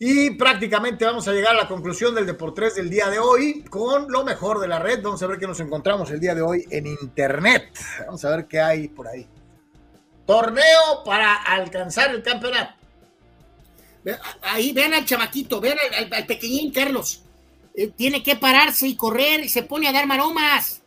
S1: Y prácticamente vamos a llegar a la conclusión del Deportes del día de hoy con lo mejor de la red. Vamos a ver qué nos encontramos el día de hoy en Internet. Vamos a ver qué hay por ahí. Torneo para alcanzar el campeonato.
S2: Ahí vean al chamaquito, vean al, pequeñín Carlos. Eh, tiene que pararse y correr y se pone a dar maromas.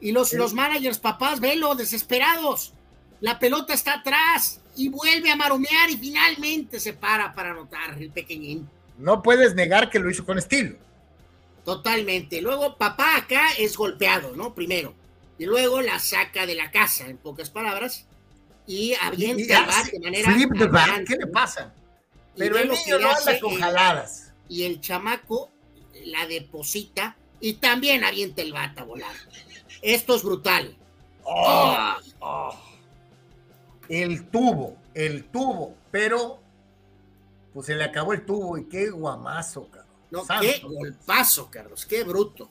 S2: Y los, los managers, papás, velo, desesperados. La pelota está atrás y vuelve a maromear y finalmente se para para anotar el pequeñín.
S1: No puedes negar que lo hizo con estilo.
S2: Totalmente. Luego papá acá es golpeado, ¿no? Primero. Y luego la saca de la casa, en pocas palabras, y avienta bat de manera.
S1: Flip the bat, ¿qué le pasa? Pero el niño no anda con jaladas.
S2: Y el chamaco la deposita y también avienta el bat a volar. Esto es brutal.
S1: Oh, oh el tubo, el tubo, pero pues se le acabó el tubo y qué guamazo, Carlos.
S2: No, qué golpazo, Carlos, qué bruto.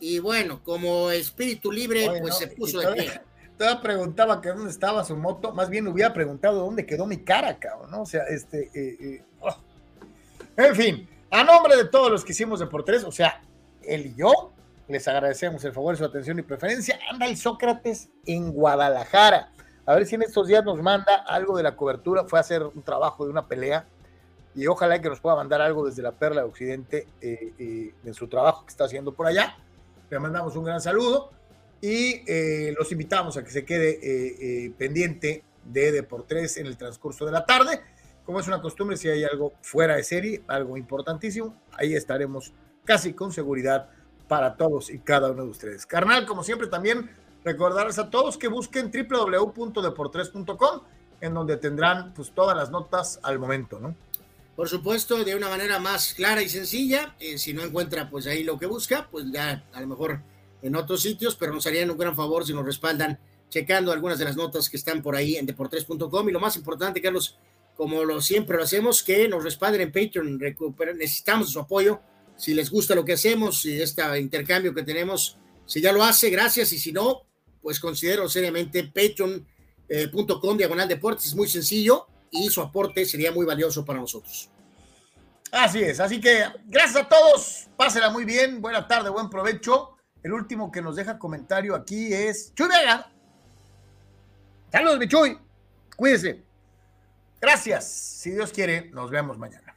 S2: Y bueno, como espíritu libre, pues se puso de pie.
S1: Todavía preguntaba que dónde estaba su moto, más bien hubiera preguntado dónde quedó mi cara, cabrón, ¿no? O sea, este, eh, eh, oh. en fin, a nombre de todos los que hicimos Deportes, o sea, él y yo, les agradecemos el favor, su atención y preferencia. Anda el Sócrates en Guadalajara a ver si en estos días nos manda algo de la cobertura. Fue a hacer un trabajo de una pelea y ojalá que nos pueda mandar algo desde la Perla de Occidente eh, eh, en su trabajo que está haciendo por allá. Le mandamos un gran saludo y eh, los invitamos a que se quede pendiente de Deportes en el transcurso de la tarde. Como es una costumbre, si hay algo fuera de serie, algo importantísimo, ahí estaremos casi con seguridad para todos y cada uno de ustedes. Carnal, como siempre, también Recordarles a todos que busquen www.deportres.com, en donde tendrán pues todas las notas al momento, ¿no?
S2: Por supuesto, de una manera más clara y sencilla. Eh, si no encuentra pues ahí lo que busca, pues ya a lo mejor en otros sitios, pero nos harían un gran favor si nos respaldan checando algunas de las notas que están por ahí en deportres.com. Y lo más importante, Carlos, como lo siempre lo hacemos, que nos respalden en Patreon. necesitamos su apoyo. Si les gusta lo que hacemos y este intercambio que tenemos, si ya lo hace, gracias. Y si no, pues considero seriamente patreon.com diagonal deportes, es muy sencillo y su aporte sería muy valioso para nosotros.
S1: Así es, así que gracias a todos, pásela muy bien, buena tarde, buen provecho. El último que nos deja comentario aquí es Chuy Vega. Saludos, mi Chuy. Cuídese. Gracias. Si Dios quiere, nos vemos mañana.